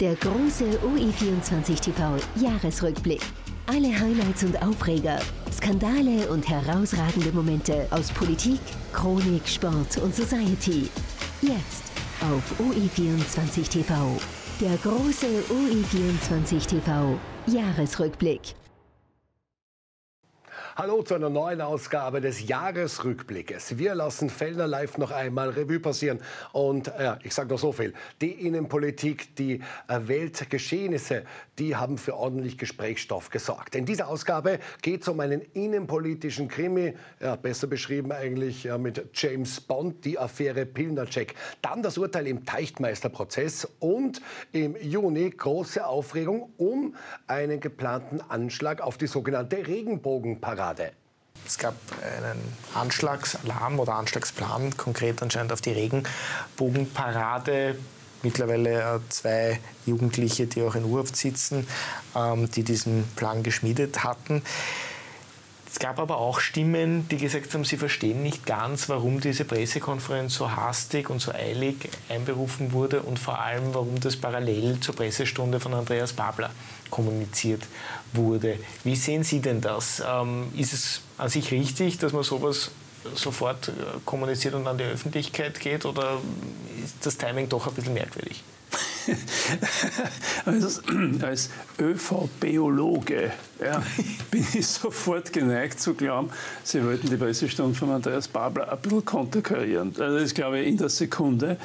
Der große OE24 TV Jahresrückblick. Alle Highlights und Aufreger, Skandale und herausragende Momente aus Politik, Chronik, Sport und Society. Jetzt auf OE24 TV. Der große OE24 TV Jahresrückblick. Hallo zu einer neuen Ausgabe des Jahresrückblickes. Wir lassen Fellner Live noch einmal Revue passieren. Und äh, ich sage noch so viel. Die Innenpolitik, die äh, Weltgeschehnisse, die haben für ordentlich Gesprächsstoff gesorgt. In dieser Ausgabe geht es um einen innenpolitischen Krimi, ja, besser beschrieben eigentlich ja, mit James Bond, die Affäre Pilnacek. Dann das Urteil im Teichtmeisterprozess und im Juni große Aufregung um einen geplanten Anschlag auf die sogenannte Regenbogenparade. Parade. Es gab einen Anschlagsalarm oder Anschlagsplan, konkret anscheinend auf die Regenbogenparade. Mittlerweile äh, zwei Jugendliche, die auch in Urhaft sitzen, ähm, die diesen Plan geschmiedet hatten. Es gab aber auch Stimmen, die gesagt haben, sie verstehen nicht ganz, warum diese Pressekonferenz so hastig und so eilig einberufen wurde und vor allem, warum das parallel zur Pressestunde von Andreas Babler kommuniziert wurde. Wie sehen Sie denn das? Ähm, ist es an sich richtig, dass man sowas sofort äh, kommuniziert und an die Öffentlichkeit geht oder ist das Timing doch ein bisschen merkwürdig? als, als ÖVP-Ologe ja, bin ich sofort geneigt zu glauben, Sie wollten die Pressestunde von Andreas Babler ein bisschen konterkarieren. Also das glaube ich in der Sekunde.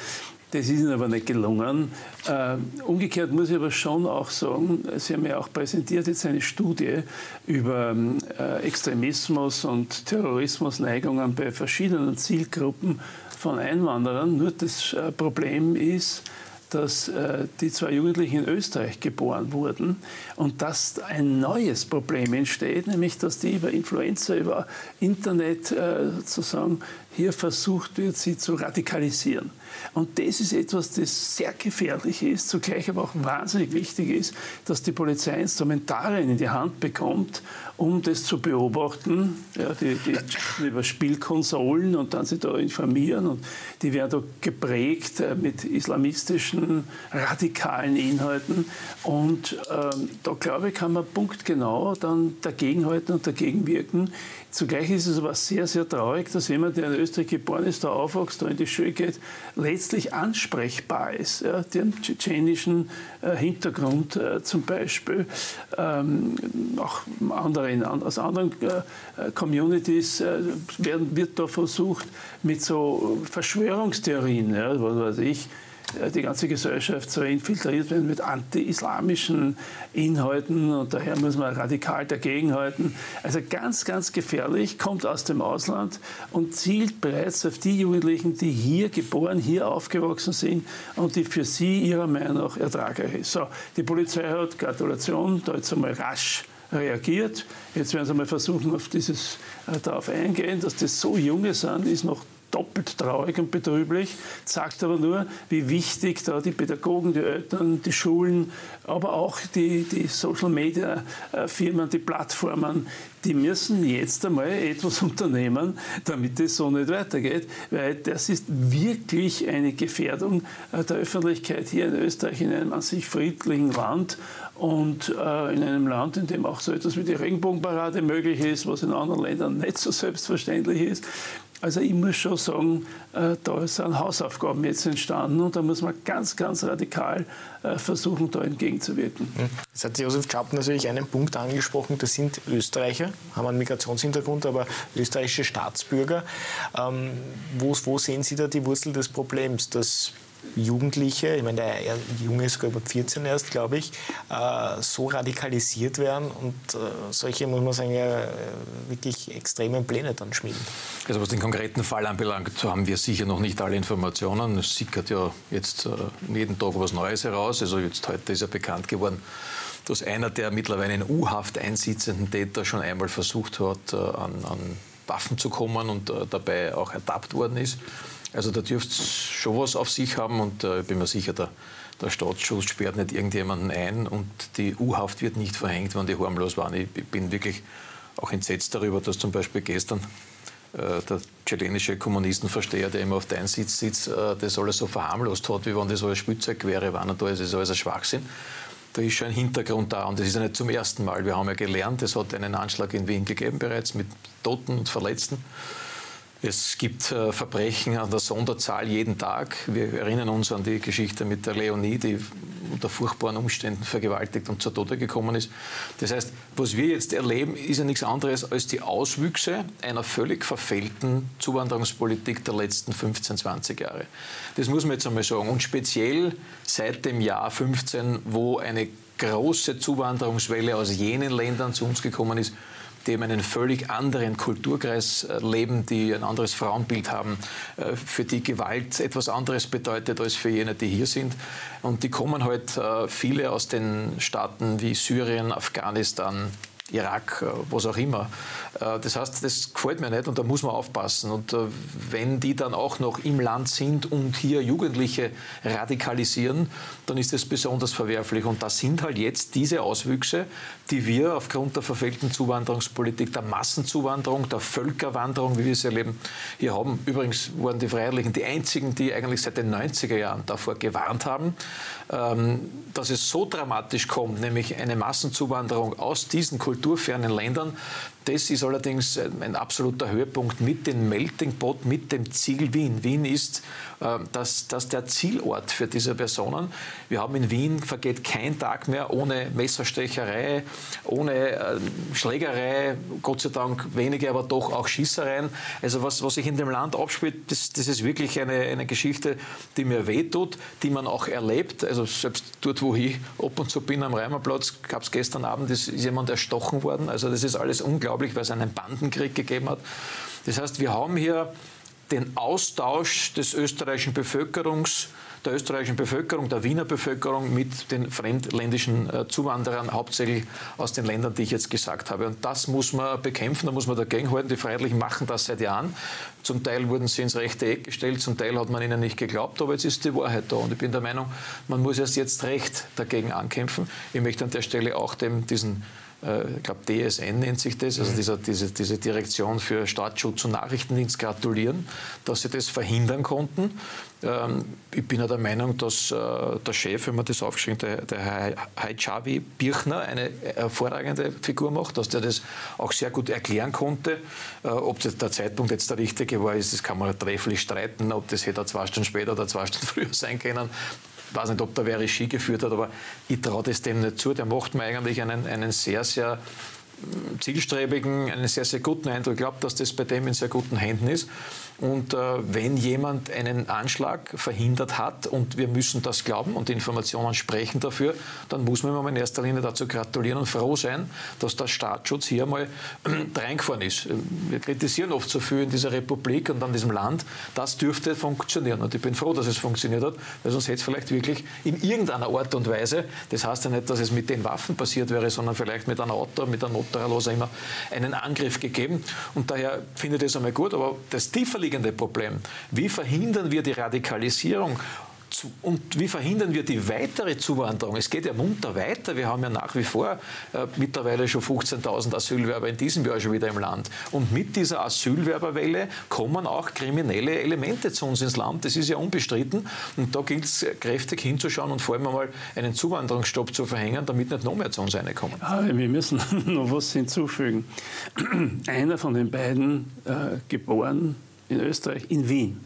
Das ist Ihnen aber nicht gelungen. Äh, umgekehrt muss ich aber schon auch sagen, Sie haben ja auch präsentiert jetzt eine Studie über äh, Extremismus und Terrorismusneigungen bei verschiedenen Zielgruppen von Einwanderern. Nur das äh, Problem ist, dass äh, die zwei Jugendlichen in Österreich geboren wurden und dass ein neues Problem entsteht, nämlich dass die über Influencer, über Internet äh, sozusagen hier versucht wird, sie zu radikalisieren. Und das ist etwas, das sehr gefährlich ist, zugleich aber auch wahnsinnig wichtig ist, dass die Polizei Instrumentarien in die Hand bekommt, um das zu beobachten. Ja, die, die über Spielkonsolen und dann sie da informieren und die werden da geprägt äh, mit islamistischen, radikalen Inhalten. Und ähm, da glaube ich, kann man punktgenau dann dagegenhalten und dagegen wirken. Zugleich ist es aber sehr, sehr traurig, dass jemand, der in Österreich geboren ist, da aufwächst, da in die Schule geht, letztlich ansprechbar ist. Ja, den tschetschenischen äh, Hintergrund äh, zum Beispiel, ähm, auch andere in, aus anderen äh, Communities äh, werden, wird da versucht, mit so Verschwörungstheorien, ja, was weiß ich, die ganze Gesellschaft so infiltriert werden mit anti-islamischen Inhalten und daher muss man radikal dagegenhalten. Also ganz, ganz gefährlich, kommt aus dem Ausland und zielt bereits auf die Jugendlichen, die hier geboren, hier aufgewachsen sind und die für sie ihrer Meinung nach ertragreich ist. So, die Polizei hat, Gratulation, da jetzt einmal rasch reagiert. Jetzt werden sie mal versuchen, auf dieses, äh, darauf eingehen, dass das so junge sind, ist noch doppelt traurig und betrüblich, sagt aber nur, wie wichtig da die Pädagogen, die Eltern, die Schulen, aber auch die, die Social-Media-Firmen, die Plattformen, die müssen jetzt einmal etwas unternehmen, damit es so nicht weitergeht, weil das ist wirklich eine Gefährdung äh, der Öffentlichkeit hier in Österreich, in einem an sich friedlichen Land und äh, in einem Land, in dem auch so etwas wie die Regenbogenparade möglich ist, was in anderen Ländern nicht so selbstverständlich ist. Also ich muss schon sagen, äh, da sind Hausaufgaben jetzt entstanden und da muss man ganz, ganz radikal äh, versuchen, da entgegenzuwirken. Jetzt hat Josef Schapp natürlich einen Punkt angesprochen, das sind Österreicher, haben einen Migrationshintergrund, aber österreichische Staatsbürger. Ähm, wo, wo sehen Sie da die Wurzel des Problems, dass Jugendliche, ich meine, der Junge ist sogar über 14 erst, glaube ich, äh, so radikalisiert werden und äh, solche, muss man sagen, äh, wirklich extremen Pläne dann schmieden. Also was den konkreten Fall anbelangt, haben wir sicher noch nicht alle Informationen. Es sickert ja jetzt jeden Tag was Neues heraus. Also jetzt heute ist ja bekannt geworden, dass einer der mittlerweile in U-Haft einsitzenden Täter schon einmal versucht hat, an, an Waffen zu kommen und dabei auch ertappt worden ist. Also da dürft schon was auf sich haben und äh, ich bin mir sicher, der, der Staatsschutz sperrt nicht irgendjemanden ein und die U-Haft wird nicht verhängt, wenn die harmlos waren. Ich bin wirklich auch entsetzt darüber, dass zum Beispiel gestern äh, der chilenische Kommunistenversteher, der immer auf deinem Sitz sitzt, äh, das alles so verharmlost hat, wie wenn das alles Spielzeug wäre, waren und da ist es alles ein Schwachsinn. Da ist schon ein Hintergrund da und das ist ja nicht zum ersten Mal. Wir haben ja gelernt, es hat einen Anschlag in Wien gegeben bereits mit Toten und Verletzten. Es gibt äh, Verbrechen an der Sonderzahl jeden Tag. Wir erinnern uns an die Geschichte mit der Leonie, die unter furchtbaren Umständen vergewaltigt und zu Tode gekommen ist. Das heißt, was wir jetzt erleben, ist ja nichts anderes als die Auswüchse einer völlig verfehlten Zuwanderungspolitik der letzten 15, 20 Jahre. Das muss man jetzt einmal sagen. Und speziell seit dem Jahr 15, wo eine große Zuwanderungswelle aus jenen Ländern zu uns gekommen ist, die eben einen völlig anderen Kulturkreis äh, leben, die ein anderes Frauenbild haben, äh, für die Gewalt etwas anderes bedeutet als für jene, die hier sind. Und die kommen halt äh, viele aus den Staaten wie Syrien, Afghanistan, Irak, äh, was auch immer. Äh, das heißt, das gefällt mir nicht und da muss man aufpassen. Und äh, wenn die dann auch noch im Land sind und hier Jugendliche radikalisieren, dann ist das besonders verwerflich. Und das sind halt jetzt diese Auswüchse, die wir aufgrund der verfehlten Zuwanderungspolitik, der Massenzuwanderung, der Völkerwanderung, wie wir es erleben, hier haben. Übrigens waren die Freiheitlichen die einzigen, die eigentlich seit den 90er Jahren davor gewarnt haben, ähm, dass es so dramatisch kommt, nämlich eine Massenzuwanderung aus diesen Kulturen, kulturfernen Ländern. Das ist allerdings ein absoluter Höhepunkt mit dem Melting Pot, mit dem Ziel Wien. Wien ist äh, das, das der Zielort für diese Personen. Wir haben in Wien, vergeht kein Tag mehr ohne Messerstecherei, ohne äh, Schlägerei, Gott sei Dank wenige, aber doch auch Schießereien. Also was, was sich in dem Land abspielt, das, das ist wirklich eine, eine Geschichte, die mir wehtut, die man auch erlebt. Also selbst dort, wo ich ab und zu bin am Reimerplatz, gab es gestern Abend, ist, ist jemand erstochen worden. Also das ist alles unglaublich, weil es einen Bandenkrieg gegeben hat. Das heißt, wir haben hier den Austausch des österreichischen Bevölkerungs, der österreichischen Bevölkerung, der Wiener Bevölkerung mit den fremdländischen äh, Zuwanderern, hauptsächlich aus den Ländern, die ich jetzt gesagt habe. Und das muss man bekämpfen, da muss man dagegenhalten. Die Freiheitlichen machen das seit Jahren. Zum Teil wurden sie ins rechte Eck gestellt, zum Teil hat man ihnen nicht geglaubt, aber jetzt ist die Wahrheit da. Und ich bin der Meinung, man muss erst jetzt recht dagegen ankämpfen. Ich möchte an der Stelle auch dem, diesen ich glaube DSN nennt sich das, also mhm. dieser, diese, diese Direktion für Staatsschutz und Nachrichtendienst gratulieren, dass sie das verhindern konnten. Ähm, ich bin ja der Meinung, dass äh, der Chef, wenn man das aufgeschrieben der, der Herr Haichavi Birchner, eine hervorragende Figur macht, dass der das auch sehr gut erklären konnte. Äh, ob der Zeitpunkt jetzt der richtige war, ist, das kann man trefflich streiten, ob das hätte zwei Stunden später oder zwei Stunden früher sein können weiß nicht, ob der wer Regie geführt hat, aber ich traue das dem nicht zu. Der macht mir eigentlich einen, einen sehr, sehr mm, zielstrebigen, einen sehr, sehr guten Eindruck. Ich glaube, dass das bei dem in sehr guten Händen ist. Und äh, wenn jemand einen Anschlag verhindert hat und wir müssen das glauben und die Informationen sprechen dafür, dann muss man in erster Linie dazu gratulieren und froh sein, dass der Staatsschutz hier mal äh, reingefahren ist. Wir kritisieren oft so viel in dieser Republik und an diesem Land. Das dürfte funktionieren. Und ich bin froh, dass es funktioniert hat, weil sonst hätte es vielleicht wirklich in irgendeiner Art und Weise, das heißt ja nicht, dass es mit den Waffen passiert wäre, sondern vielleicht mit einem Auto, mit einem Motorrad, was auch immer, einen Angriff gegeben. Und daher finde ich das einmal gut. Aber das tieferliegende grundlegende Problem. Wie verhindern wir die Radikalisierung? Und wie verhindern wir die weitere Zuwanderung? Es geht ja munter weiter. Wir haben ja nach wie vor äh, mittlerweile schon 15.000 Asylwerber in diesem Jahr schon wieder im Land. Und mit dieser Asylwerberwelle kommen auch kriminelle Elemente zu uns ins Land. Das ist ja unbestritten. Und da gilt es kräftig hinzuschauen und vor allem einmal einen Zuwanderungsstopp zu verhängen, damit nicht noch mehr zu uns reinkommen. Aber wir müssen noch was hinzufügen. Einer von den beiden äh, geboren in Österreich, in Wien.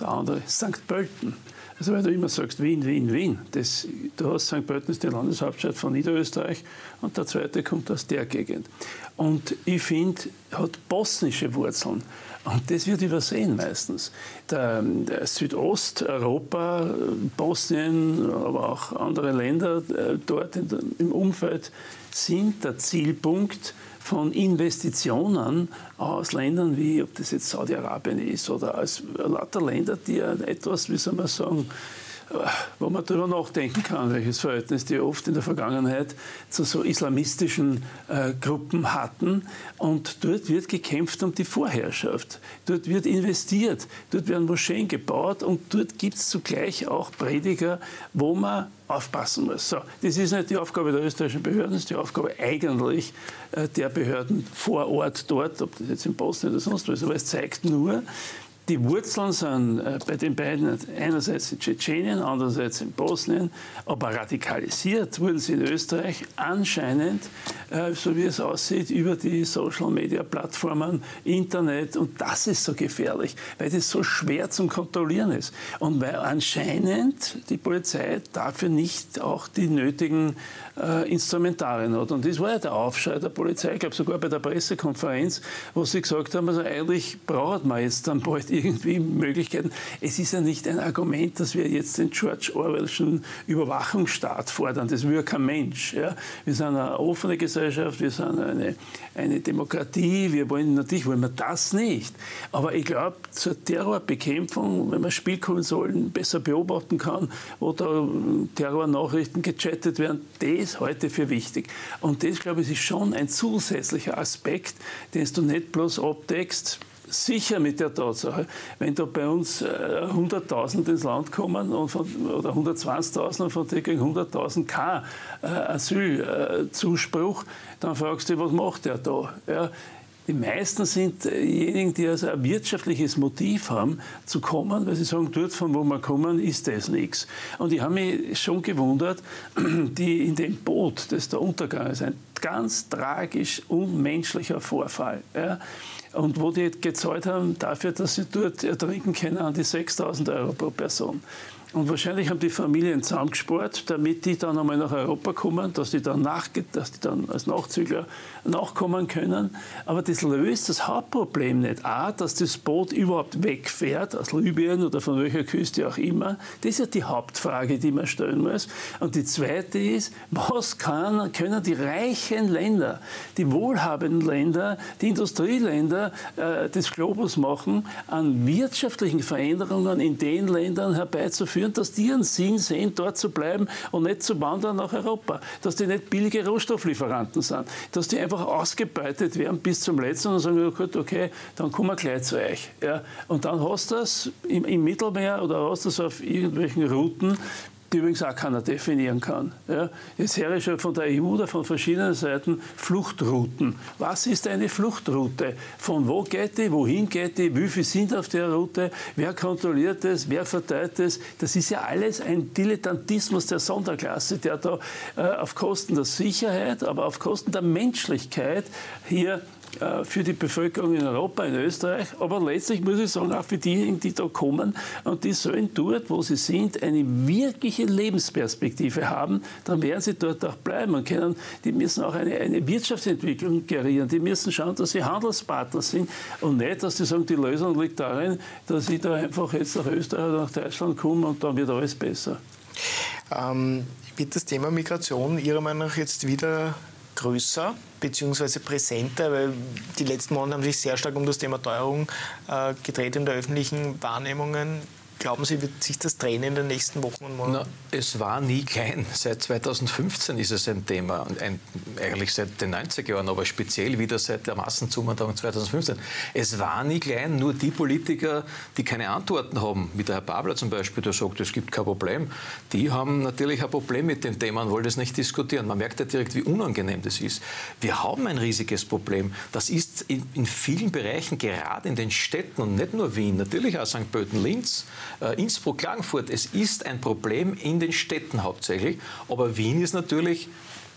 Der andere St. Pölten. Also weil du immer sagst Wien, Wien, Wien. Das, du hast St. Pölten ist die Landeshauptstadt von Niederösterreich und der zweite kommt aus der Gegend. Und ich finde, hat bosnische Wurzeln. Und das wird übersehen meistens. Der, der Südosteuropa, Bosnien, aber auch andere Länder äh, dort in, im Umfeld sind der Zielpunkt von Investitionen aus Ländern wie, ob das jetzt Saudi-Arabien ist oder aus lauter Länder, die etwas, wie soll man sagen, wo man darüber nachdenken kann, welches Verhältnis die oft in der Vergangenheit zu so islamistischen äh, Gruppen hatten. Und dort wird gekämpft um die Vorherrschaft. Dort wird investiert, dort werden Moscheen gebaut und dort gibt es zugleich auch Prediger, wo man aufpassen muss. So, das ist nicht die Aufgabe der österreichischen Behörden, das ist die Aufgabe eigentlich äh, der Behörden vor Ort dort, ob das jetzt in Bosnien oder sonst was ist. Aber es zeigt nur, die Wurzeln sind äh, bei den beiden einerseits in Tschetschenien, andererseits in Bosnien, aber radikalisiert wurden sie in Österreich anscheinend, äh, so wie es aussieht, über die Social-Media-Plattformen, Internet und das ist so gefährlich, weil das so schwer zum Kontrollieren ist. Und weil anscheinend die Polizei dafür nicht auch die nötigen äh, Instrumentarien hat. Und das war ja der Aufschrei der Polizei, ich glaube sogar bei der Pressekonferenz, wo sie gesagt haben, also eigentlich braucht man jetzt dann bald irgendwie Möglichkeiten. Es ist ja nicht ein Argument, dass wir jetzt den George Orwellschen Überwachungsstaat fordern. Das will ja kein Mensch. Ja. Wir sind eine offene Gesellschaft, wir sind eine, eine Demokratie. Wir wollen, natürlich wollen wir das nicht. Aber ich glaube, zur Terrorbekämpfung, wenn man Spielkonsolen besser beobachten kann, wo da Terrornachrichten gechattet werden, das heute für wichtig. Und das, glaube ich, ist schon ein zusätzlicher Aspekt, den du nicht bloß abdeckst, sicher mit der Tatsache, wenn da bei uns 100.000 äh, ins Land kommen und von, oder 120.000 und von denen kriegen 100.000 kein äh, Asylzuspruch, dann fragst du was macht der da? Ja, die meisten sind diejenigen, die also ein wirtschaftliches Motiv haben, zu kommen, weil sie sagen, dort, von wo wir kommen, ist das nichts. Und ich habe mich schon gewundert, die in dem Boot, das da untergegangen ist, ein ganz tragisch, unmenschlicher Vorfall. Ja, und wo die gezahlt haben dafür, dass sie dort ertrinken können, an die 6000 Euro pro Person. Und wahrscheinlich haben die Familien zusammengespart, damit die dann einmal nach Europa kommen, dass die dann, nach, dass die dann als Nachzügler nachkommen können. Aber das löst das Hauptproblem nicht. A, dass das Boot überhaupt wegfährt, aus Libyen oder von welcher Küste auch immer. Das ist ja die Hauptfrage, die man stellen muss. Und die zweite ist, was kann, können die reichen Länder, die wohlhabenden Länder, die Industrieländer äh, des Globus machen, an wirtschaftlichen Veränderungen in den Ländern herbeizuführen, führen, dass die einen Sinn sehen, dort zu bleiben und nicht zu wandern nach Europa. Dass die nicht billige Rohstofflieferanten sind. Dass die einfach ausgebeutet werden bis zum Letzten und sagen, oh gut, okay, dann kommen wir gleich zu euch. Ja. Und dann hast du das im, im Mittelmeer oder hast du das auf irgendwelchen Routen die übrigens auch keiner definieren kann. Ja, jetzt höre ich schon von der EU oder von verschiedenen Seiten Fluchtrouten. Was ist eine Fluchtroute? Von wo geht die? Wohin geht die? Wie viele sind auf der Route? Wer kontrolliert es? Wer verteilt es? Das ist ja alles ein Dilettantismus der Sonderklasse, der da äh, auf Kosten der Sicherheit, aber auf Kosten der Menschlichkeit hier für die Bevölkerung in Europa, in Österreich, aber letztlich muss ich sagen, auch für diejenigen, die da kommen und die sollen dort, wo sie sind, eine wirkliche Lebensperspektive haben, dann werden sie dort auch bleiben und können, die müssen auch eine, eine Wirtschaftsentwicklung gerieren, die müssen schauen, dass sie Handelspartner sind und nicht, dass sie sagen, die Lösung liegt darin, dass ich da einfach jetzt nach Österreich oder nach Deutschland komme und dann wird alles besser. Ähm, wird das Thema Migration Ihrer Meinung nach jetzt wieder größer bzw. präsenter, weil die letzten Monate haben sich sehr stark um das Thema Teuerung äh, gedreht in der öffentlichen Wahrnehmungen. Glauben Sie, wird sich das drehen in den nächsten Wochen und Monaten? Na, es war nie klein. Seit 2015 ist es ein Thema. Ein, eigentlich seit den 90er Jahren, aber speziell wieder seit der Massenzuwanderung 2015. Es war nie klein. Nur die Politiker, die keine Antworten haben, wie der Herr Babler zum Beispiel, der sagt, es gibt kein Problem, die haben natürlich ein Problem mit dem Thema und wollen das nicht diskutieren. Man merkt ja direkt, wie unangenehm das ist. Wir haben ein riesiges Problem. Das ist in, in vielen Bereichen, gerade in den Städten und nicht nur Wien, natürlich auch St. Pölten-Linz, äh, Innsbruck, Klagenfurt, es ist ein Problem in den Städten hauptsächlich, aber Wien ist natürlich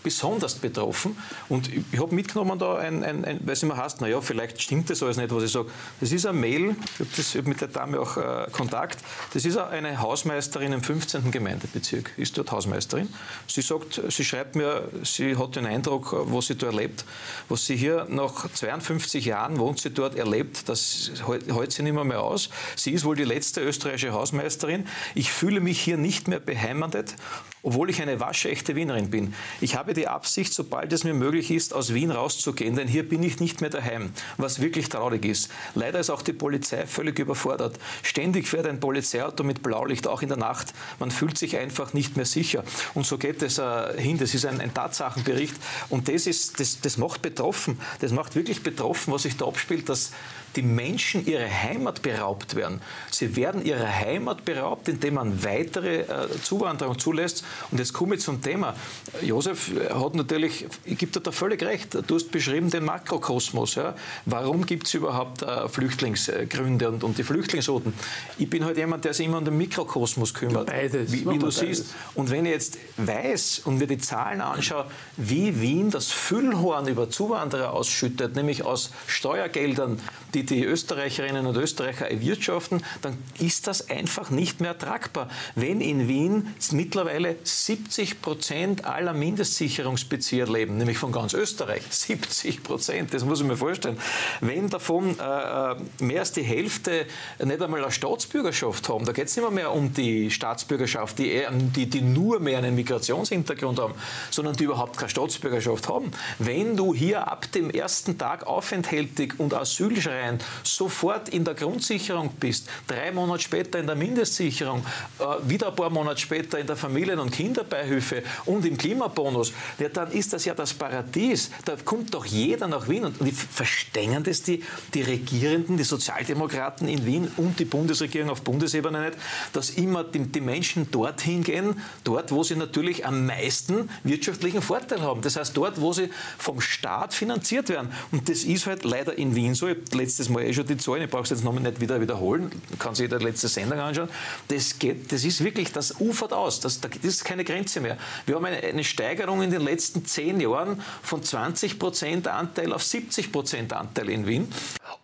besonders betroffen. Und ich habe mitgenommen da ein, ein, ein weil es immer heißt, naja, vielleicht stimmt das alles nicht, was ich sage. Das ist eine Mail, ich habe mit der Dame auch äh, Kontakt, das ist eine Hausmeisterin im 15. Gemeindebezirk, ist dort Hausmeisterin. Sie sagt, sie schreibt mir, sie hat den Eindruck, was sie dort erlebt, was sie hier nach 52 Jahren wohnt sie dort erlebt, das hält sie nicht mehr, mehr aus. Sie ist wohl die letzte österreichische Hausmeisterin. Ich fühle mich hier nicht mehr beheimatet obwohl ich eine waschechte Wienerin bin. Ich habe die Absicht, sobald es mir möglich ist, aus Wien rauszugehen, denn hier bin ich nicht mehr daheim, was wirklich traurig ist. Leider ist auch die Polizei völlig überfordert. Ständig fährt ein Polizeiauto mit Blaulicht, auch in der Nacht. Man fühlt sich einfach nicht mehr sicher. Und so geht es äh, hin. Das ist ein, ein Tatsachenbericht. Und das, ist, das, das macht betroffen. Das macht wirklich betroffen, was sich da abspielt, dass die Menschen ihre Heimat beraubt werden. Sie werden ihrer Heimat beraubt, indem man weitere äh, Zuwanderung zulässt. Und jetzt komme ich zum Thema. Josef hat natürlich, ich gebe dir da völlig recht, du hast beschrieben den Makrokosmos. Ja? Warum gibt es überhaupt äh, Flüchtlingsgründe und, und die Flüchtlingsrouten? Ich bin halt jemand, der sich immer um den Mikrokosmos kümmert. Beides. Wie, wie du beides. siehst. Und wenn ich jetzt weiß und mir die Zahlen anschaue, wie Wien das Füllhorn über Zuwanderer ausschüttet, nämlich aus Steuergeldern, die die Österreicherinnen und Österreicher erwirtschaften, dann ist das einfach nicht mehr tragbar. Wenn in Wien mittlerweile 70 Prozent aller Mindestsicherungsbezieher leben, nämlich von ganz Österreich, 70 Prozent, das muss ich mir vorstellen. Wenn davon äh, äh mehr als die Hälfte nicht einmal eine Staatsbürgerschaft haben, da geht es nicht mehr, mehr um die Staatsbürgerschaft, die, die, die nur mehr einen Migrationshintergrund haben, sondern die überhaupt keine Staatsbürgerschaft haben. Wenn du hier ab dem ersten Tag aufenthältig und asylschreiend sofort in der Grundsicherung bist, drei Monate später in der Mindestsicherung, äh, wieder ein paar Monate später in der Familien- und Kinderbeihilfe und im Klimabonus, ja, dann ist das ja das Paradies. Da kommt doch jeder nach Wien. Und, und verstehen das die, die Regierenden, die Sozialdemokraten in Wien und die Bundesregierung auf Bundesebene nicht, dass immer die, die Menschen dorthin gehen, dort, wo sie natürlich am meisten wirtschaftlichen Vorteil haben. Das heißt, dort, wo sie vom Staat finanziert werden. Und das ist halt leider in Wien so. Ich habe letztes Mal eh schon die Zahlen, ich brauche es jetzt nochmal nicht wieder wiederholen, kann sich jeder letzte Sendung anschauen. Das, geht, das ist wirklich, das ufert aus, das, das ist keine Grenze mehr. Wir haben eine, eine Steigerung in den letzten zehn Jahren von 20 Prozent Anteil auf 70 Prozent Anteil in Wien.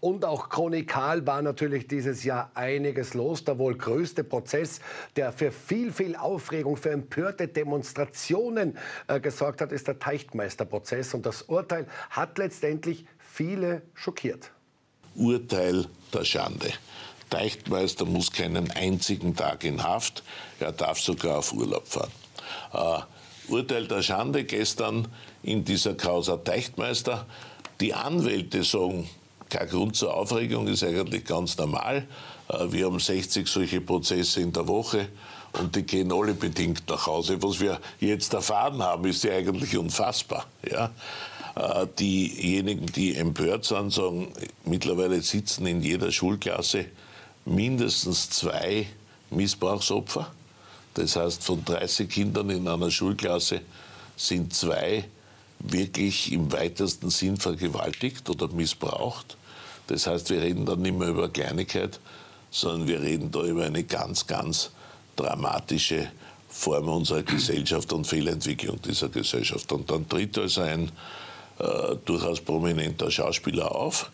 Und auch chronikal war natürlich dieses Jahr einiges los. Der wohl größte Prozess, der für viel, viel Aufregung, für empörte Demonstrationen äh, gesorgt hat, ist der Teichtmeisterprozess. Und das Urteil hat letztendlich viele schockiert. Urteil der Schande. Teichtmeister muss keinen einzigen Tag in Haft, er darf sogar auf Urlaub fahren. Äh, Urteil der Schande gestern in dieser Causa Teichtmeister. Die Anwälte sagen, kein Grund zur Aufregung, ist eigentlich ganz normal. Äh, wir haben 60 solche Prozesse in der Woche und die gehen alle bedingt nach Hause. Was wir jetzt erfahren haben, ist ja eigentlich unfassbar. Ja? Äh, diejenigen, die empört sind, sagen, mittlerweile sitzen in jeder Schulklasse mindestens zwei Missbrauchsopfer. Das heißt, von 30 Kindern in einer Schulklasse sind zwei wirklich im weitesten Sinn vergewaltigt oder missbraucht. Das heißt, wir reden da nicht mehr über Kleinigkeit, sondern wir reden da über eine ganz, ganz dramatische Form unserer Gesellschaft und Fehlentwicklung dieser Gesellschaft. Und dann tritt also ein äh, durchaus prominenter Schauspieler auf,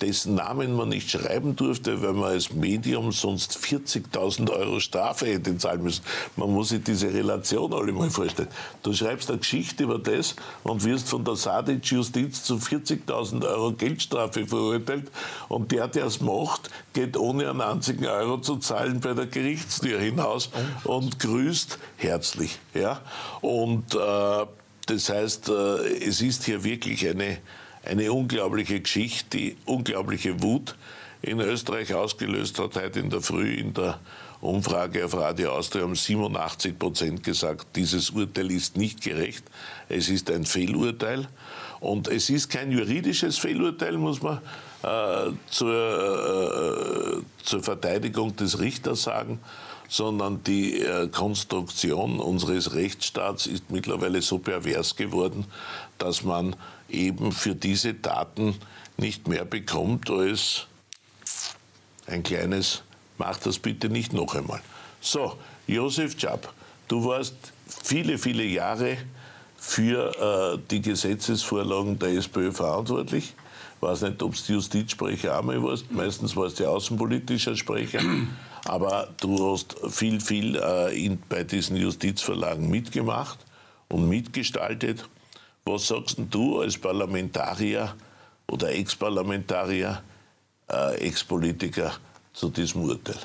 dessen Namen man nicht schreiben durfte, weil man als Medium sonst 40.000 Euro Strafe hätte zahlen müssen. Man muss sich diese Relation alle mal vorstellen. Du schreibst eine Geschichte über das und wirst von der Sadic Justiz zu 40.000 Euro Geldstrafe verurteilt und der, der es macht, geht ohne einen einzigen Euro zu zahlen bei der Gerichtstür hinaus und grüßt herzlich. Ja? Und äh, das heißt, äh, es ist hier wirklich eine, eine unglaubliche Geschichte, die unglaubliche Wut in Österreich ausgelöst hat. Heute in der Früh in der Umfrage auf Radio Austria haben 87 Prozent gesagt, dieses Urteil ist nicht gerecht. Es ist ein Fehlurteil. Und es ist kein juridisches Fehlurteil, muss man äh, zur, äh, zur Verteidigung des Richters sagen, sondern die äh, Konstruktion unseres Rechtsstaats ist mittlerweile so pervers geworden, dass man eben für diese Daten nicht mehr bekommt als ein kleines, mach das bitte nicht noch einmal. So, Josef Czap, du warst viele, viele Jahre für äh, die Gesetzesvorlagen der SPÖ verantwortlich. Ich weiß nicht, ob die Justizsprecher einmal warst. Meistens warst du außenpolitischer Sprecher. Aber du hast viel, viel äh, in, bei diesen Justizverlagen mitgemacht und mitgestaltet. Was sagst du als Parlamentarier oder Ex-Parlamentarier, äh, Ex-Politiker zu diesem Urteil?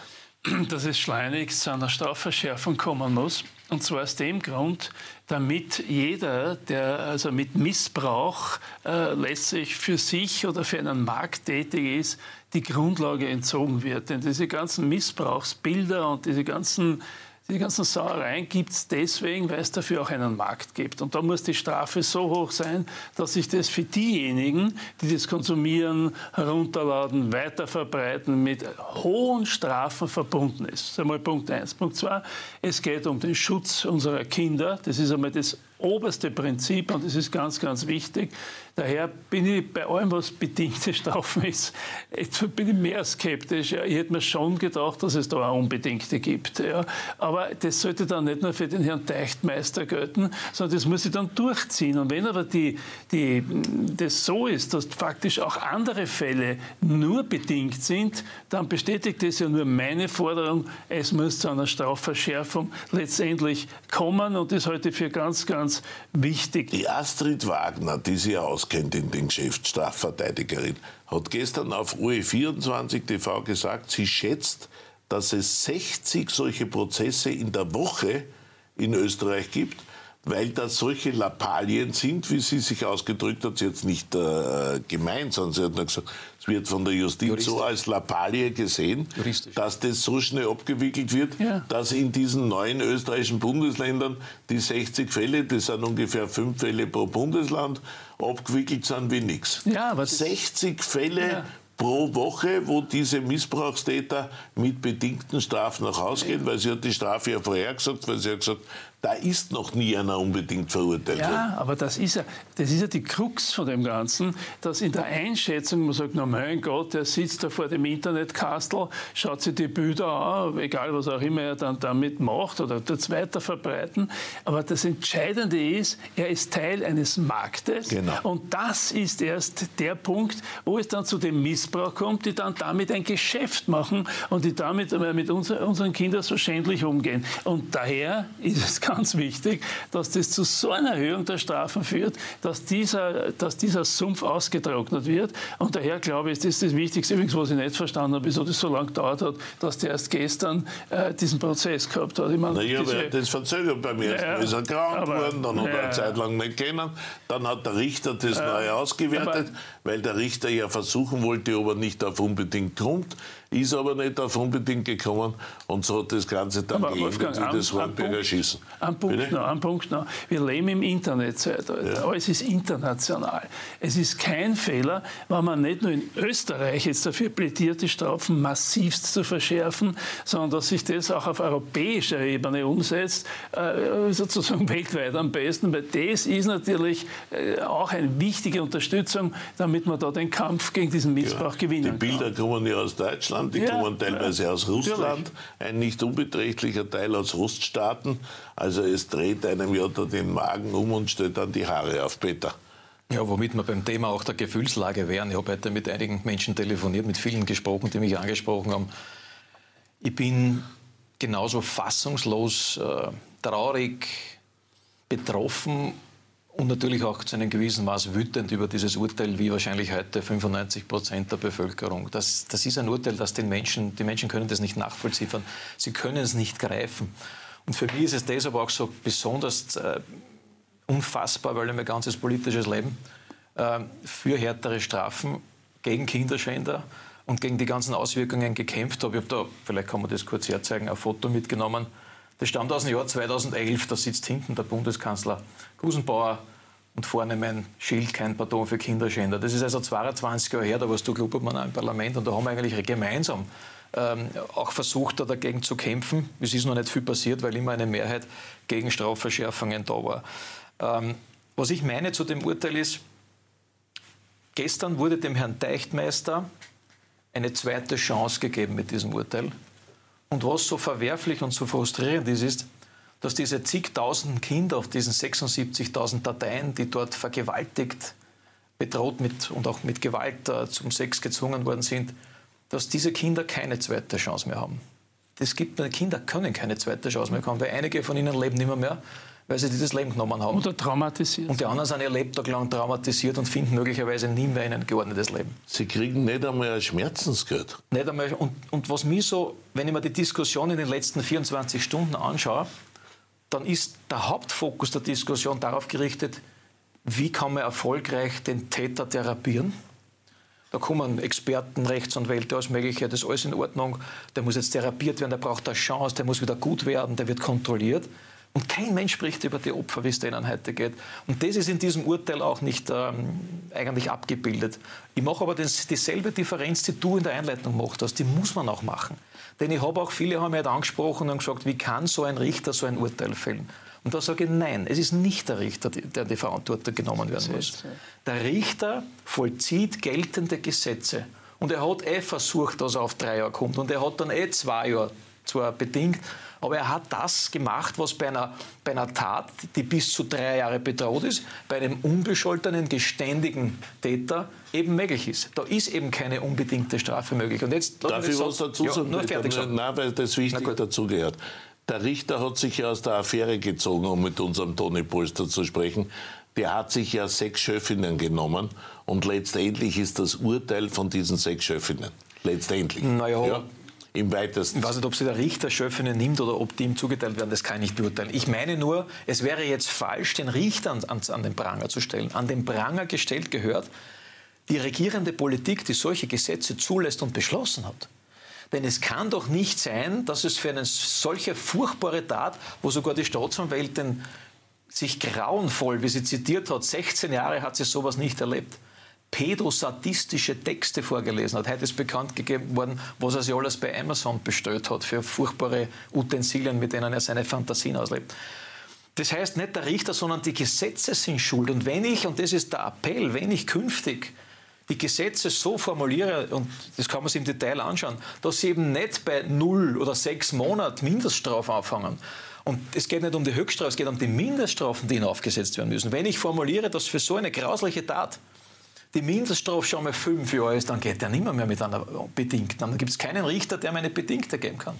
Dass es schleunigst zu einer Strafverschärfung kommen muss. Und zwar aus dem Grund, damit jeder, der also mit Missbrauch äh, letztlich für sich oder für einen Markt tätig ist, die Grundlage entzogen wird. Denn diese ganzen Missbrauchsbilder und diese ganzen die ganzen Sauereien gibt es deswegen, weil es dafür auch einen Markt gibt. Und da muss die Strafe so hoch sein, dass sich das für diejenigen, die das konsumieren, herunterladen, weiterverbreiten, mit hohen Strafen verbunden ist. Das ist einmal Punkt eins. Punkt zwei, es geht um den Schutz unserer Kinder. Das ist einmal das oberste Prinzip und das ist ganz, ganz wichtig. Daher bin ich bei allem, was bedingte Strafen ist, bin ich mehr skeptisch. Ich hätte mir schon gedacht, dass es da auch Unbedingte gibt. Aber das sollte dann nicht nur für den Herrn Teichtmeister gelten, sondern das muss ich dann durchziehen. Und wenn aber die, die, das so ist, dass faktisch auch andere Fälle nur bedingt sind, dann bestätigt das ja nur meine Forderung, es muss zu einer Strafverschärfung letztendlich kommen und das halte ich für ganz, ganz wichtig. Die Astrid Wagner, die sie auskennt in dem Geschäft, Strafverteidigerin, hat gestern auf UE24 TV gesagt, sie schätzt, dass es 60 solche Prozesse in der Woche in Österreich gibt weil das solche Lappalien sind, wie sie sich ausgedrückt hat, sie hat es nicht äh, gemeint, sondern sie hat nur gesagt, es wird von der Justiz Juristisch. so als Lappalie gesehen, Juristisch. dass das so schnell abgewickelt wird, ja. dass in diesen neuen österreichischen Bundesländern die 60 Fälle, das sind ungefähr fünf Fälle pro Bundesland, abgewickelt sind wie nichts. Ja, 60 Fälle ja pro Woche, wo diese Missbrauchstäter mit bedingten Strafen nach Hause gehen, weil sie hat die Strafe ja vorher gesagt, weil sie hat gesagt, da ist noch nie einer unbedingt verurteilt worden. Ja, aber das ist ja, das ist ja die Krux von dem Ganzen, dass in der Einschätzung man sagt, na mein Gott, der sitzt da vor dem Internetkastel, schaut sich die Bilder an, egal was auch immer er dann damit macht oder das weiter verbreiten. Aber das Entscheidende ist, er ist Teil eines Marktes. Genau. Und das ist erst der Punkt, wo es dann zu dem Missbrauch kommt, die dann damit ein Geschäft machen und die damit mit unseren Kindern so schändlich umgehen. Und daher ist es ganz wichtig, dass das zu so einer Erhöhung der Strafen führt, dass dieser, dass dieser Sumpf ausgetrocknet wird. Und daher glaube ich, ist das das Wichtigste. Übrigens, was ich nicht verstanden habe, wieso das so lange gedauert hat, dass der erst gestern äh, diesen Prozess gehabt hat. Ich meine, naja, diese, aber das verzögert bei mir. Ja, ist er krank geworden, dann hat er eine Zeit lang nicht kennen. Dann hat der Richter das äh, neu ausgewertet, weil der Richter ja versuchen wollte, ob er nicht auf unbedingt kommt ist aber nicht auf unbedingt gekommen und so hat das Ganze dann aber geendet wie das Hornberger Schießen. Ein Punkt, noch, ein Punkt noch. Wir leben im Internetzeitalter. Ja. Alles ist international. Es ist kein Fehler, wenn man nicht nur in Österreich jetzt dafür plädiert, die Strafen massivst zu verschärfen, sondern dass sich das auch auf europäischer Ebene umsetzt, äh, sozusagen weltweit am besten, weil das ist natürlich äh, auch eine wichtige Unterstützung, damit man da den Kampf gegen diesen Missbrauch ja. gewinnen kann. Die Bilder kommen ja aus Deutschland Russland, die ja, kommen teilweise ja, aus Russland, ein nicht unbeträchtlicher Teil aus Oststaaten. Also es dreht einem ja da den Magen um und stellt dann die Haare auf, Peter. Ja, womit wir beim Thema auch der Gefühlslage wären. Ich habe heute mit einigen Menschen telefoniert, mit vielen gesprochen, die mich angesprochen haben. Ich bin genauso fassungslos, äh, traurig, betroffen und natürlich auch zu einem gewissen Maß wütend über dieses Urteil, wie wahrscheinlich heute 95 Prozent der Bevölkerung. Das, das ist ein Urteil, das den Menschen, die Menschen können das nicht nachvollziehen. Sie können es nicht greifen. Und für mich ist es deshalb auch so besonders äh, unfassbar, weil mein ganzes politisches Leben äh, für härtere Strafen gegen Kinderschänder und gegen die ganzen Auswirkungen gekämpft habe. Ich habe da, vielleicht kann man das kurz herzeigen, ein Foto mitgenommen das stammt aus dem Jahr 2011. Da sitzt hinten der Bundeskanzler Gusenbauer und vorne mein Schild, kein Pardon für Kinderschänder. Das ist also 22 Jahre her, da warst du Klubobmann im Parlament und da haben wir eigentlich gemeinsam ähm, auch versucht, da dagegen zu kämpfen. Es ist noch nicht viel passiert, weil immer eine Mehrheit gegen Strafverschärfungen da war. Ähm, was ich meine zu dem Urteil ist, gestern wurde dem Herrn Teichtmeister eine zweite Chance gegeben mit diesem Urteil. Und was so verwerflich und so frustrierend ist, ist, dass diese zigtausenden Kinder auf diesen 76.000 Dateien, die dort vergewaltigt, bedroht mit und auch mit Gewalt äh, zum Sex gezwungen worden sind, dass diese Kinder keine zweite Chance mehr haben. Es gibt Kinder können keine zweite Chance mehr haben, weil einige von ihnen leben nicht mehr, mehr weil sie dieses Leben genommen haben. Oder traumatisiert. Und die anderen sind ihr Lebtag lang traumatisiert und finden möglicherweise nie mehr ein geordnetes Leben. Sie kriegen nicht einmal ein Schmerzensgeld. Nicht einmal. Und, und was mich so, wenn ich mir die Diskussion in den letzten 24 Stunden anschaue, dann ist der Hauptfokus der Diskussion darauf gerichtet, wie kann man erfolgreich den Täter therapieren. Da kommen Experten, Rechtsanwälte, alles Mögliche, das ist alles in Ordnung. Der muss jetzt therapiert werden, der braucht eine Chance, der muss wieder gut werden, der wird kontrolliert. Und kein Mensch spricht über die Opfer, wie es denen heute geht. Und das ist in diesem Urteil auch nicht ähm, eigentlich abgebildet. Ich mache aber das, dieselbe Differenz, die du in der Einleitung gemacht hast, die muss man auch machen. Denn ich habe auch, viele haben mich halt angesprochen und gesagt, wie kann so ein Richter so ein Urteil fällen? Und da sage ich, nein, es ist nicht der Richter, der die Verantwortung genommen werden muss. Der Richter vollzieht geltende Gesetze. Und er hat eh versucht, dass er auf drei Jahre kommt. Und er hat dann eh zwei Jahre zwar bedingt, aber er hat das gemacht, was bei einer, bei einer Tat, die bis zu drei Jahre bedroht ist, bei einem unbescholtenen, geständigen Täter eben möglich ist. Da ist eben keine unbedingte Strafe möglich. Und jetzt, Darf ich was dazu ja, sagen? Nur fertig sagen. Nein, weil das wichtig dazugehört. Der Richter hat sich ja aus der Affäre gezogen, um mit unserem Toni Polster zu sprechen. Der hat sich ja sechs Schöffinnen genommen und letztendlich ist das Urteil von diesen sechs Schöffinnen. Letztendlich. Naja, ja. Im weitesten. Ich weiß nicht, ob sie der Richter Schöffinnen nimmt oder ob die ihm zugeteilt werden, das kann ich nicht beurteilen. Ich meine nur, es wäre jetzt falsch, den Richter an, an, an den Pranger zu stellen. An den Pranger gestellt gehört die regierende Politik, die solche Gesetze zulässt und beschlossen hat. Denn es kann doch nicht sein, dass es für eine solche furchtbare Tat, wo sogar die Staatsanwältin sich grauenvoll, wie sie zitiert hat, 16 Jahre hat sie sowas nicht erlebt, pädosadistische Texte vorgelesen hat. Heute ist bekannt gegeben worden, was er sich alles bei Amazon bestellt hat für furchtbare Utensilien, mit denen er seine Fantasien auslebt. Das heißt nicht der Richter, sondern die Gesetze sind schuld. Und wenn ich, und das ist der Appell, wenn ich künftig die Gesetze so formuliere, und das kann man sich im Detail anschauen, dass sie eben nicht bei null oder sechs Monaten Mindeststrafe anfangen. Und es geht nicht um die Höchststrafe, es geht um die Mindeststrafen, die ihnen aufgesetzt werden müssen. Wenn ich formuliere, dass für so eine grausliche Tat die Mindeststrafe schon mal fünf Jahre ist, dann geht der nicht mehr, mit einer Bedingten. Dann gibt es keinen Richter, der mir eine Bedingte geben kann.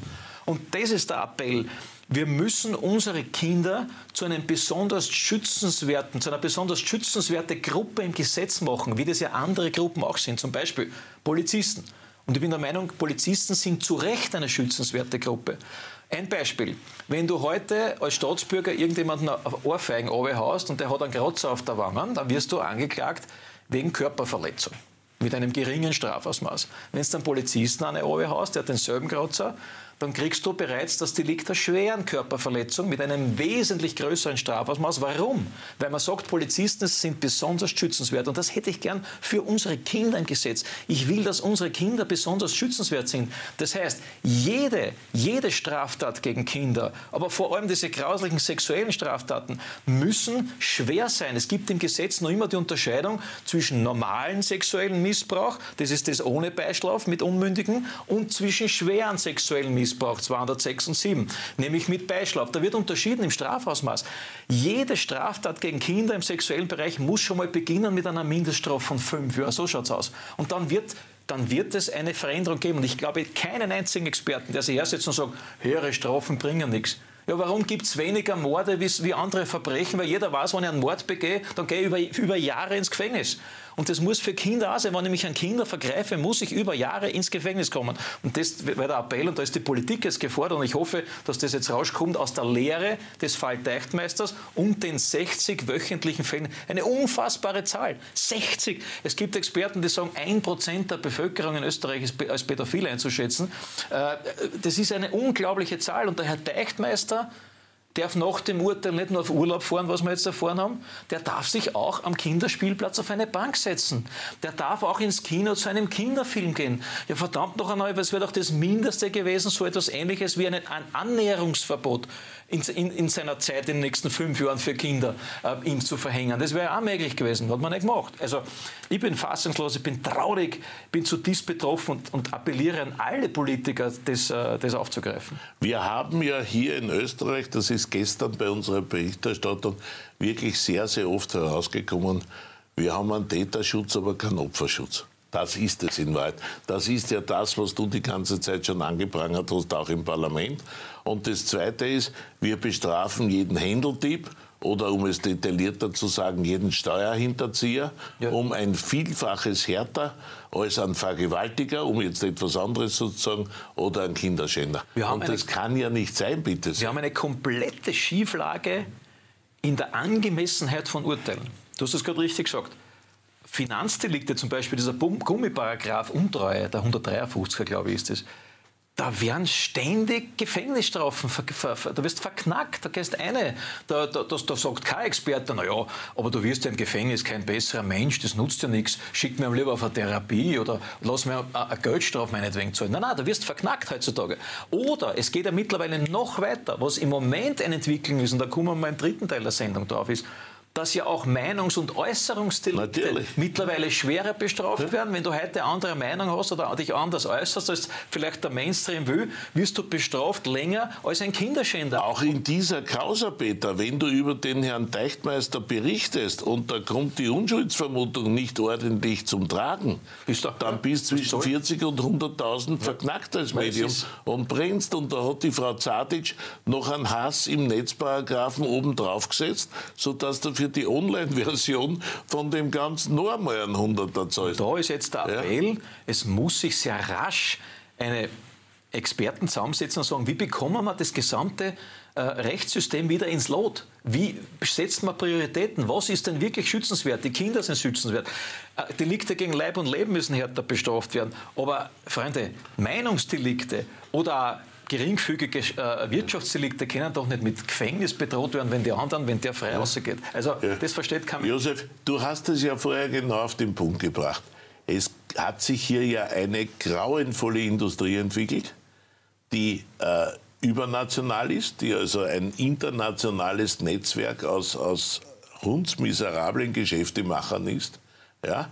Und das ist der Appell. Wir müssen unsere Kinder zu einem besonders schützenswerten, zu einer besonders schützenswerten Gruppe im Gesetz machen, wie das ja andere Gruppen auch sind, zum Beispiel Polizisten. Und ich bin der Meinung, Polizisten sind zu Recht eine schützenswerte Gruppe. Ein Beispiel. Wenn du heute als Staatsbürger irgendjemanden auf Ohrfeigen haust und der hat einen Kratzer auf der Wange, dann wirst du angeklagt wegen Körperverletzung mit einem geringen Strafausmaß. Wenn es dann Polizisten an eine Ohr haust, der hat denselben Kratzer, dann kriegst du bereits das Delikt der schweren Körperverletzung mit einem wesentlich größeren Strafausmaß. Warum? Weil man sagt, Polizisten sind besonders schützenswert. Und das hätte ich gern für unsere Kinder im Gesetz. Ich will, dass unsere Kinder besonders schützenswert sind. Das heißt, jede, jede Straftat gegen Kinder, aber vor allem diese grauslichen sexuellen Straftaten, müssen schwer sein. Es gibt im Gesetz noch immer die Unterscheidung zwischen normalen sexuellen Missbrauch, das ist das ohne Beischlaf mit Unmündigen, und zwischen schweren sexuellen Missbrauch. Missbrauch 206 und 7, nämlich mit Beischlaf. Da wird unterschieden im Strafausmaß. Jede Straftat gegen Kinder im sexuellen Bereich muss schon mal beginnen mit einer Mindeststrafe von fünf Jahren. So schaut es aus. Und dann wird dann wird es eine Veränderung geben. Und ich glaube keinen einzigen Experten, der sich hersetzt und sagt, höhere Strafen bringen nichts. Ja, warum gibt es weniger Morde wie, wie, andere Verbrechen? Weil jeder weiß, wenn ich einen Mord begehe, dann gehe ich über, über Jahre ins Gefängnis. Und das muss für Kinder auch sein. Wenn ich mich an Kinder vergreife, muss ich über Jahre ins Gefängnis kommen. Und das wäre der Appell und da ist die Politik jetzt gefordert. Und ich hoffe, dass das jetzt rauskommt aus der Lehre des Fall Deichtmeisters und den 60 wöchentlichen Fällen. Eine unfassbare Zahl. 60. Es gibt Experten, die sagen, ein Prozent der Bevölkerung in Österreich ist als pädophil einzuschätzen. Äh, das ist eine unglaubliche Zahl. Und der Herr Deichtmeister darf nach dem Urteil nicht nur auf Urlaub fahren, was wir jetzt erfahren haben, der darf sich auch am Kinderspielplatz auf eine Bank setzen. Der darf auch ins Kino zu einem Kinderfilm gehen. Ja, verdammt noch einmal, es wäre doch das Mindeste gewesen, so etwas Ähnliches wie ein Annäherungsverbot in, in, in, seiner Zeit in den nächsten fünf Jahren für Kinder äh, ihm zu verhängen. Das wäre auch möglich gewesen, hat man nicht gemacht. Also ich bin fassungslos, ich bin traurig, bin zutiefst betroffen und, und appelliere an alle Politiker, das, äh, das aufzugreifen. Wir haben ja hier in Österreich, das ist gestern bei unserer Berichterstattung wirklich sehr, sehr oft herausgekommen, wir haben einen Täterschutz, aber keinen Opferschutz. Das ist es in Wahrheit. Das ist ja das, was du die ganze Zeit schon angeprangert hast, auch im Parlament. Und das Zweite ist, wir bestrafen jeden Händeldieb oder um es detaillierter zu sagen, jeden Steuerhinterzieher ja. um ein Vielfaches härter als ein Vergewaltiger, um jetzt etwas anderes sozusagen, oder ein Kinderschänder. Und das kann ja nicht sein, bitte. Wir haben eine komplette Schieflage in der Angemessenheit von Urteilen. Du hast es gerade richtig gesagt. Finanzdelikte, zum Beispiel dieser Gummiparagraf Untreue, der 153er, glaube ich, ist es da werden ständig Gefängnisstrafen, du wirst verknackt, da gehst eine, da, da, da, da sagt kein Experte, naja, aber du wirst ja im Gefängnis kein besserer Mensch, das nutzt ja nichts, schick mir lieber auf eine Therapie oder lass mir eine Geldstrafe meinetwegen zahlen. Nein, nein, du wirst verknackt heutzutage. Oder es geht ja mittlerweile noch weiter, was im Moment eine Entwicklung ist, und da kommen wir mal im dritten Teil der Sendung drauf, ist, dass ja auch Meinungs- und Äußerungsdelikte Natürlich. mittlerweile schwerer bestraft ja. werden. Wenn du heute eine andere Meinung hast oder dich anders äußerst, als vielleicht der Mainstream will, wirst du bestraft länger als ein Kinderschänder. Auch in dieser Causa, Peter, wenn du über den Herrn Teichtmeister berichtest und da kommt die Unschuldsvermutung nicht ordentlich zum Tragen, bist du, dann bist du zwischen 40 und 100.000 ja. verknackt als Medium und brennst. Und da hat die Frau Zadic noch einen Hass im Netzparagraphen oben drauf gesetzt, sodass du für die Online-Version von dem Ganzen nur einmal ein Hunderter. Da ist jetzt der Appell, ja. es muss sich sehr rasch eine Experten zusammensetzen und sagen, wie bekommen wir das gesamte äh, Rechtssystem wieder ins Lot? Wie setzt man Prioritäten? Was ist denn wirklich schützenswert? Die Kinder sind schützenswert. Äh, Delikte gegen Leib und Leben müssen härter bestraft werden. Aber, Freunde, Meinungsdelikte oder geringfügige äh, Wirtschaftsdelikte können doch nicht mit Gefängnis bedroht werden, wenn die anderen, wenn der frei ja. rausgeht. Also ja. das versteht kein Mensch. Josef, du hast es ja vorher genau auf den Punkt gebracht. Es hat sich hier ja eine grauenvolle Industrie entwickelt, die äh, übernational ist, die also ein internationales Netzwerk aus, aus hundsmiserablen Geschäftemachern ist, ja,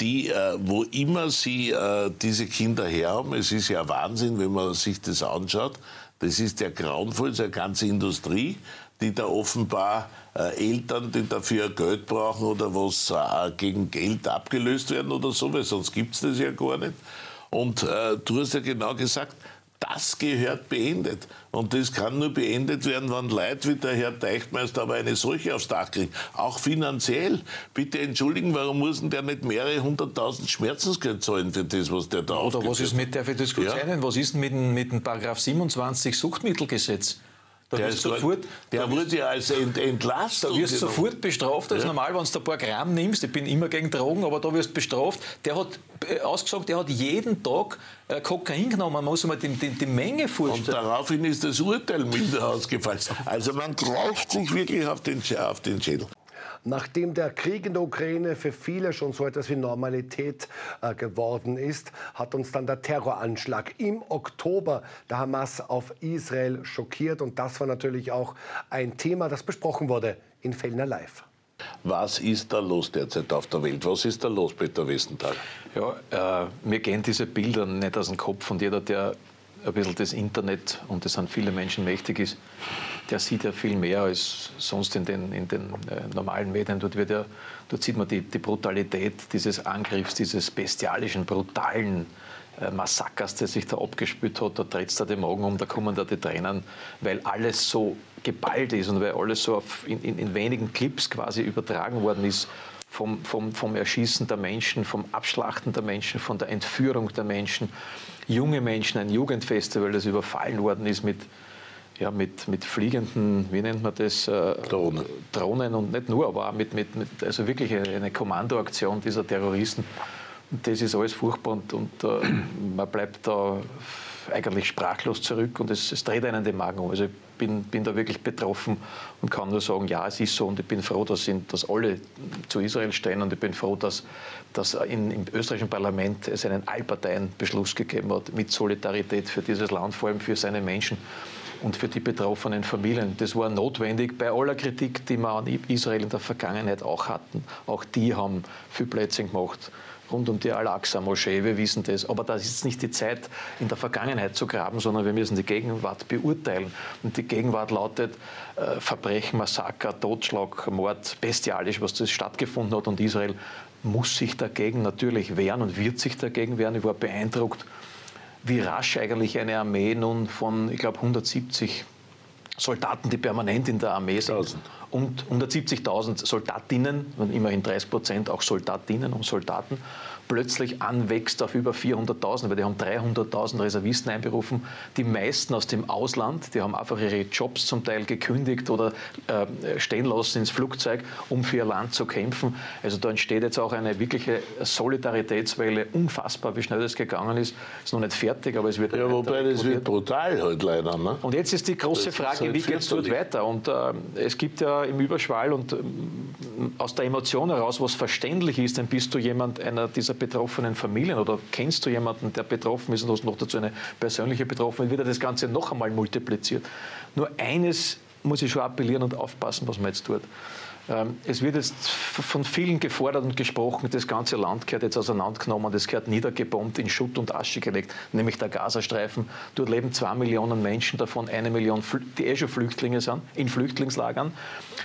die, äh, wo immer sie äh, diese Kinder her haben, es ist ja Wahnsinn, wenn man sich das anschaut, das ist ja grauenvoll, so eine ganze Industrie, die da offenbar äh, Eltern, die dafür Geld brauchen oder was äh, gegen Geld abgelöst werden oder so, weil sonst gibt es das ja gar nicht. Und äh, du hast ja genau gesagt, das gehört beendet. Und das kann nur beendet werden, wenn Leute wie der Herr Teichtmeister aber eine solche aufs Dach kriegen. Auch finanziell. Bitte entschuldigen, warum muss denn der nicht mehrere hunderttausend Schmerzensgeld zahlen für das, was der da Oder was ist mit, der für das ja? was ist denn mit dem, mit dem Paragraph 27 Suchtmittelgesetz? Da der, ist sofort, der wurde ja als ent, entlastet. Da wirst du sofort bestraft. Das ja. normal, wenn du ein paar Gramm nimmst. Ich bin immer gegen Drogen, aber da wirst du bestraft. Der hat äh, ausgesagt, der hat jeden Tag äh, Kokain genommen. Man muss sich mal die, die, die, Menge vorstellen. Und daraufhin ist das Urteil milder ausgefallen. Also man greift sich wirklich auf den, auf den Schädel. Nachdem der Krieg in der Ukraine für viele schon so etwas wie Normalität äh, geworden ist, hat uns dann der Terroranschlag im Oktober der Hamas auf Israel schockiert. Und das war natürlich auch ein Thema, das besprochen wurde in Fellner Live. Was ist da los derzeit auf der Welt? Was ist da los, Peter Westenthal? Ja, äh, mir gehen diese Bilder nicht aus dem Kopf und jeder, der ein bisschen das Internet, und das sind viele Menschen mächtig ist, der sieht ja viel mehr als sonst in den, in den äh, normalen Medien. Dort, wird ja, dort sieht man die, die Brutalität dieses Angriffs, dieses bestialischen, brutalen äh, Massakers, der sich da abgespült hat. Da dreht es da den Magen um, da kommen da die Tränen, weil alles so geballt ist und weil alles so auf, in, in, in wenigen Clips quasi übertragen worden ist vom, vom, vom Erschießen der Menschen, vom Abschlachten der Menschen, von der Entführung der Menschen. Junge Menschen, ein Jugendfestival, das überfallen worden ist mit, ja, mit, mit fliegenden, wie nennt man das? Äh, Drohnen. Drohnen und nicht nur, aber auch mit, mit, mit also wirklich eine, Kommandoaktion dieser Terroristen. Und das ist alles furchtbar und, und uh, man bleibt da eigentlich sprachlos zurück und es, es dreht einen den Magen um. Also ich bin, bin da wirklich betroffen und kann nur sagen, ja, es ist so und ich bin froh, dass, dass alle zu Israel stehen und ich bin froh, dass, dass in, im österreichischen Parlament es einen Allparteienbeschluss gegeben hat mit Solidarität für dieses Land, vor allem für seine Menschen und für die betroffenen Familien. Das war notwendig bei aller Kritik, die wir an Israel in der Vergangenheit auch hatten. Auch die haben viel Plätze gemacht rund um die Al-Aqsa-Moschee. Wir wissen das. Aber das ist nicht die Zeit, in der Vergangenheit zu graben, sondern wir müssen die Gegenwart beurteilen. Und die Gegenwart lautet äh, Verbrechen, Massaker, Totschlag, Mord, bestialisch, was das stattgefunden hat. Und Israel muss sich dagegen natürlich wehren und wird sich dagegen wehren. Ich war beeindruckt, wie rasch eigentlich eine Armee nun von, ich glaube, 170 Soldaten, die permanent in der Armee sind, und 170.000 Soldatinnen, immerhin 30 Prozent auch Soldatinnen und Soldaten plötzlich anwächst auf über 400.000, weil die haben 300.000 Reservisten einberufen, die meisten aus dem Ausland, die haben einfach ihre Jobs zum Teil gekündigt oder äh, stehen lassen ins Flugzeug, um für ihr Land zu kämpfen. Also da entsteht jetzt auch eine wirkliche Solidaritätswelle, unfassbar, wie schnell das gegangen ist. Ist noch nicht fertig, aber es wird... Ja, wobei das wird brutal halt leider. Ne? Und jetzt ist die große das Frage, halt wie geht es dort weiter? Und äh, es gibt ja im Überschwall und äh, aus der Emotion heraus, was verständlich ist, dann bist du jemand einer dieser betroffenen Familien oder kennst du jemanden, der betroffen ist und hast noch dazu eine persönliche Betroffenheit, wird das Ganze noch einmal multipliziert. Nur eines muss ich schon appellieren und aufpassen, was man jetzt tut. Ähm, es wird jetzt von vielen gefordert und gesprochen, das ganze Land gehört jetzt auseinandergenommen, das gehört niedergebombt, in Schutt und Asche gelegt, nämlich der Gazastreifen. Dort leben zwei Millionen Menschen, davon eine Million, die eh schon Flüchtlinge sind, in Flüchtlingslagern,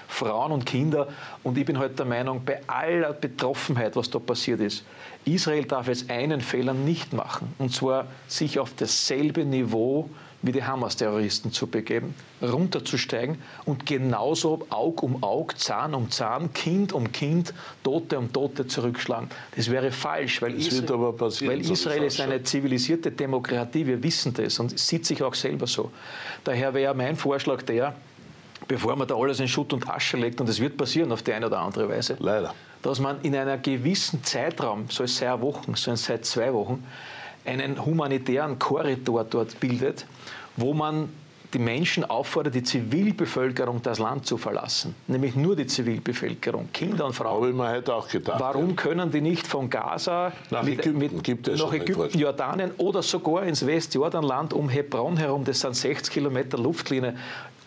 Frauen und Kinder. Und ich bin heute halt der Meinung, bei aller Betroffenheit, was da passiert ist, Israel darf jetzt einen Fehler nicht machen, und zwar sich auf dasselbe Niveau wie die Hamas-Terroristen zu begeben, runterzusteigen und genauso Aug um Aug, Zahn um Zahn, Kind um Kind, Tote um Tote zurückschlagen. Das wäre falsch, weil das Israel, weil Israel ist eine zivilisierte Demokratie, wir wissen das und sieht sich auch selber so. Daher wäre mein Vorschlag der, bevor man da alles in Schutt und Asche legt, und das wird passieren auf die eine oder andere Weise, Leider. dass man in einer gewissen Zeitraum, soll es sei Wochen, soll es sei zwei Wochen, einen humanitären Korridor dort bildet, wo man die Menschen auffordert, die Zivilbevölkerung das Land zu verlassen. Nämlich nur die Zivilbevölkerung, Kinder und Frauen. Habe ich mir heute auch gedacht. Warum ja. können die nicht von Gaza nach mit, Ägypten, mit, gibt es nach Ägypten Jordanien oder sogar ins Westjordanland um Hebron herum, das sind 60 Kilometer Luftlinie,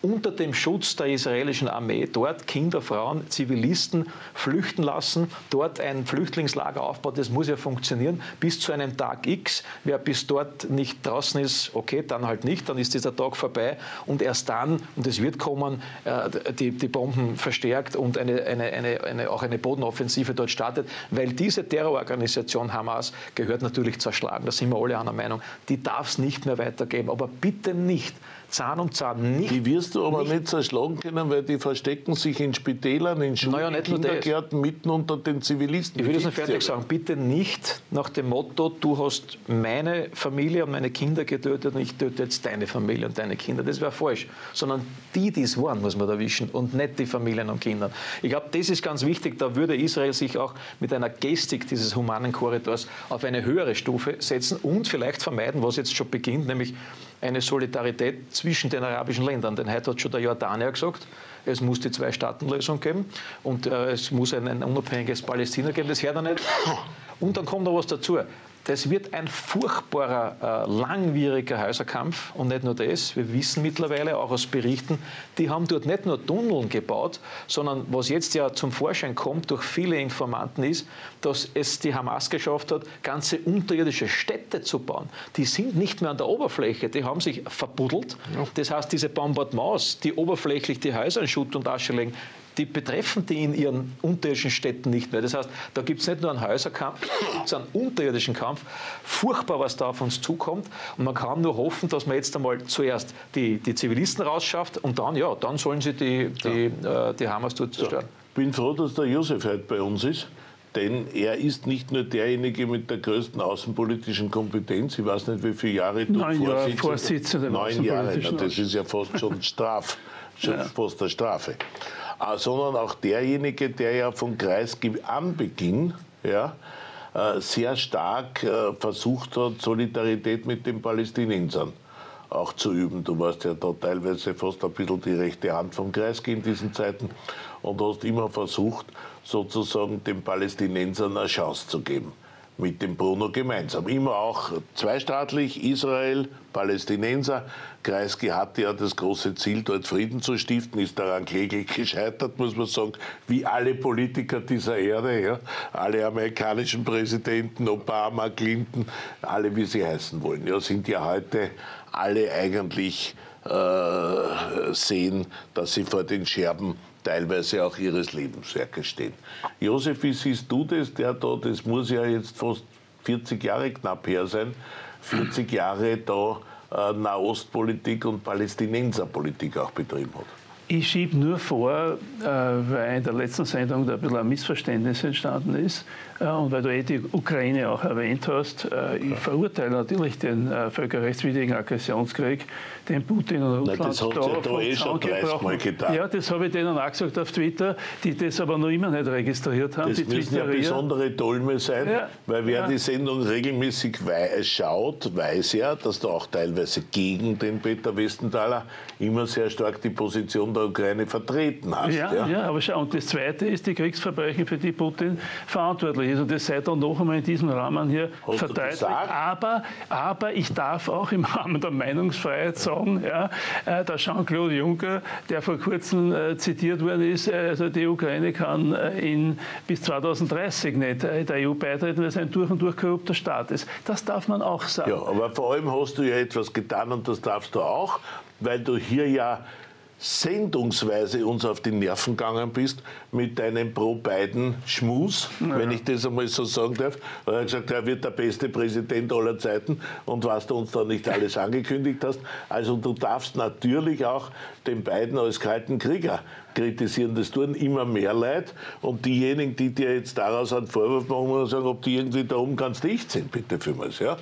unter dem Schutz der israelischen Armee dort Kinder, Frauen, Zivilisten flüchten lassen, dort ein Flüchtlingslager aufbaut. Das muss ja funktionieren bis zu einem Tag X. Wer bis dort nicht draußen ist, okay, dann halt nicht, dann ist dieser Tag vorbei und erst dann, und es wird kommen, äh, die, die Bomben verstärkt und eine, eine, eine, eine, auch eine Bodenoffensive dort startet, weil diese Terrororganisation Hamas gehört natürlich zerschlagen. Da sind wir alle einer Meinung. Die darf es nicht mehr weitergeben, aber bitte nicht Zahn um Zahn. Nicht, die wirst du aber nicht, nicht zerschlagen können, weil die verstecken sich in Spitälern, in Schulen, naja, in Kindergärten, mitten unter den Zivilisten. Ich will das noch fertig sagen. Bitte nicht nach dem Motto, du hast meine Familie und meine Kinder getötet und ich töte jetzt deine Familie und deine Kinder. Das wäre falsch. Sondern die, die es waren, muss man erwischen und nicht die Familien und Kinder. Ich glaube, das ist ganz wichtig. Da würde Israel sich auch mit einer Gestik dieses humanen Korridors auf eine höhere Stufe setzen und vielleicht vermeiden, was jetzt schon beginnt, nämlich eine Solidarität zwischen den arabischen Ländern. Denn heute hat schon der Jordanier gesagt, es muss die Zwei-Staaten-Lösung geben und äh, es muss ein, ein unabhängiges Palästina geben. Das hört er nicht. Und dann kommt noch was dazu. Das wird ein furchtbarer, äh, langwieriger Häuserkampf. Und nicht nur das, wir wissen mittlerweile auch aus Berichten, die haben dort nicht nur Tunneln gebaut, sondern was jetzt ja zum Vorschein kommt durch viele Informanten ist, dass es die Hamas geschafft hat, ganze unterirdische Städte zu bauen. Die sind nicht mehr an der Oberfläche, die haben sich verbuddelt. Das heißt, diese Bombardements, die oberflächlich die Häuser in Schutt und Asche legen, die betreffen die in ihren unterirdischen Städten nicht mehr. Das heißt, da gibt es nicht nur einen Häuserkampf, es gibt einen unterirdischen Kampf. Furchtbar, was da auf uns zukommt. Und man kann nur hoffen, dass man jetzt einmal zuerst die, die Zivilisten rausschafft und dann, ja, dann sollen sie die, die, ja. äh, die Hamas dort zerstören. Ich bin froh, dass der Josef heute bei uns ist. Denn er ist nicht nur derjenige mit der größten außenpolitischen Kompetenz. Ich weiß nicht, wie viele Jahre du Neun Jahre Vorsitzender. Neun Jahre, das ist ja fast schon Straf, schon ja. fast eine Strafe. Äh, sondern auch derjenige, der ja von Kreisky am Beginn ja, äh, sehr stark äh, versucht hat, Solidarität mit den Palästinensern auch zu üben. Du warst ja da teilweise fast ein bisschen die rechte Hand vom Kreisky in diesen Zeiten und hast immer versucht, sozusagen den Palästinensern eine Chance zu geben mit dem Bruno gemeinsam. Immer auch zweistaatlich, Israel, Palästinenser. Kreisky hatte ja das große Ziel, dort Frieden zu stiften, ist daran kläglich gescheitert, muss man sagen, wie alle Politiker dieser Erde, ja, alle amerikanischen Präsidenten, Obama, Clinton, alle wie sie heißen wollen, ja, sind ja heute alle eigentlich äh, sehen, dass sie vor den Scherben teilweise auch ihres Lebenswerkes stehen. Josef, wie siehst du das? Der da, das muss ja jetzt fast 40 Jahre knapp her sein, 40 Jahre da äh, Nahostpolitik und Palästinenserpolitik auch betrieben hat. Ich schiebe nur vor, äh, weil in der letzten Sendung da ein bisschen ein Missverständnis entstanden ist und weil du eh die Ukraine auch erwähnt hast. Äh, ich verurteile natürlich den völkerrechtswidrigen Aggressionskrieg, den Putin und Russland Nein, das hat da, da eh schon 30 Mal getan. Ja, das habe ich denen auch gesagt auf Twitter, die das aber noch immer nicht registriert haben. Das die müssen ja besondere Dolme sein, ja. weil wer ja. die Sendung regelmäßig schaut, weiß ja, dass du auch teilweise gegen den Peter Westenthaler immer sehr stark die Position der Ukraine vertreten hast. Ja, ja. ja aber schau, und das Zweite ist die Kriegsverbrechen, für die Putin verantwortlich ist. Und das sei dann noch einmal in diesem Rahmen hier Hast verteidigt. Aber, aber ich darf auch im Rahmen der Meinungsfreiheit sagen, ja, äh, der Jean-Claude Juncker, der vor kurzem äh, zitiert worden ist, äh, also die Ukraine kann äh, in, bis 2030 nicht der EU beitreten, weil es ein durch und durch korrupter Staat ist. Das darf man auch sagen. Ja, aber vor allem hast du ja etwas getan und das darfst du auch, weil du hier ja sendungsweise uns auf die Nerven gegangen bist mit deinem Pro-Biden-Schmus, ja. wenn ich das einmal so sagen darf. Er hat gesagt, er wird der beste Präsident aller Zeiten und was du uns da nicht alles angekündigt hast. Also du darfst natürlich auch den Biden als kalten Krieger kritisieren. Das tun immer mehr Leute. Und diejenigen, die dir jetzt daraus einen Vorwurf machen, muss sagen, ob die irgendwie da oben ganz dicht sind, bitte vielmals. Ja?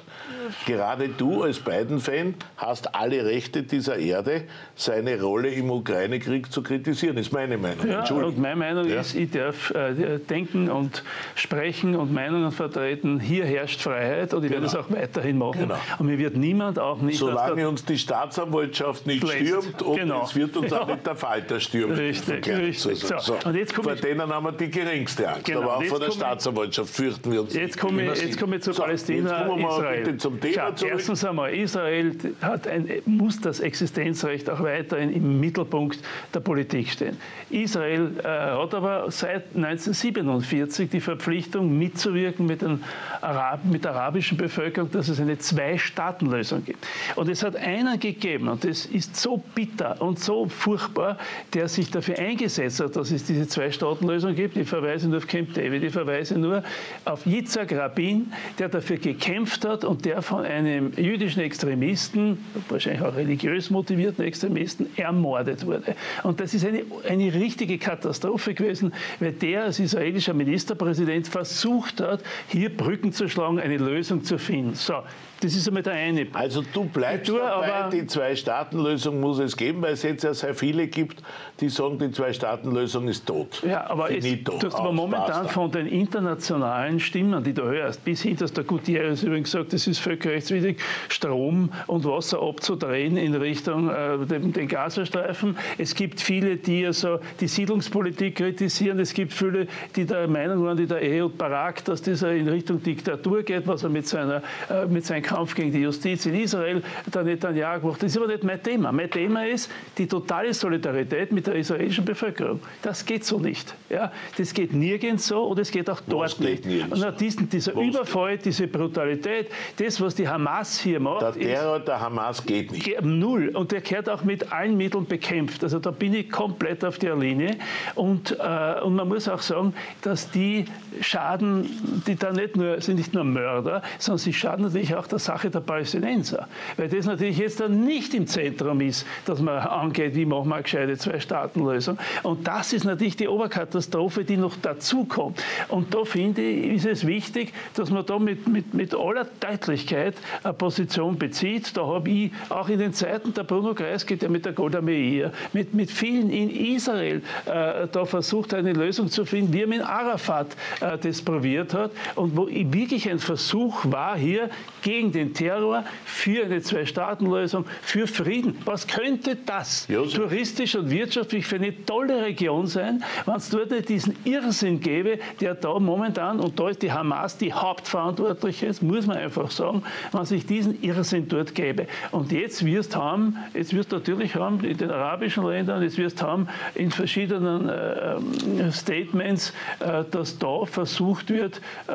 Gerade du als Biden-Fan hast alle Rechte dieser Erde, seine Rolle im Ukraine-Krieg zu kritisieren, ist meine Meinung. Ja, und meine Meinung ja? ist, ich darf äh, denken und sprechen und Meinungen vertreten. Hier herrscht Freiheit und ich genau. werde es auch weiterhin machen. Genau. Und mir wird niemand auch nicht... Solange uns die Staatsanwaltschaft nicht stürmt und genau. es wird uns ja. auch nicht der Falter stürmen. Richtig, richtig. So. So. Und jetzt vor denen haben wir die geringste Angst, genau. aber auch vor der Staatsanwaltschaft fürchten wir uns Jetzt komme ich, jetzt komme ich zu so, Palästina, Israel. zum Thema Schau, Erstens einmal, Israel hat ein, muss das Existenzrecht auch weiterhin im Mittelpunkt der Politik stehen. Israel äh, hat aber seit 1947 die Verpflichtung mitzuwirken mit, den Arab, mit der arabischen Bevölkerung, dass es eine Zwei-Staaten-Lösung gibt. Und es hat einen gegeben, und das ist so bitter und so furchtbar, der sich dafür eingesetzt hat, dass es diese Zwei-Staaten-Lösung gibt. Ich verweise nur auf Camp David, ich verweise nur auf Yitzhak Rabin, der dafür gekämpft hat und der von einem jüdischen Extremisten, wahrscheinlich auch religiös motivierten Extremisten, ermordet wurde. Und das ist eine, eine richtige Katastrophe gewesen, weil der als israelischer Ministerpräsident versucht hat, hier Brücken zu schlagen, eine Lösung zu finden. So, das ist einmal der eine. Also du bleibst tue, dabei, die Zwei-Staaten-Lösung muss es geben, weil es jetzt ja sehr viele gibt, die sagen, die Zwei-Staaten-Lösung ist tot. Ja, aber es, du hast aber momentan von den internationalen Stimmen, die du hörst, bis hin, dass der Gutierrez übrigens sagt, es ist völkerrechtswidrig, Strom und Wasser abzudrehen in Richtung äh, den, den Gazastreifen. Es gibt viele, die also die Siedlungspolitik kritisieren. Es gibt viele, die der Meinung waren, die der Ehud Barak, dass das in Richtung Diktatur geht, was er mit seiner äh, mit seinen Kampf gegen die Justiz in Israel, der Netanyahu gemacht. Das ist aber nicht mein Thema. Mein Thema ist die totale Solidarität mit der israelischen Bevölkerung. Das geht so nicht. Ja? Das geht nirgends so und es geht auch dort was nicht. Und nach diesen, dieser was Überfall, diese Brutalität, das, was die Hamas hier macht. Der Terror der Hamas geht nicht. Null. Und der gehört auch mit allen Mitteln bekämpft. Also da bin ich komplett auf der Linie. Und, äh, und man muss auch sagen, dass die schaden, die da nicht nur, sind nicht nur Mörder, sondern sie schaden natürlich auch der der Sache der Palästinenser. Weil das natürlich jetzt dann nicht im Zentrum ist, dass man angeht, wie machen wir eine gescheite Zwei-Staaten-Lösung. Und das ist natürlich die Oberkatastrophe, die noch dazukommt. Und da finde ich, ist es wichtig, dass man da mit, mit, mit aller Deutlichkeit eine Position bezieht. Da habe ich auch in den Zeiten der Bruno Kreisky, der mit der Golda Meir, mit, mit vielen in Israel äh, da versucht, eine Lösung zu finden, wie er mit Arafat äh, das probiert hat und wo wirklich ein Versuch war, hier gegen gegen den Terror, für eine Zwei-Staaten-Lösung, für Frieden. Was könnte das Josef. touristisch und wirtschaftlich für eine tolle Region sein, wenn es dort nicht diesen Irrsinn gäbe, der da momentan, und da ist die Hamas die Hauptverantwortliche, ist, muss man einfach sagen, wenn sich diesen Irrsinn dort gäbe. Und jetzt wirst haben, jetzt wirst du natürlich haben in den arabischen Ländern, jetzt wirst haben in verschiedenen äh, ähm, Statements, äh, dass da versucht wird, äh,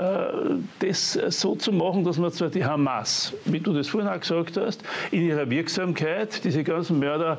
das so zu machen, dass man zwar die Hamas Maß, wie du das vorhin auch gesagt hast, in ihrer Wirksamkeit diese ganzen Mörder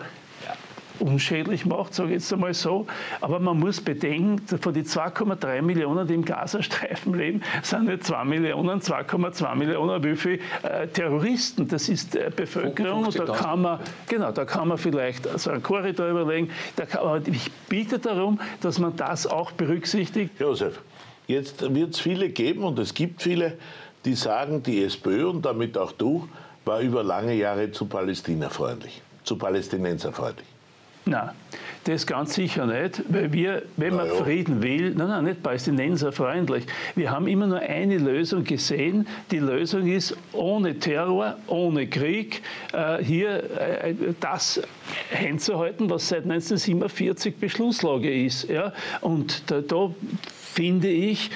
unschädlich macht, sage ich jetzt einmal so. Aber man muss bedenken, von den 2,3 Millionen, die im Gazastreifen leben, sind nicht 2 Millionen, 2,2 Millionen, wie viele äh, Terroristen. Das ist äh, Bevölkerung und da kann man, genau, da kann man vielleicht so einen Korridor überlegen. Kann, aber ich bitte darum, dass man das auch berücksichtigt. Josef, jetzt wird es viele geben und es gibt viele, die sagen, die SPÖ und damit auch du, war über lange Jahre zu Palästina freundlich, zu Palästinenser freundlich. Nein, das ganz sicher nicht, weil wir, wenn man. Frieden will, nein, nein, nicht palästinenserfreundlich. Wir haben immer nur eine Lösung gesehen. Die Lösung ist ohne Terror, ohne Krieg, äh, hier äh, das hinzuhalten, was seit 1947 Beschlusslage ist. Ja? Und da, da finde ich,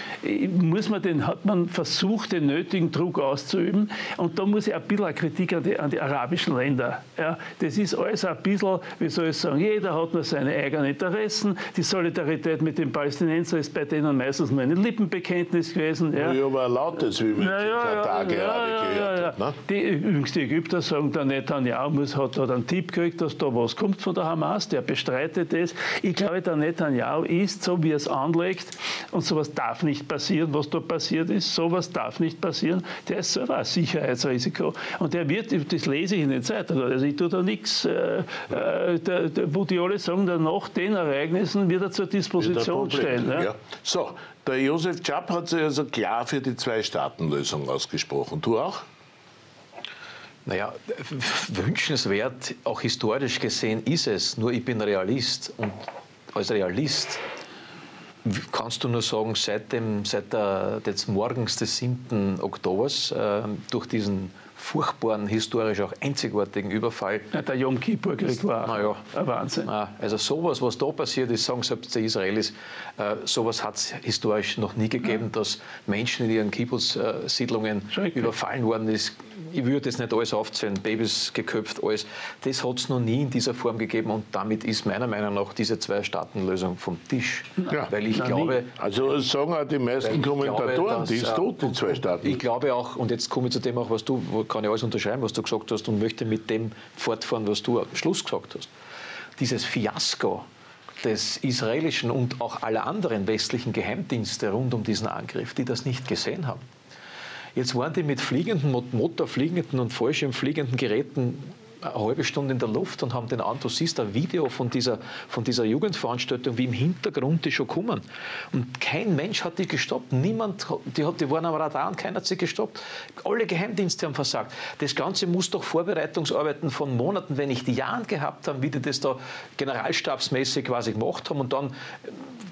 muss man den, hat man versucht, den nötigen Druck auszuüben. Und da muss ich ein bisschen Kritik an die, an die arabischen Länder. Ja, das ist alles ein bisschen, wie soll ich sagen, jeder hat nur seine eigenen Interessen. Die Solidarität mit den Palästinensern ist bei denen meistens nur ein Lippenbekenntnis gewesen. Ja, ja aber lautes, wie wir ja, ja, da ja, gerade ja, gehört ja, haben. Ne? Die, übrigens, die Ägypter sagen, der Netanyahu muss, hat, hat einen Tipp gekriegt, dass da was kommt von der Hamas, der bestreitet es. Ich glaube, der Netanyahu ist, so wie er es anlegt, und sowas darf nicht passieren, was da passiert ist. Sowas darf nicht passieren. Der ist selber ein Sicherheitsrisiko. Und der wird, das lese ich in den Zeitungen, also ich tue da nichts, äh, äh, wo die alle sagen, nach den Ereignissen wird er zur Disposition stehen. Ja. Ja. So, der Josef Chapp hat sich also klar für die Zwei-Staaten-Lösung ausgesprochen. Du auch? Naja, wünschenswert, auch historisch gesehen, ist es. Nur ich bin Realist. Und als Realist kannst du nur sagen, seit, dem, seit der, des Morgens des 7. Oktobers, äh, durch diesen furchtbaren, historisch auch einzigartigen Überfall. Ja, der Yom Kippur-Krieg war naja, ein Wahnsinn. Also sowas, was da passiert ist, sagen selbst die Israelis, äh, sowas hat es historisch noch nie gegeben, ja. dass Menschen in ihren Kibbutz-Siedlungen überfallen worden ist. Ich würde jetzt nicht alles aufzählen, Babys geköpft, alles. Das hat es noch nie in dieser Form gegeben und damit ist meiner Meinung nach diese Zwei-Staaten-Lösung vom Tisch. Ja. Weil ich glaube... Also sagen auch die meisten Kommentatoren, glaube, dass, die ist tot, die zwei Staaten. Ich glaube auch, und jetzt komme ich zu dem auch, was du kann ich alles unterschreiben, was du gesagt hast und möchte mit dem fortfahren, was du am Schluss gesagt hast. Dieses Fiasko des israelischen und auch aller anderen westlichen Geheimdienste rund um diesen Angriff, die das nicht gesehen haben. Jetzt waren die mit fliegenden, motorfliegenden und fallschirmfliegenden Geräten eine halbe Stunde in der Luft und haben den an, du siehst ein Video von dieser, von dieser Jugendveranstaltung, wie im Hintergrund die schon kommen. Und kein Mensch hat die gestoppt. Niemand, die, hat, die waren am Radar und keiner hat sie gestoppt. Alle Geheimdienste haben versagt. Das Ganze muss doch Vorbereitungsarbeiten von Monaten, wenn nicht Jahren gehabt haben, wie die das da generalstabsmäßig quasi gemacht haben und dann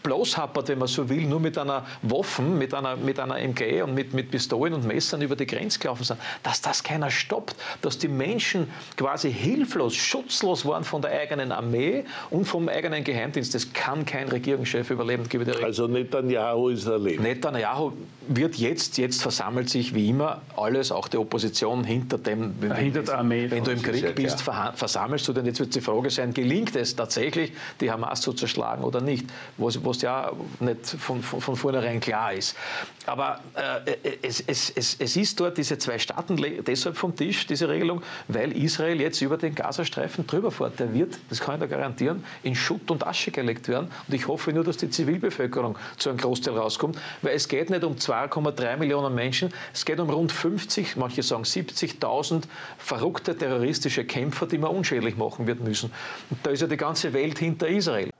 bloßhappert, wenn man so will, nur mit einer Waffe, mit einer, mit einer MG und mit, mit Pistolen und Messern über die Grenze gelaufen sind, dass das keiner stoppt, dass die Menschen quasi hilflos, schutzlos waren von der eigenen Armee und vom eigenen Geheimdienst. Das kann kein Regierungschef überleben. Also Netanyahu ist erlebt. Netanyahu wird jetzt, jetzt versammelt sich wie immer alles, auch die Opposition hinter dem, wenn, hinter der Armee. Wenn du im Krieg bist, versammelst du, denn jetzt wird die Frage sein, gelingt es tatsächlich, die Hamas zu zerschlagen oder nicht? Was, was was ja nicht von, von, von vornherein klar ist. Aber äh, es, es, es, es ist dort diese zwei Staaten deshalb vom Tisch, diese Regelung, weil Israel jetzt über den Gazastreifen drüber fährt. Der wird, das kann ich da garantieren, in Schutt und Asche gelegt werden. Und ich hoffe nur, dass die Zivilbevölkerung zu einem Großteil rauskommt, weil es geht nicht um 2,3 Millionen Menschen, es geht um rund 50, manche sagen 70.000 verrückte terroristische Kämpfer, die man unschädlich machen wird müssen. Und da ist ja die ganze Welt hinter Israel.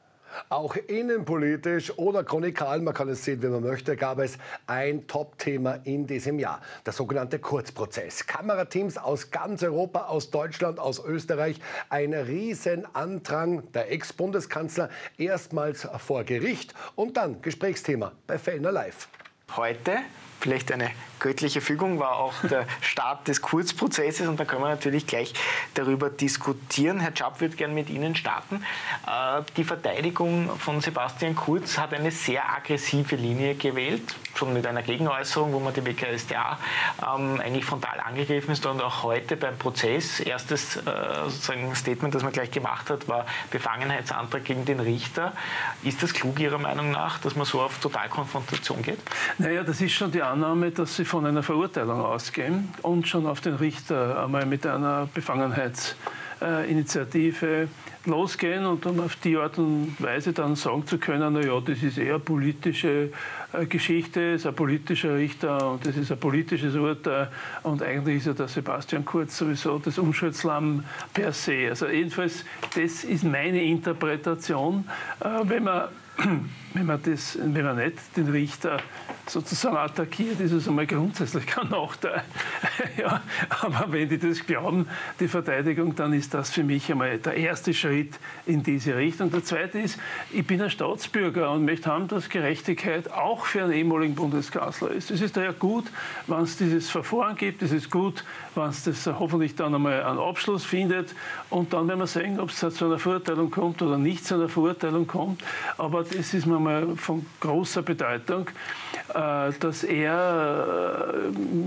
Auch innenpolitisch oder chronikal, man kann es sehen, wie man möchte, gab es ein Top-Thema in diesem Jahr. Der sogenannte Kurzprozess. Kamerateams aus ganz Europa, aus Deutschland, aus Österreich. Ein Riesenandrang. Der Ex-Bundeskanzler erstmals vor Gericht und dann Gesprächsthema bei Fellner Live. Heute vielleicht eine göttliche Fügung war auch der Start des Kurzprozesses und da können wir natürlich gleich darüber diskutieren. Herr Schapp würde gerne mit Ihnen starten. Äh, die Verteidigung von Sebastian Kurz hat eine sehr aggressive Linie gewählt, schon mit einer Gegenäußerung, wo man die WKStA ähm, eigentlich frontal angegriffen ist und auch heute beim Prozess. Erstes äh, sozusagen Statement, das man gleich gemacht hat, war Befangenheitsantrag gegen den Richter. Ist das klug Ihrer Meinung nach, dass man so auf Totalkonfrontation geht? Naja, das ist schon die Annahme, dass Sie von einer Verurteilung ausgehen und schon auf den Richter einmal mit einer Befangenheits äh, Initiative losgehen und um auf die Art und Weise dann sagen zu können, naja, das ist eher politische äh, Geschichte, ist ein politischer Richter und das ist ein politisches Urteil und eigentlich ist ja der Sebastian Kurz sowieso das Unschuldslamm per se. Also jedenfalls, das ist meine Interpretation. Äh, wenn man wenn man, das, wenn man nicht den Richter sozusagen attackiert, ist es einmal grundsätzlich kein Nachteil. ja, aber wenn die das glauben, die Verteidigung, dann ist das für mich einmal der erste Schritt in diese Richtung. Der zweite ist, ich bin ein Staatsbürger und möchte haben, dass Gerechtigkeit auch für einen ehemaligen Bundeskanzler ist. Es ist daher gut, wenn es dieses Verfahren gibt, es ist gut, wenn es das hoffentlich dann einmal einen Abschluss findet und dann werden wir sehen, ob es zu einer Verurteilung kommt oder nicht zu einer Verurteilung kommt. Aber das ist mir mal von großer Bedeutung, dass er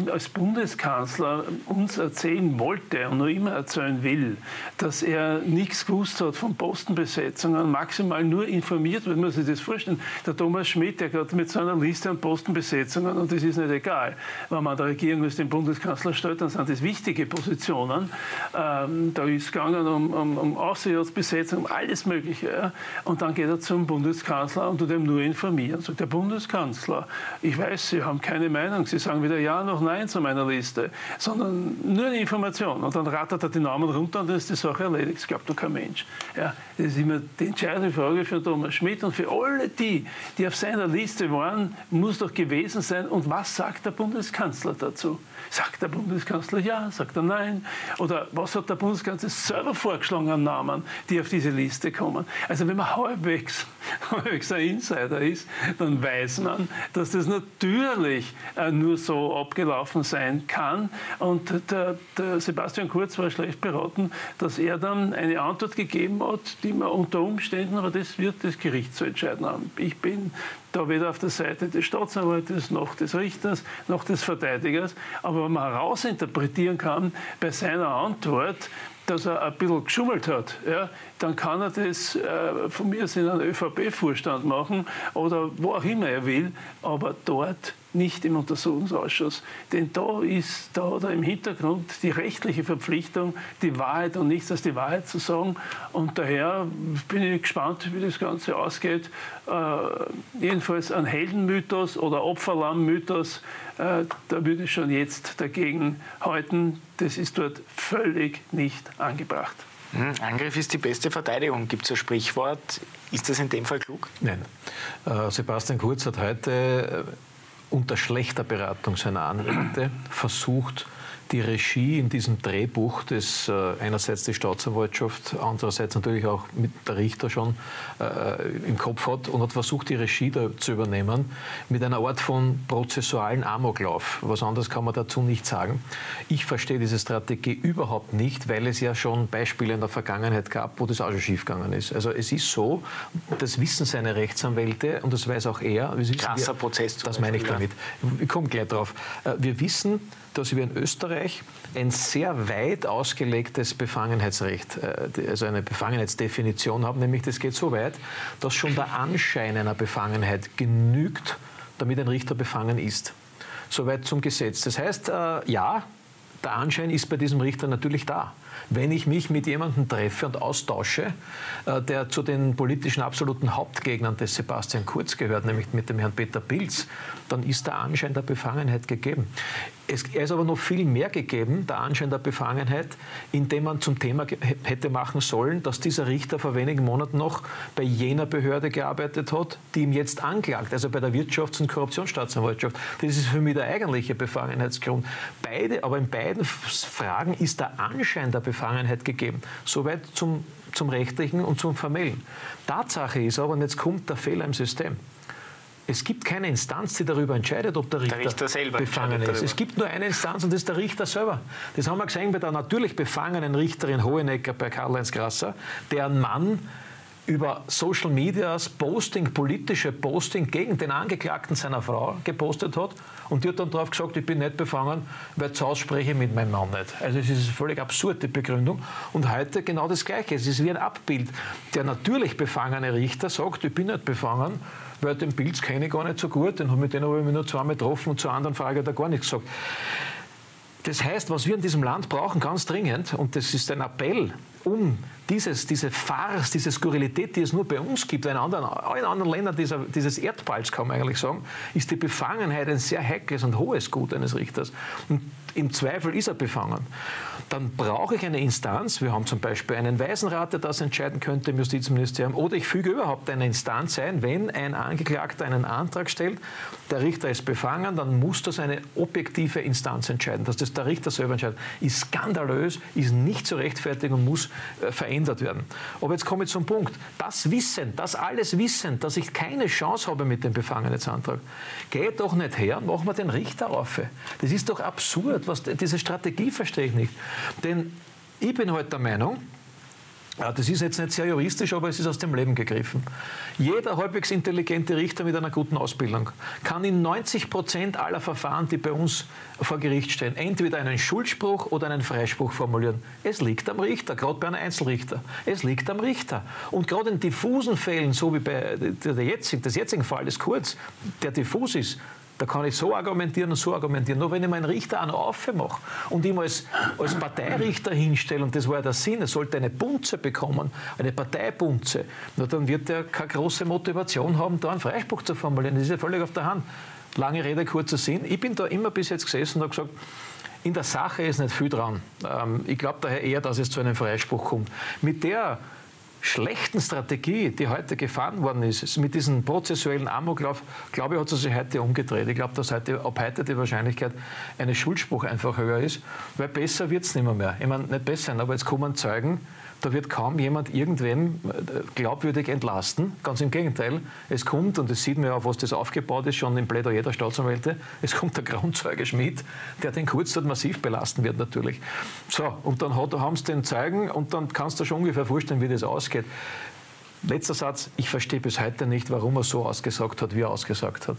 äh, als Bundeskanzler uns erzählen wollte und noch immer erzählen will, dass er nichts gewusst hat von Postenbesetzungen, maximal nur informiert wird, muss sich das vorstellen. Der Thomas Schmidt, der gerade mit seiner Liste an Postenbesetzungen, und das ist nicht egal, wenn man der Regierung als den Bundeskanzler stellt, dann sind das wichtige Positionen. Ähm, da ist es gegangen um, um, um Außenratsbesetzung, um alles Mögliche. Und dann geht er zum Bundeskanzler und tut ihm nur informieren. Sagt der Bundeskanzler, ich weiß, Sie haben keine Meinung, Sie sagen weder Ja noch Nein zu meiner Liste, sondern nur eine Information. Und dann rattert er die Namen runter und dann ist die Sache erledigt. Das glaubt doch kein Mensch. Ja, das ist immer die entscheidende Frage für Thomas Schmidt und für alle die, die auf seiner Liste waren, muss doch gewesen sein. Und was sagt der Bundeskanzler dazu? Sagt der Bundeskanzler ja, sagt er nein? Oder was hat der Bundeskanzler selber vorgeschlagen an Namen, die auf diese Liste kommen? Also wenn man halbwegs, halbwegs ein Insider ist, dann weiß man, dass das natürlich äh, nur so abgelaufen sein kann. Und der, der Sebastian Kurz war schlecht beraten, dass er dann eine Antwort gegeben hat, die man unter Umständen, aber das wird das Gericht zu entscheiden haben. Ich bin da weder auf der Seite des Staatsanwaltes noch des Richters noch des Verteidigers. Aber wenn man herausinterpretieren kann bei seiner Antwort, dass er ein bisschen geschummelt hat, ja, dann kann er das äh, von mir aus in einen ÖVP-Vorstand machen oder wo auch immer er will, aber dort nicht im Untersuchungsausschuss. Denn da ist da oder im Hintergrund die rechtliche Verpflichtung, die Wahrheit und nichts als die Wahrheit zu sagen. Und daher bin ich gespannt, wie das Ganze ausgeht. Äh, jedenfalls ein Heldenmythos oder Opferlammmythos, äh, da würde ich schon jetzt dagegen halten. Das ist dort völlig nicht angebracht. Hm, Angriff ist die beste Verteidigung, gibt es ein Sprichwort. Ist das in dem Fall klug? Nein. Äh, Sebastian Kurz hat heute unter schlechter Beratung seiner Anwälte versucht, die Regie in diesem Drehbuch, das äh, einerseits die Staatsanwaltschaft, andererseits natürlich auch mit der Richter schon äh, im Kopf hat und hat versucht, die Regie da zu übernehmen mit einer Art von prozessualen Amoklauf. Was anderes kann man dazu nicht sagen. Ich verstehe diese Strategie überhaupt nicht, weil es ja schon Beispiele in der Vergangenheit gab, wo das auch schon schiefgegangen ist. Also es ist so, das wissen seine Rechtsanwälte und das weiß auch er. Krasser wir, Prozess. Das meine ich damit. Ich komme gleich drauf. Äh, wir wissen, dass wir in Österreich ein sehr weit ausgelegtes Befangenheitsrecht, äh, also eine Befangenheitsdefinition haben, nämlich das geht so weit, dass schon der Anschein einer Befangenheit genügt, damit ein Richter befangen ist. Soweit zum Gesetz. Das heißt, äh, ja, der Anschein ist bei diesem Richter natürlich da. Wenn ich mich mit jemandem treffe und austausche, äh, der zu den politischen absoluten Hauptgegnern des Sebastian Kurz gehört, nämlich mit dem Herrn Peter Pilz, dann ist der Anschein der Befangenheit gegeben. Es, er ist aber noch viel mehr gegeben, der Anschein der Befangenheit, indem man zum Thema hätte machen sollen, dass dieser Richter vor wenigen Monaten noch bei jener Behörde gearbeitet hat, die ihm jetzt anklagt, also bei der Wirtschafts- und Korruptionsstaatsanwaltschaft. Das ist für mich der eigentliche Befangenheitsgrund. Beide, aber in beiden Fragen ist der Anschein der Befangenheit gegeben. Soweit zum, zum Rechtlichen und zum Formellen. Tatsache ist aber, und jetzt kommt der Fehler im System, es gibt keine Instanz, die darüber entscheidet, ob der Richter, der Richter selber befangen ist. Es gibt nur eine Instanz und das ist der Richter selber. Das haben wir gesehen bei der natürlich befangenen Richterin Hohenecker bei Karl-Heinz Grasser, deren Mann über Social Medias Posting, politische Posting gegen den Angeklagten seiner Frau gepostet hat und die hat dann darauf gesagt, ich bin nicht befangen, weil zu Hause spreche ich mit meinem Mann nicht. Also es ist eine völlig absurde Begründung und heute genau das Gleiche. Es ist wie ein Abbild. Der natürlich befangene Richter sagt, ich bin nicht befangen, weil den Pilz kenne ich gar nicht so gut, den, habe ich mich nur zweimal getroffen und zur anderen Frage hat er gar nichts gesagt. Das heißt, was wir in diesem Land brauchen, ganz dringend, und das ist ein Appell um dieses, diese Farce, diese Skurrilität, die es nur bei uns gibt, in anderen, allen anderen Ländern dieser, dieses Erdballs, kann man eigentlich sagen, ist die Befangenheit ein sehr heikles und hohes Gut eines Richters. Und im Zweifel ist er befangen. Dann brauche ich eine Instanz, wir haben zum Beispiel einen Waisenrat, der das entscheiden könnte im Justizministerium, oder ich füge überhaupt eine Instanz ein, wenn ein Angeklagter einen Antrag stellt, der Richter ist befangen, dann muss das eine objektive Instanz entscheiden. Dass das der Richter selber entscheidet, ist skandalös, ist nicht zu rechtfertigen und muss verändert werden. Aber jetzt komme ich zum Punkt. Das Wissen, das alles Wissen, dass ich keine Chance habe mit dem Befangenheitsantrag, geht doch nicht her, machen wir den Richter auf. Das ist doch absurd. Was, diese Strategie verstehe ich nicht. Denn ich bin heute halt der Meinung, ja, das ist jetzt nicht sehr juristisch, aber es ist aus dem Leben gegriffen. Jeder halbwegs intelligente Richter mit einer guten Ausbildung kann in 90 Prozent aller Verfahren, die bei uns vor Gericht stehen, entweder einen Schuldspruch oder einen Freispruch formulieren. Es liegt am Richter, gerade bei einem Einzelrichter. Es liegt am Richter. Und gerade in diffusen Fällen, so wie bei der jetzigen, des jetzigen Falles Kurz, der diffus ist, da kann ich so argumentieren und so argumentieren. Nur wenn ich meinen Richter auch noch aufmache und ihm als, als Parteirichter hinstelle, und das war ja der Sinn, er sollte eine Bunze bekommen, eine Parteibunze, nur dann wird er keine große Motivation haben, da einen Freispruch zu formulieren. Das ist ja völlig auf der Hand. Lange Rede, kurzer Sinn. Ich bin da immer bis jetzt gesessen und habe gesagt, in der Sache ist nicht viel dran. Ähm, ich glaube daher eher, dass es zu einem Freispruch kommt. Mit der schlechten Strategie, die heute gefahren worden ist, mit diesem prozessuellen Amoklauf, glaube ich, hat sie sich heute umgedreht. Ich glaube, dass heute, ab heute die Wahrscheinlichkeit eines Schuldspruchs einfach höher ist, weil besser wird es nicht mehr, mehr. Ich meine, nicht besser, aber jetzt kommen Zeugen, da wird kaum jemand irgendwem äh, glaubwürdig entlasten. Ganz im Gegenteil. Es kommt, und das sieht man ja, auf was das aufgebaut ist, schon im Plädoyer der Staatsanwälte, es kommt der Grundzeuge Schmidt, der den Kurz dort massiv belasten wird natürlich. So, und dann haben sie den Zeugen und dann kannst du schon ungefähr vorstellen, wie das ausgeht. Letzter Satz, ich verstehe bis heute nicht, warum er so ausgesagt hat, wie er ausgesagt hat.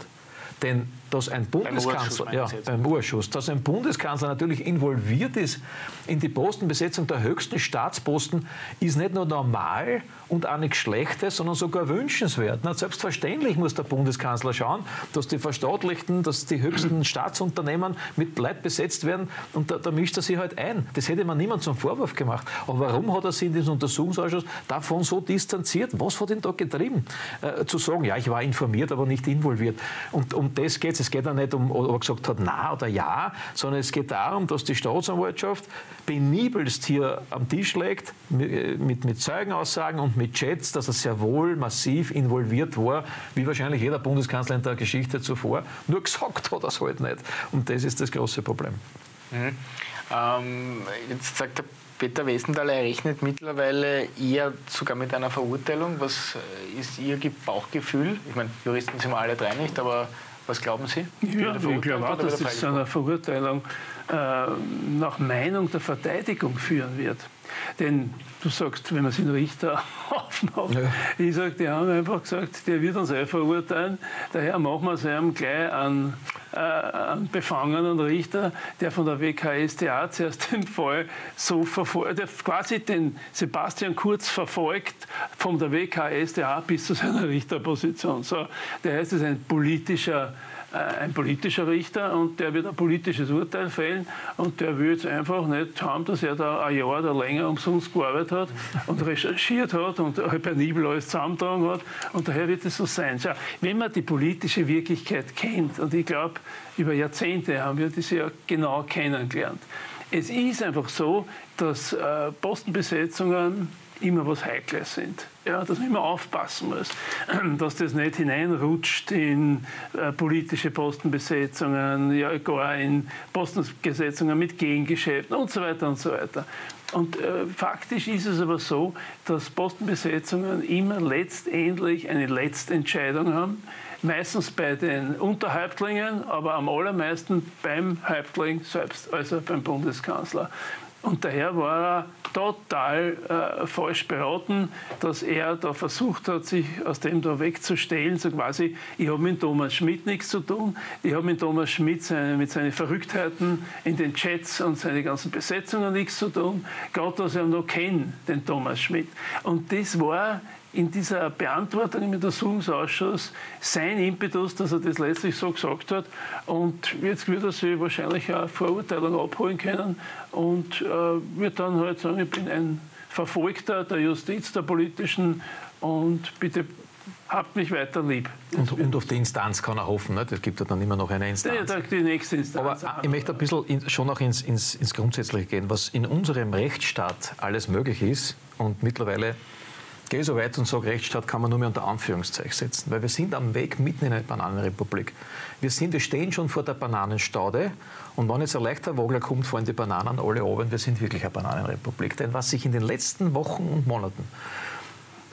Denn dass ein Bundeskanzler, beim ja, beim Urschuss, dass ein Bundeskanzler natürlich involviert ist in die Postenbesetzung der höchsten Staatsposten, ist nicht nur normal und auch nichts Schlechtes, sondern sogar wünschenswert. Na, selbstverständlich muss der Bundeskanzler schauen, dass die verstaatlichten, dass die höchsten Staatsunternehmen mit Leid besetzt werden und da, da, mischt er sich halt ein. Das hätte man niemand zum Vorwurf gemacht. Aber warum hat er sich in diesem Untersuchungsausschuss davon so distanziert? Was hat ihn da getrieben? Äh, zu sagen, ja, ich war informiert, aber nicht involviert. Und um das geht es. Es geht ja nicht um, ob er gesagt hat, na oder ja, sondern es geht darum, dass die Staatsanwaltschaft penibelst hier am Tisch legt, mit, mit Zeugenaussagen und mit Chats, dass er sehr wohl massiv involviert war, wie wahrscheinlich jeder Bundeskanzler in der Geschichte zuvor. Nur gesagt hat er es halt nicht. Und das ist das große Problem. Mhm. Ähm, jetzt sagt der Peter Westenthaler, er rechnet mittlerweile eher sogar mit einer Verurteilung. Was ist Ihr Bauchgefühl? Ich meine, Juristen sind wir alle drei nicht, aber was glauben Sie? Ja, ich glaube auch, dass es zu einer Verurteilung äh, nach Meinung der Verteidigung führen wird. Denn du sagst, wenn man sich den Richter aufmacht, ja. ich sage, die haben einfach gesagt, der wird uns eh verurteilen, daher machen wir es einem gleich an, äh, einen befangenen Richter, der von der WKStA zuerst den Fall so verfolgt, der quasi den Sebastian Kurz verfolgt von der WKStA bis zu seiner Richterposition. So, der heißt, es ist ein politischer äh, ein politischer Richter und der wird ein politisches Urteil fällen und der will jetzt einfach nicht haben, dass er da ein Jahr oder länger umsonst gearbeitet hat und recherchiert hat und penibel alles zusammentragen hat und daher wird es so sein. Schau, wenn man die politische Wirklichkeit kennt und ich glaube, über Jahrzehnte haben wir das ja genau kennengelernt. Es ist einfach so, dass äh, Postenbesetzungen immer was Heikles sind. Ja, dass man immer aufpassen muss, dass das nicht hineinrutscht in äh, politische Postenbesetzungen, ja, gar in Postenbesetzungen mit Gegengeschäften und so weiter und so weiter. Und äh, faktisch ist es aber so, dass Postenbesetzungen immer letztendlich eine Letztentscheidung haben. Meistens bei den Unterhäuptlingen, aber am allermeisten beim Häuptling selbst, also beim Bundeskanzler. Und daher war er total äh, falsch beraten, dass er da versucht hat, sich aus dem da wegzustellen, so quasi, ich habe mit Thomas Schmidt nichts zu tun, ich habe mit Thomas Schmidt seine, mit seinen Verrücktheiten in den Chats und seine ganzen Besetzungen nichts zu tun, gerade dass ich ihn noch kenne, den Thomas Schmidt. Und das war in dieser Beantwortung im Untersuchungsausschuss sein Impetus, dass er das letztlich so gesagt hat. Und jetzt wird er sich wahrscheinlich eine Verurteilung abholen können und äh, wird dann halt sagen, ich bin ein Verfolgter der Justiz, der politischen und bitte habt mich weiter lieb. Und, und, auf die Instanz kann er hoffen. Ne? Es gibt ja dann immer noch eine Instanz. Ja, die nächste Instanz. Aber ich möchte ein bisschen in, schon noch ins, ins, ins Grundsätzliche gehen. Was in unserem Rechtsstaat alles möglich ist und mittlerweile gehe so weit und sage, Rechtsstaat kann man nur mehr unter Anführungszeichen setzen, weil wir sind am Weg mitten in eine Bananenrepublik. Wir, sind, wir stehen schon vor der Bananenstaude und wenn jetzt ein leichter Wogler kommt, fallen die Bananen alle oben. Wir sind wirklich eine Bananenrepublik. Denn was sich in den letzten Wochen und Monaten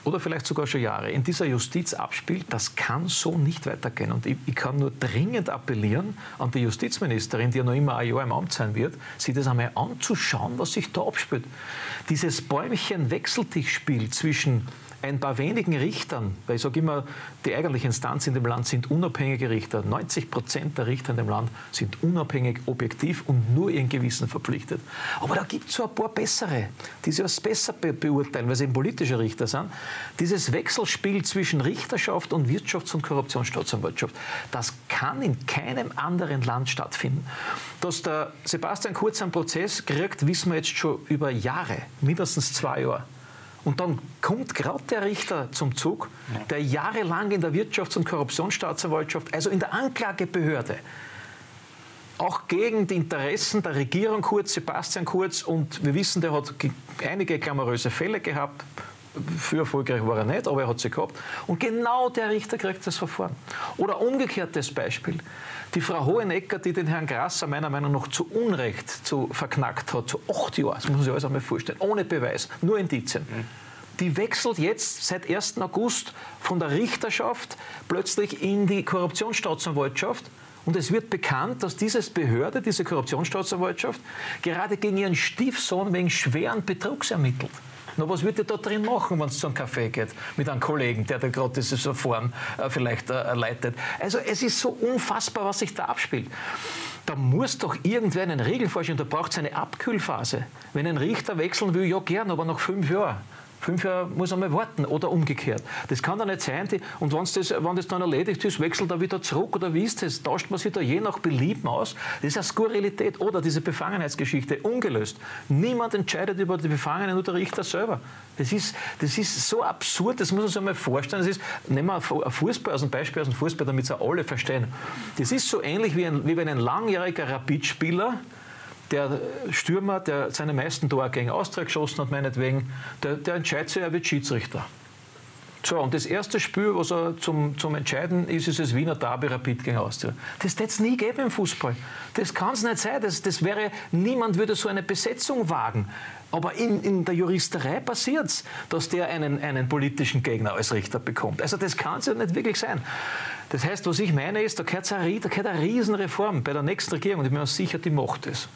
oder vielleicht sogar schon Jahre in dieser Justiz abspielt, das kann so nicht weitergehen. Und ich, ich, kann nur dringend appellieren an die Justizministerin, die ja noch immer ein Jahr im Amt sein wird, sich das einmal anzuschauen, was sich da abspielt. Dieses Bäumchen-Wechseltischspiel zwischen ein paar wenigen Richtern, weil ich sage immer, die eigentliche Instanz in dem Land sind unabhängige Richter. 90 Prozent der Richter in dem Land sind unabhängig, objektiv und nur ihren Gewissen verpflichtet. Aber da gibt es so ein paar bessere, die sie als besser be beurteilen, weil sie eben politische Richter sind. Dieses Wechselspiel zwischen Richterschaft und Wirtschafts- und Korruptionsstaatsanwaltschaft, das kann in keinem anderen Land stattfinden. Dass der Sebastian Kurz einen Prozess kriegt, wissen wir jetzt schon über Jahre, mindestens zwei Jahre. Und dann kommt gerade der Richter zum Zug, der jahrelang in der Wirtschafts- und Korruptionsstaatsanwaltschaft, also in der Anklagebehörde, auch gegen die Interessen der Regierung Kurz, Sebastian Kurz, und wir wissen, der hat einige glamouröse Fälle gehabt, für erfolgreich war er nicht, aber er hat sie gehabt. Und genau der Richter kriegt das Verfahren. Oder umgekehrtes Beispiel. Die Frau Hohenecker, die den Herrn Grasser meiner Meinung nach zu Unrecht zu verknackt hat, zu acht Jahren, das muss man sich alles einmal vorstellen, ohne Beweis, nur Indizien. Mhm. Die wechselt jetzt seit 1. August von der Richterschaft plötzlich in die Korruptionsstaatsanwaltschaft. Und es wird bekannt, dass diese Behörde, diese Korruptionsstaatsanwaltschaft, gerade gegen ihren Stiefsohn wegen schweren Betrugs ermittelt. Na, was wird ihr da drin machen, wenn es zu einem Café geht mit einem Kollegen, der da gerade dieses Verfahren äh, vielleicht äh, leitet? Also es ist so unfassbar, was sich da abspielt. Da muss doch irgendwer einen Regel vorstellen. Da braucht es eine Abkühlphase. Wenn ein Richter wechseln will, ja gern, aber nach fünf Jahren. Fünf Jahre muss er mal warten oder umgekehrt. Das kann doch nicht sein. Die, und das, wenn das dann erledigt ist, wechselt er wieder zurück oder wie ist das? Tauscht man sich da je nach Belieben aus? Das ist eine Skurrilität oder diese Befangenheitsgeschichte ungelöst. Niemand entscheidet über die Befangenen, nur der Richter selber. Das ist, das ist so absurd, das muss man sich mal vorstellen. Das ist, nehmen wir ein Fußball als ein Beispiel aus dem Fußball, damit es alle verstehen. Das ist so ähnlich wie, ein, wie wenn ein langjähriger Rapidspieler der Stürmer, der seine meisten Tore gegen Austria geschossen hat, meinetwegen, der, der entscheidet sich, er wird Schiedsrichter. So, und das erste Spiel, was er zum, zum Entscheiden ist, ist das Wiener Derby Rapid gegen Austria. Das wird es nie geben im Fußball. Das kann es nicht sein. Das, das wäre, niemand würde so eine Besetzung wagen. Aber in, in der Juristerei passiert es, dass der einen, einen politischen Gegner als Richter bekommt. Also das kann es ja nicht wirklich sein. Das heißt, was ich meine ist, da gehört eine, da gehört eine Riesenreform bei der nächsten Regierung ich bin mir sicher, die macht es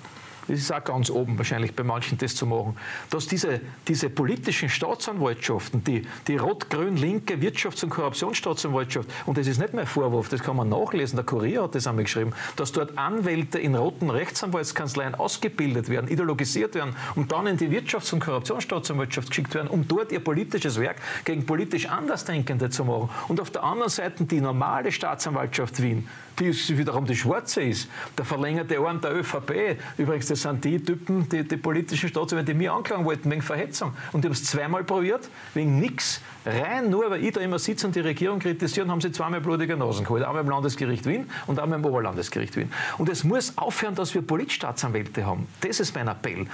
das ist auch ganz oben wahrscheinlich bei manchen das zu machen, dass diese, diese politischen Staatsanwaltschaften, die, die rot-grün-linke Wirtschafts- und Korruptionsstaatsanwaltschaft, und das ist nicht mehr Vorwurf, das kann man nachlesen, der Kurier hat das einmal geschrieben, dass dort Anwälte in roten Rechtsanwaltskanzleien ausgebildet werden, ideologisiert werden und dann in die Wirtschafts- und Korruptionsstaatsanwaltschaft geschickt werden, um dort ihr politisches Werk gegen politisch Andersdenkende zu machen. Und auf der anderen Seite die normale Staatsanwaltschaft Wien, die wiederum die schwarze ist, der verlängerte Arm der ÖVP. Übrigens, das sind die Typen, die, die politischen Staatsanwälte, die mir anklagen wollten wegen Verhetzung. Und die haben es zweimal probiert, wegen nichts. Rein nur, weil ich da immer sitze und die Regierung kritisieren, haben sie zweimal blutige Nasen geholt. Einmal im Landesgericht Wien und einmal im Oberlandesgericht Wien. Und es muss aufhören, dass wir Politstaatsanwälte haben. Das ist mein Appell.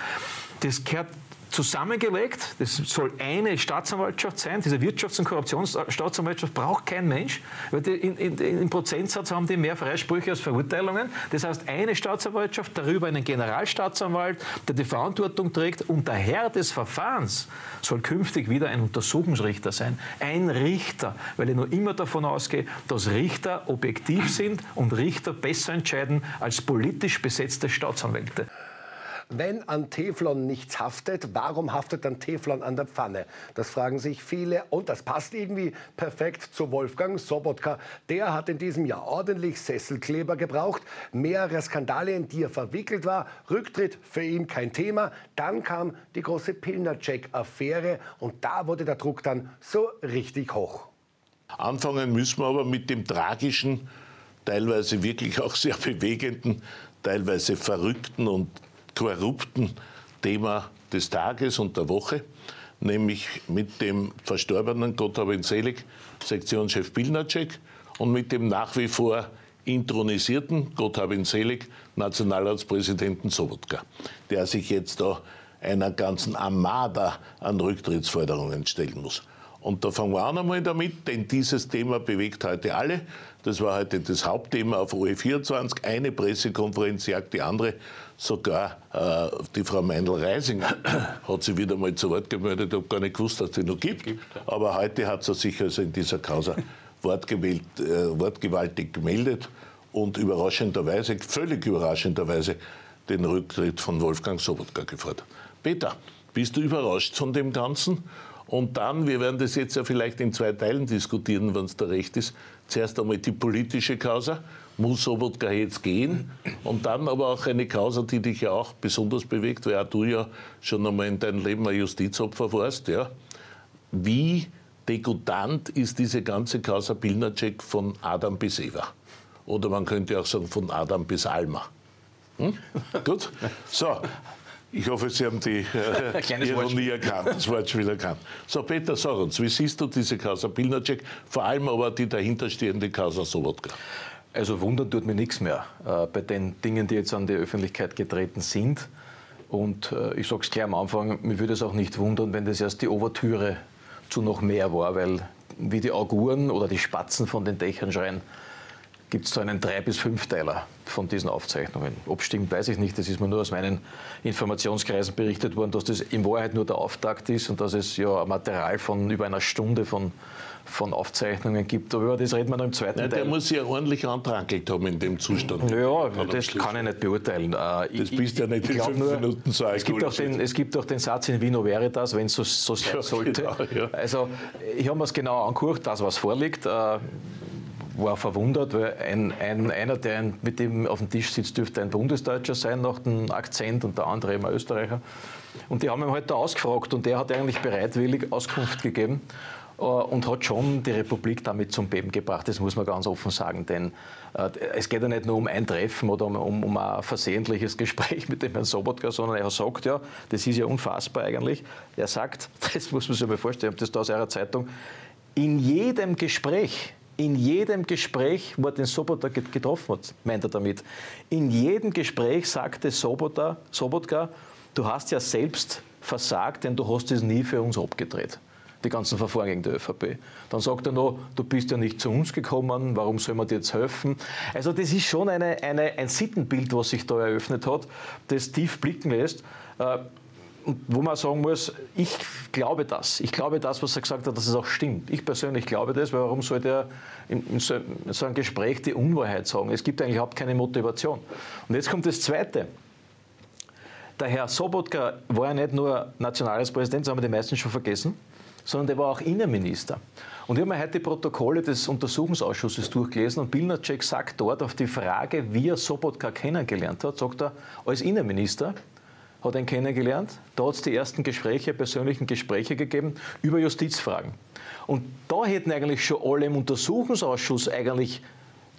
Das gehört zusammengelegt. Das soll eine Staatsanwaltschaft sein. Diese Wirtschafts- und Korruptionsstaatsanwaltschaft braucht kein Mensch. Weil die in, in, Im Prozentsatz haben die mehr Freisprüche als Verurteilungen. Das heißt, eine Staatsanwaltschaft, darüber einen Generalstaatsanwalt, der die Verantwortung trägt. Und der Herr des Verfahrens soll künftig wieder ein Untersuchungsrichter sein. Ein Richter, weil ich nur immer davon ausgehe, dass Richter objektiv sind und Richter besser entscheiden als politisch besetzte Staatsanwälte. Wenn an Teflon nichts haftet, warum haftet dann Teflon an der Pfanne? Das fragen sich viele und das passt irgendwie perfekt zu Wolfgang Sobotka. Der hat in diesem Jahr ordentlich Sesselkleber gebraucht, mehrere Skandale, in die er verwickelt war. Rücktritt für ihn kein Thema. Dann kam die große Pilnercheck-Affäre und da wurde der Druck dann so richtig hoch. Anfangen müssen wir aber mit dem tragischen, teilweise wirklich auch sehr bewegenden, teilweise verrückten und korrupten Thema des Tages und der Woche. nämlich mit dem verstorbenen, Gott habe ihn selig, Sektionschef Pilnacek und mit dem nach wie vor intronisierten, Gott habe ihn selig, Nationalratspräsidenten Sobotka, der sich jetzt da einer ganzen Armada an Rücktrittsforderungen stellen muss. Und da fangen wir auch einmal damit, denn dieses Thema bewegt heute alle. Das war heute das Hauptthema auf OE24. Eine Pressekonferenz jagt die andere. Sogar äh, die Frau Meindl-Reising hat sich wieder mal zu Wort gemeldet. Ich habe gar nicht gewusst, dass sie noch gibt. Aber heute hat sie sich also in dieser Causa wortgewählt, äh, wortgewaltig gemeldet und überraschenderweise, völlig überraschenderweise, den Rücktritt von Wolfgang Sobotka gefordert. Peter, bist du überrascht von dem Ganzen? Und dann, wir werden das jetzt ja vielleicht in zwei Teilen diskutieren, wenn es da recht ist. Zuerst einmal die politische Causa, muss Sobotka jetzt gehen? Und dann aber auch eine Causa, die dich ja auch besonders bewegt, weil auch du ja schon einmal in deinem Leben ein Justizopfer warst. Ja? Wie degutant ist diese ganze Causa Pilnacek von Adam bis Eva? Oder man könnte auch sagen von Adam bis Alma. Hm? Gut? So, ich hoffe, Sie haben die äh, Ironie erkannt, das Wortspiel erkannt. So, Peter, sag uns, wie siehst du diese Causa Pilnacek, vor allem aber die dahinterstehende Causa Sobotka? Also wundern tut mir nichts mehr äh, bei den Dingen, die jetzt an die Öffentlichkeit getreten sind. Und äh, ich sage es gleich am Anfang, mir würde es auch nicht wundern, wenn das erst die Obertüre zu noch mehr war, weil wie die Auguren oder die Spatzen von den Dächern schreien, gibt es so einen Drei- bis Fünfteiler von diesen Aufzeichnungen. Ob stimmt, weiß ich nicht. Das ist mir nur aus meinen Informationskreisen berichtet worden, dass das in Wahrheit nur der Auftakt ist und dass es ja Material von über einer Stunde von, von Aufzeichnungen gibt. Aber über das reden wir noch im zweiten Nein, Teil. Der muss ja ordentlich antrankelt haben in dem Zustand. Ja, das kann ich nicht beurteilen. Äh, Das bist ja nicht in fünf Minuten so es gibt, auch den, es gibt auch den Satz in Vino Veritas, wenn es so, so sein Ja, sollte. genau, ja. Also ich habe mir es genau angeguckt, das was vorliegt. Äh, war verwundert, weil ein, ein, einer, der mit dem auf dem Tisch sitzt, dürfte ein Bundesdeutscher sein nach dem Akzent und der andere ein Österreicher. Und die haben ihn halt da ausgefragt und der hat eigentlich bereitwillig Auskunft gegeben und hat schon die Republik damit zum Beben gebracht. Das muss man ganz offen sagen, denn äh, es geht ja nicht nur um ein Treffen oder um, um, ein versehentliches Gespräch mit dem Herrn Sobotka, sondern er sagt ja, das ist ja unfassbar eigentlich, er sagt, das muss man sich mal vorstellen, ich habe das da aus einer Zeitung, in jedem Gespräch, in jedem Gespräch, wo er den Sobotka get- getroffen hat, meint er damit, in jedem Gespräch sagte Sobotka, Sobotka, du hast ja selbst versagt, denn du hast es nie für uns abgedreht. Die ganzen Verfahren gegen die ÖVP. Dann sagt er noch, du bist ja nicht zu uns gekommen, warum soll man dir jetzt helfen? Also das ist schon eine, eine, ein Sittenbild, was sich da eröffnet hat, das tief blicken lässt. Äh, und wo man sagen muss, ich glaube das. Ich glaube das, was er gesagt hat, dass es auch stimmt. Ich persönlich glaube das, weil warum sollte er in, so, in so einem Gespräch die Unwahrheit sagen? Es gibt eigentlich überhaupt keine Motivation. Und jetzt kommt das Zweite. Der Herr Sobotka war ja nicht nur Nationalratspräsident, das haben wir die meisten schon vergessen, sondern der war auch Innenminister. Und ich habe mir heute die Protokolle des Untersuchungsausschusses durchgelesen und Bilnacek sagt dort auf die Frage, wie er Sobotka kennengelernt hat, sagt er, als Innenminister hat er ihn kennengelernt. Da hat es die ersten Gespräche, persönlichen Gespräche gegeben über Justizfragen. Und da hätten eigentlich schon alle im Untersuchungsausschuss eigentlich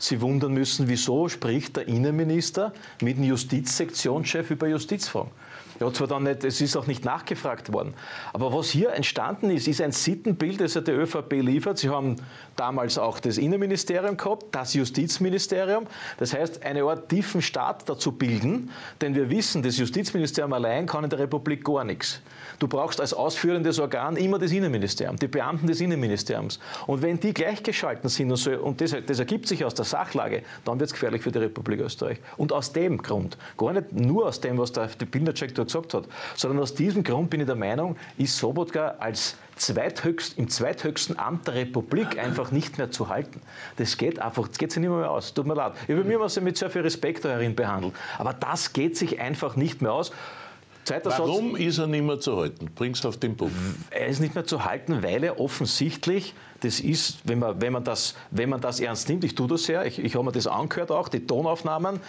Sie wundern müssen, wieso spricht der Innenminister mit dem Justizsektionschef über Justizfragen. Hat zwar dann nicht, es ist auch nicht nachgefragt worden. Aber was hier entstanden ist, ist ein Sittenbild, das ja die ÖVP liefert. Sie haben damals auch das Innenministerium gehabt, das Justizministerium. Das heißt, eine Art tiefen Staat dazu bilden, denn wir wissen, das Justizministerium allein kann in der Republik gar nichts. Du brauchst als ausführendes Organ immer das Innenministerium, die Beamten des Innenministeriums. Und wenn die gleichgeschalten sind und, so, und das, das ergibt sich aus der Sachlage, dann wird es gefährlich für die Republik Österreich. Und aus dem Grund, gar nicht nur aus dem, was der, der Bildercheck da gesagt hat, sondern aus diesem Grund bin ich der Meinung, ist Sobotka als zweithöchst, im zweithöchsten Amt der Republik einfach nicht mehr zu halten. Das geht einfach, das geht sich nicht mehr aus. Tut mir leid. Über mir was mit sehr viel Respekt herin behandelt. Aber das geht sich einfach nicht mehr aus. Zweiter Satz. Warum ist er nicht mehr zu halten? Bring's auf den Punkt. Er ist nicht mehr zu halten, weil er offensichtlich, das ist, wenn man, wenn man, das, wenn man das ernst nimmt, ich tue das ja, ich, ich habe mir das angehört auch, die Tonaufnahmen,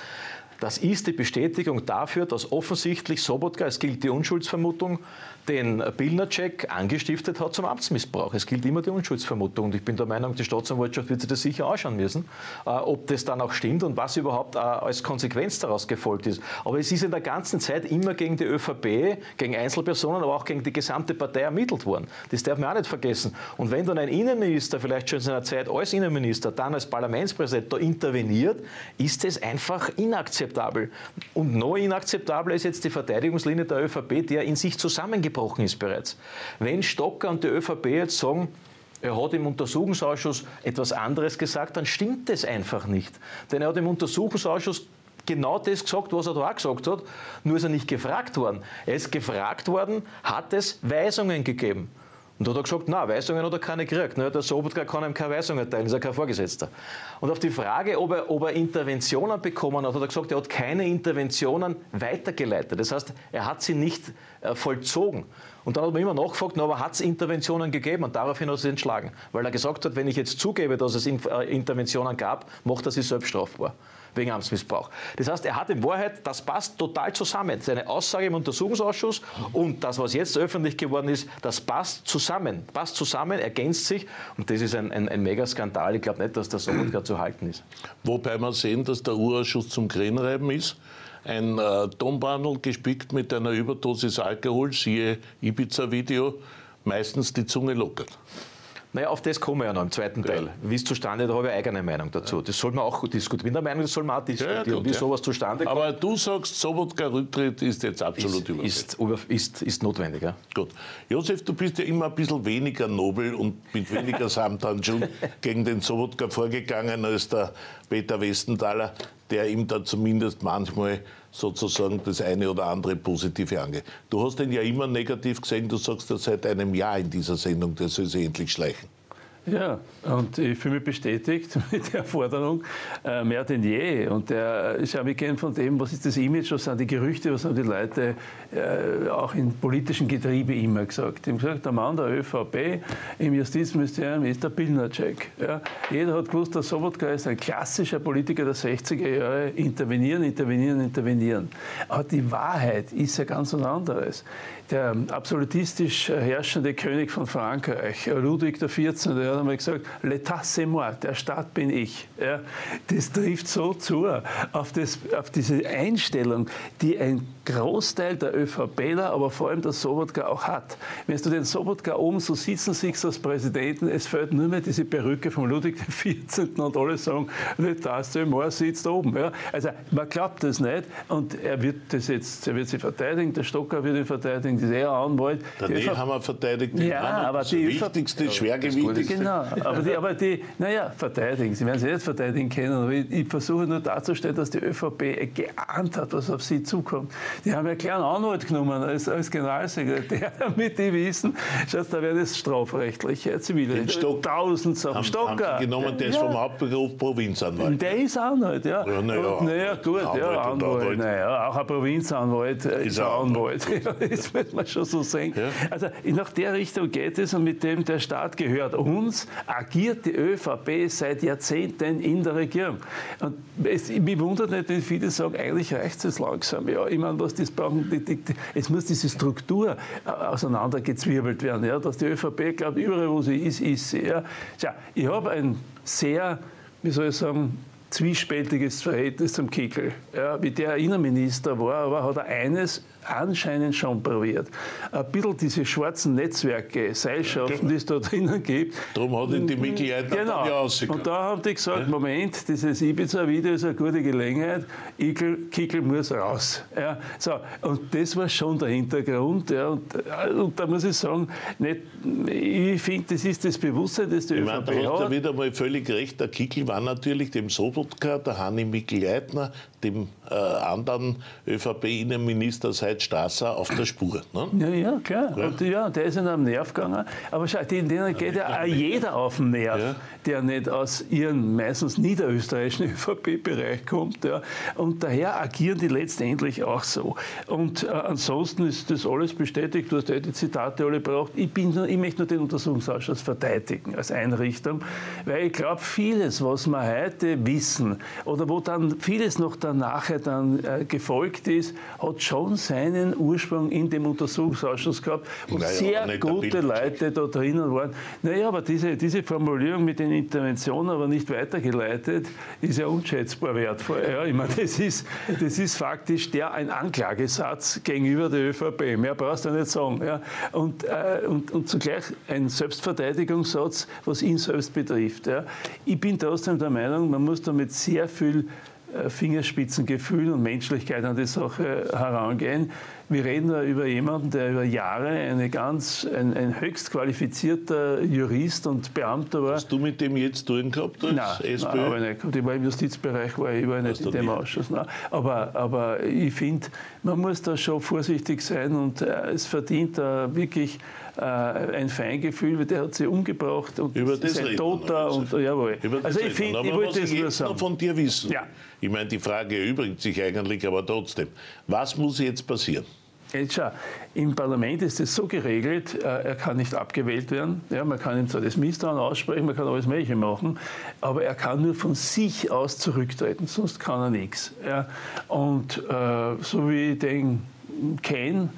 Das ist die Bestätigung dafür, dass offensichtlich Sobotka, es gilt die Unschuldsvermutung, den Billner-Check angestiftet hat zum Amtsmissbrauch. Es gilt immer die Unschuldsvermutung. Und ich bin der Meinung, die Staatsanwaltschaft wird sich das sicher anschauen müssen, äh, ob das dann auch stimmt und was überhaupt äh, als Konsequenz daraus gefolgt ist. Aber es ist in der ganzen Zeit immer gegen die ÖVP, gegen Einzelpersonen, aber auch gegen die gesamte Partei ermittelt worden. Das darf man auch nicht vergessen. Und wenn dann ein Innenminister, vielleicht schon in seiner Zeit als Innenminister, dann als Parlamentspräsident da interveniert, ist das einfach inakzeptabel. Und noch inakzeptabler ist jetzt die Verteidigungslinie der ÖVP, die ja in sich zusammengebrochen ist bereits. Wenn Stocker und die ÖVP jetzt sagen, er hat im Untersuchungsausschuss etwas anderes gesagt, dann stimmt das einfach nicht. Denn er hat im Untersuchungsausschuss genau das gesagt, was er da auch gesagt hat, nur ist er nicht gefragt worden. Er ist gefragt worden, hat es Weisungen gegeben. Und da hat er gesagt, nein, Weisungen hat er keine gekriegt. Ne? Der Sobotka kann ihm keine Weisungen erteilen, ist ja kein Vorgesetzter. Und auf die Frage, ob er, ob er Interventionen bekommen hat, hat er gesagt, er hat keine Interventionen weitergeleitet. Das heißt, er hat sie nicht äh, vollzogen. Und dann hat man immer nachgefragt, na, aber hat es Interventionen gegeben? Und daraufhin hat er sie entschlagen. Weil er gesagt hat, wenn ich jetzt zugebe, dass es äh, Interventionen gab, macht er sie selbst strafbar wegen Amtsmissbrauch. Das heißt, er hat in Wahrheit, das passt total zusammen. Seine Aussage im Untersuchungsausschuss und das, was jetzt öffentlich geworden ist, das passt zusammen. Passt zusammen, ergänzt sich und das ist ein, ein, ein Megaskandal. Ich glaube nicht, dass das so gut zu halten ist. Wobei wir sehen, dass der Urausschuss zum Krähenreiben ist. Ein äh, Tonbandel gespickt mit einer Überdosis Alkohol, siehe Ibiza-Video, meistens die Zunge lockert. Naja, auf das kommen wir ja noch im zweiten Teil. Ja. Wie es zustande, da habe ich eigene Meinung dazu. Das soll man auch diskutieren. Ich bin der Meinung, das soll man auch diskutieren, ja, gut, wie sowas zustande kommt. Aber du sagst, Sobotka-Rücktritt ist jetzt absolut ist, ist, ist, ist, notwendig. Ja. Gut. Josef, du bist ja immer ein bisschen weniger nobel und mit weniger Samthandschuhen gegen den Sobotka vorgegangen als der Peter Westenthaler, der ihm da zumindest manchmal sozusagen das eine oder andere Positive angeht. Du hast ihn ja immer negativ gesehen, du sagst ja seit einem Jahr in dieser Sendung, der soll sich endlich schleichen. Ja, und ich fühle mich bestätigt mit der Forderung äh, mehr denn je. Und der, ich habe gern von dem, was ist das Image, was sind die Gerüchte, was haben die Leute äh, auch im politischen Getriebe immer gesagt. Die haben gesagt, der Mann der ÖVP im Justizministerium ist der Billner-Check. Ja. Jeder hat gewusst, der Sobotka ist ein klassischer Politiker der 60er Jahre. Intervenieren, intervenieren, intervenieren. Aber die Wahrheit ist ja ganz was anderes der absolutistisch herrschende König von Frankreich, Ludwig XIV., der hat einmal gesagt, l'état c'est moi, der Staat bin ich. Ja, das trifft so zu auf, das, auf diese Einstellung, die ein Großteil der ÖVPler, aber vor allem der Sobotka auch hat. Wenn du den Sobotka oben so sitzen siehst als Präsidenten, es fällt nur mehr diese Perücke von Ludwig XIV. und alle sagen, l'état c'est moi sitzt oben. Ja, also man glaubt das nicht und er wird das jetzt, er wird sie verteidigen, der Stocker wird ihn verteidigen, ist eher Anwalt. Der Nehammer verteidigt den Ja, Mann, aber das die wichtigste, schwergewichtigste. Genau, aber die, aber die, naja, verteidigen. Sie werden sie nicht verteidigen können, aber ich, ich versuche nur darzustellen, dass die ÖVP geahnt hat, was auf sie zukommt. Die haben ja einen kleinen Anwalt genommen als, als Generalsekretär, damit die wissen, schaut, da wäre das strafrechtlich, zivilrechtlich. Stock, Tausend Sachen. Stocker. Haben genommen, der ist vom Hauptberuf Provinzanwalt. Der ist Anwalt, ja. ja naja, naja, gut, Anwalt ja, Anwalt. Naja, auch ein Provinzanwalt ist, ist ein Anwalt. Anwalt. das muss man schon so sehen. Ja. Also nach der Richtung geht es und mit dem der Staat gehört uns, agiert die ÖVP seit Jahrzehnten in der Regierung. Und es, mich wundert nicht, wenn viele sagen, eigentlich reicht es langsam. Ja, ich meine, was das brauchen, die, die, es muss diese Struktur auseinandergezwirbelt werden, ja, dass die ÖVP glaubt, überall wo sie ist, ist sie. Ja. Tja, ich habe ein sehr, wie soll ich sagen, zwiespältiges Verhältnis zum Kickel. Ja, wie der Innenminister war, aber hat er eines anscheinend schon probiert. Ein bisschen diese schwarzen Netzwerke, Seilschaften, die es da drinnen gibt. Darum hat ihn die Mitglieder genau. ja Und da haben die gesagt, Moment, dieses Ibiza-Video ist eine gute Gelegenheit, Kickel, Kickel muss raus. Ja, so, und das war schon der Hintergrund. Ja, und, und da muss ich sagen, nicht, ich finde, das ist das Bewusstsein, das die ich ÖVP meine, da hat. Da wieder mal völlig recht. Der Kickel war natürlich dem Sobotka, der Hanni Mikl-Leitner, dem äh, anderen ÖVP-Innenminister seit Strasser auf der Spur. Ne? Ja, ja, klar. Ja. Und ja, der ist ihnen am Nerv gegangen. Aber schau, denen geht ja auch jeder auf den Nerv, ja. der nicht aus ihrem meistens niederösterreichischen ÖVP-Bereich kommt. Ja. Und daher agieren die letztendlich auch so. Und äh, ansonsten ist das alles bestätigt. Du hast ja die Zitate alle braucht. Ich, bin ich möchte nur den Untersuchungsausschuss verteidigen als Einrichtung, weil ich glaube, vieles, was wir heute wissen oder wo dann vieles noch danach dann äh, gefolgt ist, hat schon seinen Ursprung in dem Untersuchungsausschuss gehabt, wo naja, sehr gute Leute da drinnen waren. Naja, aber diese, diese Formulierung mit den Interventionen aber nicht weitergeleitet, ist ja unschätzbar wertvoll. Ja, ich meine, das ist, das ist faktisch der ein Anklagesatz gegenüber der ÖVP. Mehr brauchst du nicht sagen. Ja. Und, äh, und, und zugleich ein Selbstverteidigungssatz, was ihn selbst betrifft. Ja. Ich bin trotzdem der Meinung, man muss da mit sehr viel Fingerspitzengefühl und Menschlichkeit an die Sache herangehen. Wir reden da über jemanden, der über Jahre eine ganz, ein, ein höchst qualifizierter Jurist und Beamter war. Hast du mit dem jetzt tun gehabt als nein, SPÖ? Nein, aber nicht. Ich war im Justizbereich, war ich war nicht in dem Ausschuss. Nein. Aber, aber ich finde, man muss da schon vorsichtig sein und äh, es verdient da wirklich äh, ein Feingefühl, weil der hat sie umgebracht und Über das ist ein Toter. Und, jawohl. Über also ich, find, ich wollte das nur sagen. noch von dir wissen. Ja. Ich meine, die Frage erübrigt sich eigentlich, aber trotzdem. Was muss jetzt passieren? Schau, im Parlament ist es so geregelt, äh, er kann nicht abgewählt werden. Ja, man kann ihm zwar das Misstrauen aussprechen, man kann alles Mögliche machen, aber er kann nur von sich aus zurücktreten, sonst kann er nichts. Ja. Und äh, so wie ich den kenne,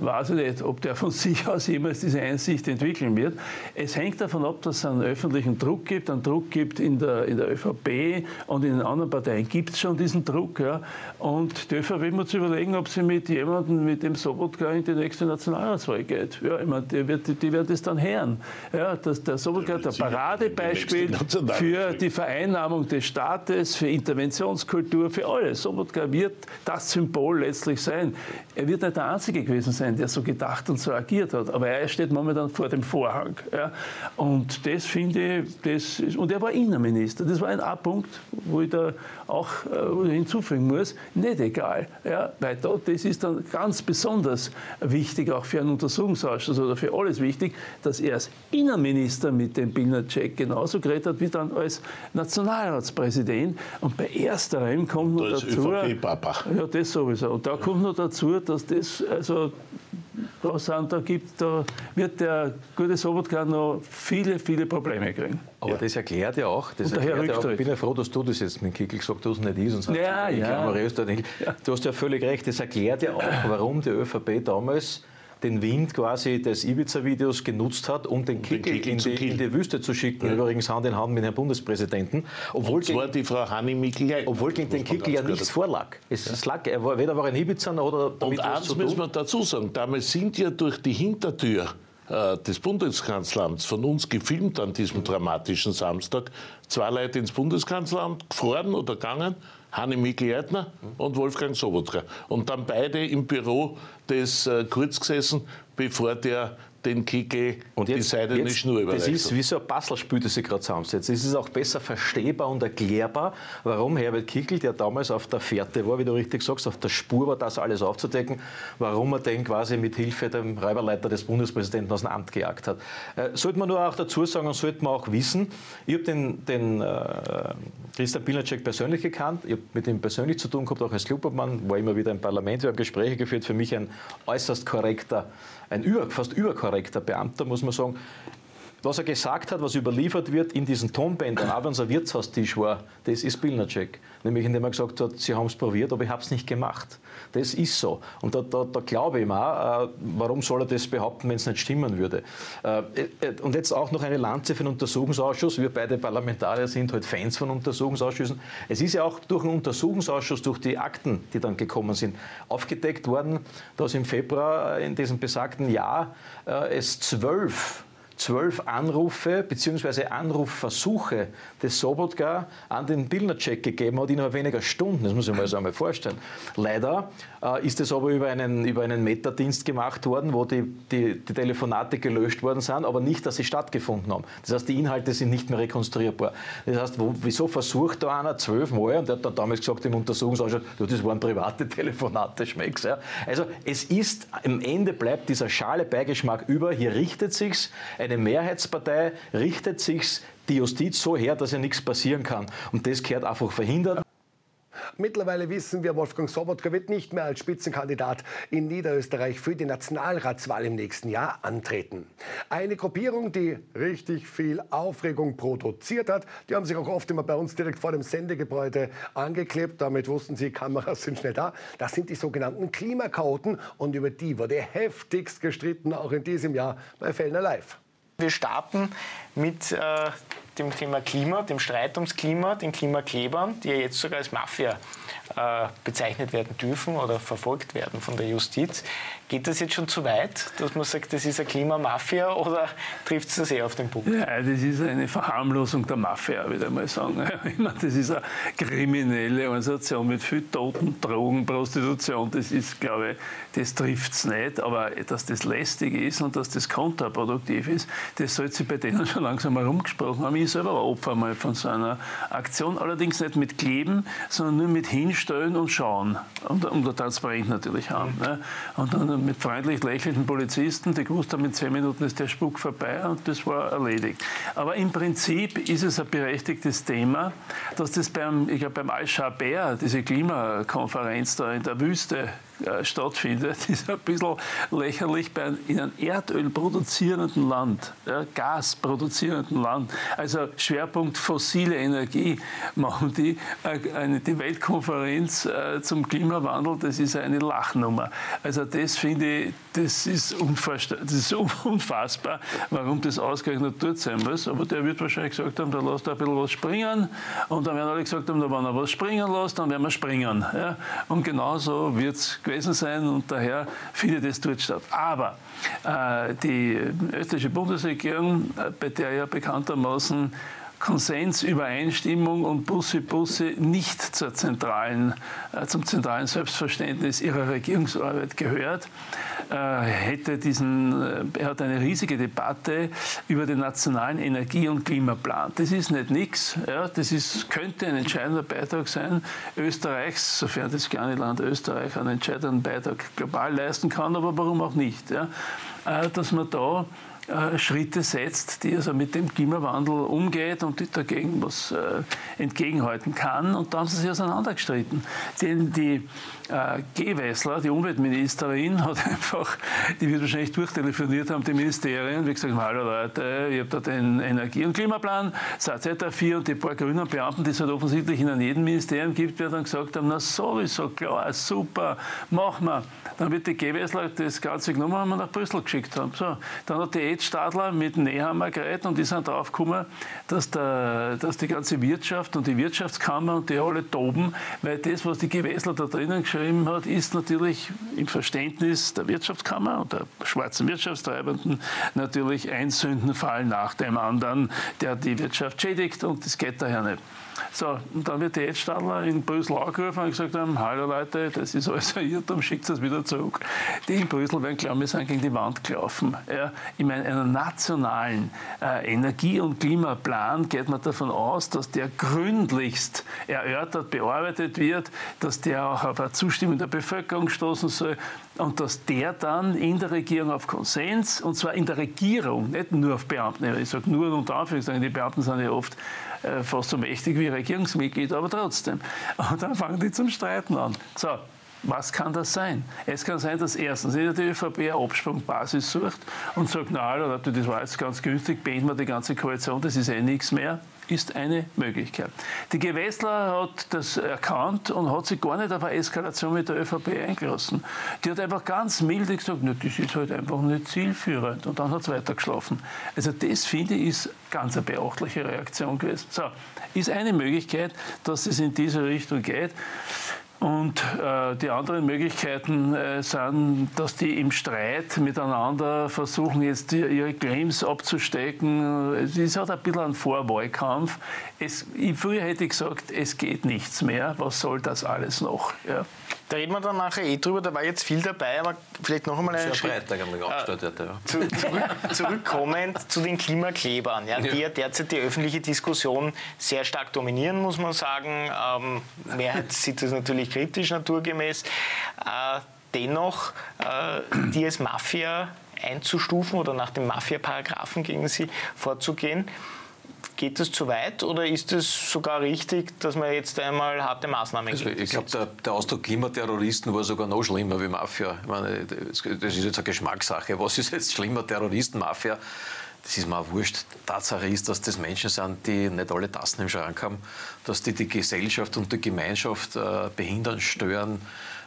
weiß ich nicht, ob der von sich aus jemals diese Einsicht entwickeln wird. Es hängt davon ab, dass es einen öffentlichen Druck gibt, einen Druck gibt in der, in der ÖVP und in den anderen Parteien gibt es schon diesen Druck. Ja. Und die ÖVP muss überlegen, ob sie mit jemandem, mit dem Sobotka in die nächste Nationalratswahl geht. Ja, ich meine, die, wird, die werden das dann hören. Ja, dass der Sobotka der Paradebeispiel für die Vereinnahmung des Staates, für Interventionskultur, für alles. Sobotka wird das Symbol letztlich sein. Er wird nicht der Einzige gewesen sein, sein, der so gedacht und so agiert hat. Aber er steht momentan vor dem Vorhang. Ja. Und das finde ich, das ist, und er war Innenminister. Das war ein A-Punkt, wo ich da auch äh, hinzufügen muss, nicht egal. Ja. Weil da, das ist dann ganz besonders wichtig, auch für einen Untersuchungsausschuss oder für alles wichtig, dass er als Innenminister mit dem Billner-Check genauso geredet hat wie dann als Nationalratspräsident. Und bei ersterem kommt noch dazu. Ja, das sowieso. Und da kommt noch dazu, dass das also da, gibt, da wird der gute Sobotka noch viele, viele Probleme kriegen. Aber ja. das erklärt ja auch, das erklärt ja auch, ich bin ja froh, dass du das jetzt mit Kickel gesagt hast, nicht ist. Und sagst, ja, ja. Du hast ja völlig recht, das erklärt ja auch, warum die ÖVP damals den Wind quasi des Ibiza-Videos genutzt hat, um den Kickel, in, die, in, die, Wüste zu schicken, ja. übrigens Hand in Hand mit Herrn Bundespräsidenten. Obwohl Und zwar die Frau Hanni Mikl Obwohl gegen den Kickel ja nichts vorlag. Es, ja. es lag, er war, weder war ein Ibiza oder damit Und eins müssen wir dazu sagen, damals sind ja durch die Hintertür äh, des Bundeskanzleramts von uns gefilmt an diesem dramatischen Samstag zwei Leute ins Bundeskanzleramt gefahren oder gegangen Hanni Mikl-Leitner und Wolfgang Sobotka. Und dann beide im Büro des äh, Kurz gesessen, bevor der den Kickel und jetzt, die seidene jetzt, Schnur überreicht. Das ist wie so ein Puzzlespiel, das sich gerade zusammensetzt. Es ist auch besser verstehbar und erklärbar, warum Herbert Kickel, der damals auf der Fährte war, wie du richtig sagst, auf der Spur war, das alles aufzudecken, warum er den quasi mit Hilfe dem Räuberleiter des Bundespräsidenten aus dem Amt gejagt hat. Äh, sollte man nur auch dazu sagen und sollte man auch wissen, ich habe den, den äh, Christian Pilnacek persönlich gekannt, ich habe mit ihm persönlich zu tun gehabt, auch als Klubobmann, war immer wieder im Parlament, wir haben Gespräche geführt, für mich ein äußerst korrekter ein über, fast überkorrekter Beamter, muss man sagen, was er gesagt hat, was überliefert wird in diesen Tonbändern, auch wenn es ein Wirtshaustisch war, das ist Pilnacek. Nämlich indem er gesagt hat, sie haben es probiert, aber ich habe es nicht gemacht. Das ist so. Und da, da, da glaube ich ihm auch, äh, warum soll er das behaupten, wenn es nicht stimmen würde. Äh, äh, und jetzt auch noch eine Lanze für den Untersuchungsausschuss. Wir beide Parlamentarier sind halt Fans von Untersuchungsausschüssen. Es ist ja auch durch einen Untersuchungsausschuss, durch die Akten, die dann gekommen sind, aufgedeckt worden, dass im Februar in diesem besagten Jahr es zwölf zwölf Anrufe bzw. Anrufversuche des Sobotka an den Bildnercheck gegeben hat innerhalb weniger Stunden. Das muss ich mir also einmal vorstellen. Leider äh, ist es aber über einen, über einen Metadienst gemacht worden, wo die, die, die, Telefonate gelöscht worden sind, aber nicht, dass sie stattgefunden haben. Das heißt, die Inhalte sind nicht mehr rekonstruierbar. Das heißt, wo, wieso versucht da einer zwölfmal, und der hat dann damals gesagt im Untersuchungsausschuss, das waren private Telefonate, schmecks. Ja. Also es ist, am Ende bleibt dieser schale Beigeschmack über, hier richtet sich's, eine Mehrheitspartei richtet sich die Justiz so her, dass ja nichts passieren kann. Und das gehört einfach verhindert. Mittlerweile wissen wir, Wolfgang Sobotka wird nicht mehr als Spitzenkandidat in Niederösterreich für die Nationalratswahl im nächsten Jahr antreten. Eine Gruppierung, die richtig viel Aufregung produziert hat, die haben sich auch oft immer bei uns direkt vor dem Sendegebäude angeklebt. Damit wussten sie, Kameras sind schnell da. Das sind die sogenannten Klimakauten und über die wurde heftigst gestritten, auch in diesem Jahr bei Fellner Live. Wir starten mit äh, dem Thema Klima, dem Streit ums Klima, den Klimaklebern, die ja jetzt sogar als Mafia äh, bezeichnet werden dürfen oder verfolgt werden von der Justiz. Geht das jetzt schon zu weit, dass man sagt, das ist eine Klimamafia oder trifft es das eher auf den Punkt? Ja, das ist eine Verharmlosung der Mafia, würde ich mal sagen. Das ist eine kriminelle Organisation mit viel Toten, Drogen, Prostitution. Das ist, glaube ich, das trifft es nicht. Aber dass das lästig ist und dass das kontraproduktiv ist, das sollte sich bei denen schon langsam herumgesprochen haben. Ich selber war Opfer mal von so einer Aktion, allerdings nicht mit Kleben, sondern nur mit Hinstellen und Schauen. Und, und da transparent natürlich haben. Ne? Und dann mit freundlich lächelnden Polizisten, die gewusst haben, in zehn Minuten ist der Spuk vorbei und das war erledigt. Aber im Prinzip ist es ein berechtigtes Thema, dass das beim, ich glaube, beim Al-Shabair, diese Klimakonferenz da in der Wüste äh, stattfindet, ist ein bisschen lächerlich bei, in einem Erdöl produzierenden Land, ja, Gas produzierenden Land. Also Schwerpunkt fossile Energie machen die. Äh, eine, die Weltkonferenz äh, zum Klimawandel, das ist eine Lachnummer. Also das finde ich, das ist, das ist unfassbar, warum das ausgerechnet dort sein muss. Aber der wird wahrscheinlich gesagt haben, da lässt er ein bisschen was springen. Und dann werden alle gesagt haben, da wenn er was springen lässt, dann werden wir springen. Ja. Und genauso wird es gewesen sein und daher findet es dort statt. Aber äh, die österreichische Bundesregierung, äh, bei der ja bekanntermaßen Konsens, Übereinstimmung und Busse Busse nicht zur zentralen, äh, zum zentralen Selbstverständnis ihrer Regierungsarbeit gehört, äh, hätte diesen, äh, er hat eine riesige Debatte über den nationalen Energie- und Klimaplan. Das ist nicht nichts, ja, das ist, könnte ein entscheidender Beitrag sein. Österreichs, sofern das kleine Land Österreich einen entscheidenden Beitrag global leisten kann, aber warum auch nicht, ja, dass man da äh, Schritte setzt, die also mit dem Klimawandel umgeht und die dagegen was äh, entgegenhalten kann. Und da haben sie sich auseinandergestritten. Denn die äh, Gewessler, die Umweltministerin, hat einfach, die wird wahrscheinlich durchtelefoniert haben, die Ministerien, wie gesagt, hallo Leute, ihr habt da den Energie- und Klimaplan, ihr dafür und die paar grünen Beamten, die es halt offensichtlich in jedem Ministerium gibt, die dann gesagt haben, na sowieso, klar, super, machen wir. Dann wird die Gewessler das Ganze genommen und nach Brüssel geschickt haben. So, dann hat die Stadler mit Nehammer geredet und die sind drauf gekommen, dass, der, dass die ganze Wirtschaft und die Wirtschaftskammer und die alle toben, weil das, was die Gewessler da drinnen geschrieben hat, ist natürlich im Verständnis der Wirtschaftskammer und der schwarzen Wirtschaftstreibenden natürlich ein Sündenfall nach dem anderen, der die Wirtschaft schädigt und das geht daher nicht. So, und dann wird die Edstadler in Brüssel angerufen und gesagt haben, hallo Leute, das ist alles ein Irrtum, schickt es wieder zurück. Die in Brüssel werden glauben, wir sind gegen die Wand gelaufen. Ja, ich meine, einen nationalen äh, Energie- und Klimaplan geht man davon aus, dass der gründlichst erörtert, bearbeitet wird, dass der auch auf eine Zustimmung der Bevölkerung stoßen soll und dass der dann in der Regierung auf Konsens, und zwar in der Regierung, nicht nur auf Beamten, ich sage nur unter Anführungszeichen, die Beamten sind ja oft fast so mächtig wie Regierungsmitglied, aber trotzdem. Und dann fangen die zum Streiten an. So, was kann das sein? Es kann sein, dass erstens die ÖVP eine Absprungbasis sucht und sagt, na, Leute, das war jetzt ganz günstig, beenden wir die ganze Koalition, das ist eh nichts mehr ist eine Möglichkeit. Die Gewessler hat das erkannt und hat sich gar nicht auf eine Eskalation mit der ÖVP eingelassen. Die hat einfach ganz milde gesagt, ne, das ist halt einfach nicht zielführend. Und dann hat es weitergeschlafen. Also das, finde ich, ist ganz eine beachtliche Reaktion gewesen. So, ist eine Möglichkeit, dass es in diese Richtung geht. Und äh, die anderen Möglichkeiten äh, sind, dass die im Streit miteinander versuchen, jetzt die, ihre Claims abzustecken. Es ist halt ein bisschen ein Vorwahlkampf. Es, früher hätte ich gesagt, es geht nichts mehr. Was soll das alles noch? Ja. Da reden wir dann nachher eh drüber, da war jetzt viel dabei, aber vielleicht noch einmal einen Schritt breit äh, ja. zu, zurück, zurückkommend zu den Klimaklebern, ja, die ja derzeit die öffentliche Diskussion sehr stark dominieren, muss man sagen. Ähm, Mehrheit sieht das natürlich kritisch, naturgemäß. Äh, dennoch, äh, die als Mafia einzustufen oder nach dem Mafia-Paragraphen gegen sie vorzugehen, Geht das zu weit oder ist es sogar richtig, dass man jetzt einmal harte Maßnahmen also Ich glaube, der, der, Ausdruck Klimaterroristen war sogar noch schlimmer wie Mafia. Meine, das ist jetzt eine Geschmackssache. Was ist jetzt schlimmer, Terroristen, Mafia? Das ist mir auch wurscht. Tatsache ist, dass das Menschen sind, die nicht alle Tassen im Schrank haben, dass die die Gesellschaft und die Gemeinschaft äh, behindern, stören,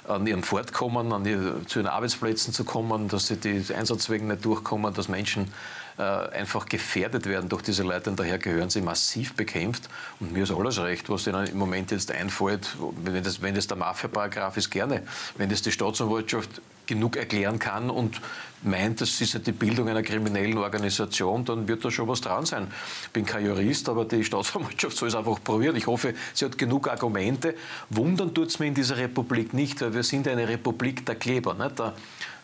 an ihrem Fortkommen, an ihr, zu ihren Arbeitsplätzen zu kommen, dass sie die Einsatzwegen nicht durchkommen, dass Menschen einfach gefährdet werden durch diese Leute und daher gehören sie massiv bekämpft. Und mir ist alles recht, was ihnen im Moment jetzt einfällt. Wenn das, wenn das der Mafia-Paragraph ist, gerne. Wenn das die Staatsanwaltschaft genug erklären kann und meint, das ist ja die Bildung einer kriminellen Organisation, dann wird da schon was dran sein. Ich bin kein Jurist, aber die Staatsanwaltschaft soll es einfach probieren. Ich hoffe, sie hat genug Argumente. Wundern tut es mir in dieser Republik nicht, weil wir sind eine Republik der Kleber. Nicht? Der,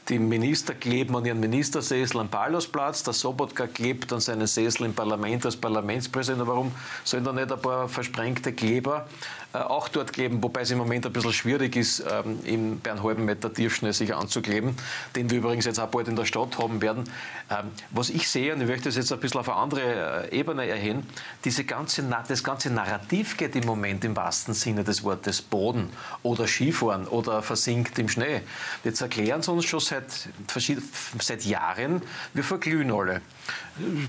die Minister kleben an ihren Ministersessel am Paulusplatz, der Sobotka klebt an seinen Sessel im Parlament als Parlamentspräsident. Warum sollen da nicht ein paar versprengte Kleber auch dort kleben, wobei es im Moment ein bisschen schwierig ist, ähm, im, bei einem halben Meter Tiefschnee sich anzukleben, den wir übrigens jetzt auch bald in der Stadt haben werden. Ähm, was ich sehe, und ich möchte das jetzt ein bisschen auf eine andere äh, Ebene erhöhen, diese ganze, das ganze Narrativ geht im Moment im wahrsten Sinne des Wortes Boden oder Skifahren oder versinkt im Schnee. Jetzt erklären sie uns schon seit, seit Jahren, wir verglühen alle.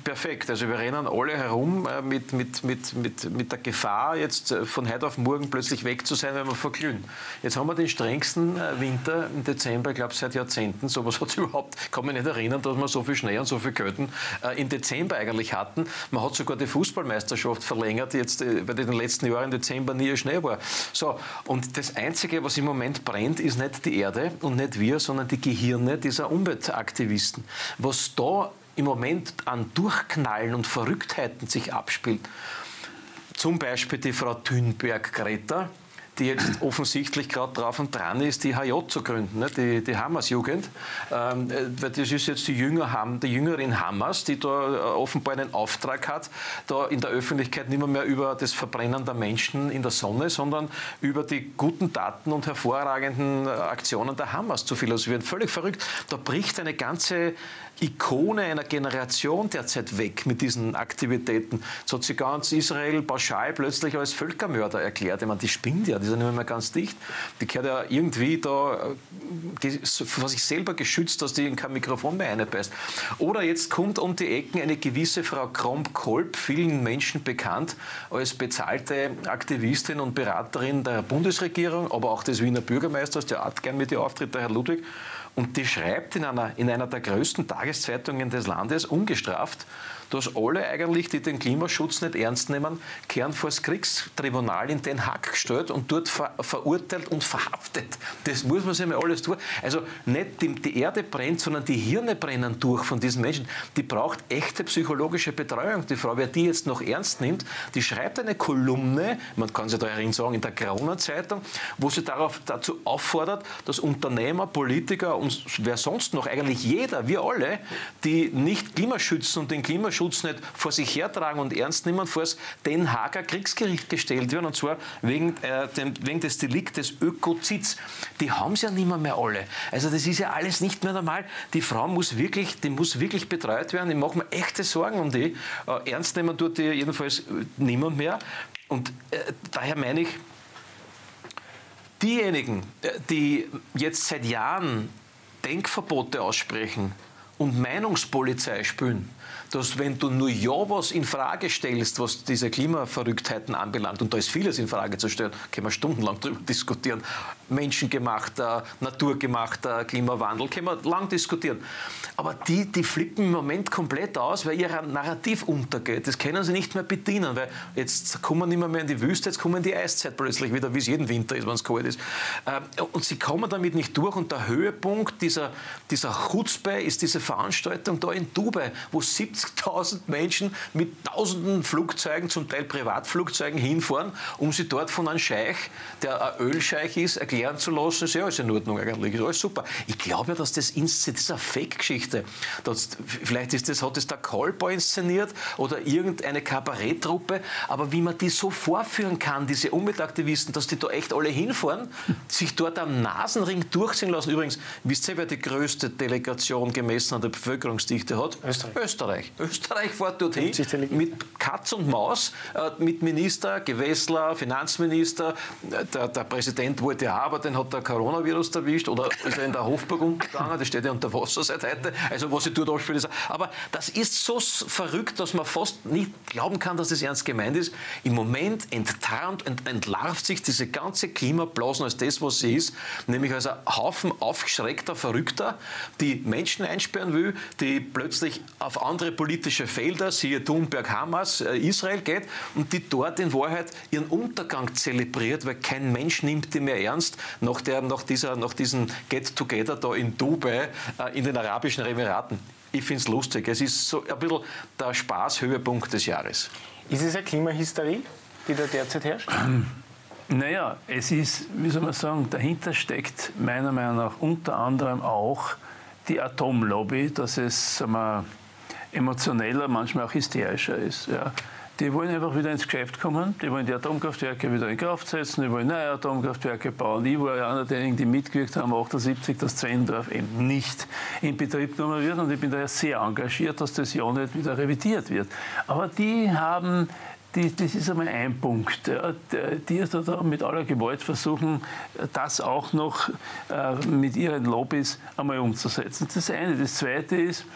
Perfekt, also wir rennen alle herum äh, mit, mit, mit, mit, mit der Gefahr, jetzt von heute auf morgen plötzlich weg zu sein, wenn wir verglühen. Jetzt haben wir den strengsten äh, Winter im Dezember, ich glaube seit Jahrzehnten. So was hat es überhaupt, kann mich nicht erinnern, dass wir so viel Schnee und so viel äh, im Dezember eigentlich hatten. Man hat sogar die Fußballmeisterschaft verlängert, jetzt, äh, weil in den letzten Jahren im Dezember nie Schnee war. So, und das Einzige, was im Moment brennt, ist nicht die Erde und nicht wir, sondern die Gehirne dieser Umweltaktivisten. Was da im Moment an Durchknallen und Verrücktheiten sich abspielt, zum Beispiel die Frau Thünberg-Greta, die jetzt offensichtlich gerade drauf und dran ist, die HJ zu gründen, ne? die, die Hamas-Jugend. Ähm, äh, das ist jetzt die, Jünger, die Jüngerin Hamas, die da äh, offenbar einen Auftrag hat, da in der Öffentlichkeit nicht mehr, mehr über das Verbrennen der Menschen in der Sonne, sondern über die guten Taten und hervorragenden äh, Aktionen der Hamas zu philosophieren. Völlig verrückt. Da bricht eine ganze Ikone einer Generation derzeit weg mit diesen Aktivitäten. So hat sie ganz Israel pauschal plötzlich als Völkermörder erklärt. Ich meine, die spinnt ja, die ist ja nicht mehr ganz dicht. Die gehört ja irgendwie da vor sich selber geschützt, dass die in kein Mikrofon mehr reinbeißt. Oder jetzt kommt um die Ecken eine gewisse Frau Kromp-Kolb, vielen Menschen bekannt als bezahlte Aktivistin und Beraterin der Bundesregierung, aber auch des Wiener Bürgermeisters, der hat gern mit ihr auftritt, der Herr Ludwig. Und die schreibt in einer, in einer der größten Tageszeitungen des Landes ungestraft, dass alle eigentlich, die den Klimaschutz nicht ernst nehmen, kehren vor das Kriegstribunal in Den Haag gestellt und dort ver verurteilt und verhaftet. Das muss man sich mal alles tun. Also nicht die, die, Erde brennt, sondern die Hirne brennen durch von diesen Menschen. Die braucht echte psychologische Betreuung. Die Frau, wer die jetzt noch ernst nimmt, die schreibt eine Kolumne, man kann sich da darin sagen, in der Corona-Zeitung, wo sie darauf, dazu auffordert, dass Unternehmer, Politiker und wer sonst noch, eigentlich jeder, wir alle, die nicht Klimaschützen und den Klimaschutz Klimaschutz nicht vor sich hertragen und ernst nehmen, vor das Den Haager Kriegsgericht gestellt werden, und zwar wegen, äh, dem, wegen des Deliktes Ökozids. Die haben es ja nicht mehr, mehr alle. Also das ist ja alles nicht mehr normal. Die Frau muss wirklich, die muss wirklich betreut werden. Ich mache mir echte Sorgen um die. Äh, ernst nehmen tut die jedenfalls niemand mehr. Und äh, daher meine ich, diejenigen, äh, die jetzt seit Jahren Denkverbote aussprechen und Meinungspolizei spüren, dass wenn du nur ja was in Frage stellst, was diese Klimaverrücktheiten anbelangt, und da ist vieles in Frage zu stellen, können wir stundenlang darüber diskutieren, menschengemachter, naturgemachter Klimawandel, können wir lang diskutieren. Aber die, die flippen im Moment komplett aus, weil ihr Narrativ untergeht. Das können sie nicht mehr bedienen, weil jetzt kommen nicht mehr, in die Wüste, jetzt kommen die Eiszeit plötzlich wieder, wie es jeden Winter ist, wenn es kalt ist. Ähm, und sie kommen damit nicht durch und der Höhepunkt dieser, dieser Chutzpe ist diese Veranstaltung da in Dubai, wo 70 70.000 Menschen mit tausenden Flugzeugen, zum Teil Privatflugzeugen hinfahren, um sie dort von einem Scheich, der ein Ölscheich ist, erklären zu lassen, ist ja alles in Ordnung eigentlich, ist alles super. Ich glaube ja, dass das, das ist eine Fake-Geschichte. Vielleicht ist das, hat das der Kolber inszeniert oder irgendeine Kabaretttruppe, aber wie man die so vorführen kann, diese Umweltaktivisten, dass die da echt alle hinfahren, sich dort am Nasenring durchziehen lassen. Übrigens, wisst ihr, wer die größte Delegation gemessen an der Bevölkerungsdichte hat? Österreich. Österreich. Österreich. Fährt dorthin mit Katz und Maus, äh, mit Minister, Gewessler, Finanzminister. Der, der, Präsident wollte ja, aber den hat der Coronavirus erwischt oder ist er in der Hofburg umgegangen, das steht ja unter Wasser seit heute. Also was ich dort abspiele, ist, aber das ist so verrückt, dass man fast nicht glauben kann, dass das ernst gemeint ist. Im Moment enttarnt und entlarvt sich diese ganze Klimablasen als das, was sie ist, nämlich als ein Haufen aufgeschreckter Verrückter, die Menschen einsperren will, die plötzlich auf andere politische Felder, siehe Thunberg, Hamas, äh, Israel geht und die dort in Wahrheit ihren Untergang zelebriert, weil kein Mensch nimmt die mehr ernst nach, der, nach, dieser, nach diesem Get-Together da in Dubai äh, in den Arabischen Emiraten. Ich finde es lustig. Es ist so ein bisschen der Spaßhöhepunkt des Jahres. Ist es eine Klimahysterie, die da derzeit herrscht? Naja, es ist, wie soll man sagen, dahinter steckt meiner Meinung nach unter anderem auch die Atomlobby, dass es sagen wir, emotioneller, manchmal auch hysterischer ist. Ja. Die wollen einfach wieder ins Geschäft kommen, die wollen die Atomkraftwerke wieder in Kraft setzen, die wollen neue Atomkraftwerke bauen. Ich war einer derjenigen, die mitgewirkt haben, 78, dass Zwendorf eben nicht in Betrieb genommen wird und ich bin daher sehr engagiert, dass das ja nicht wieder revidiert wird. Aber die haben die, das ist einmal ein Punkt. Ja, die da mit aller Gewalt versuchen, das auch noch äh, mit ihren Lobbys einmal umzusetzen. Das ist das eine. Das zweite ist,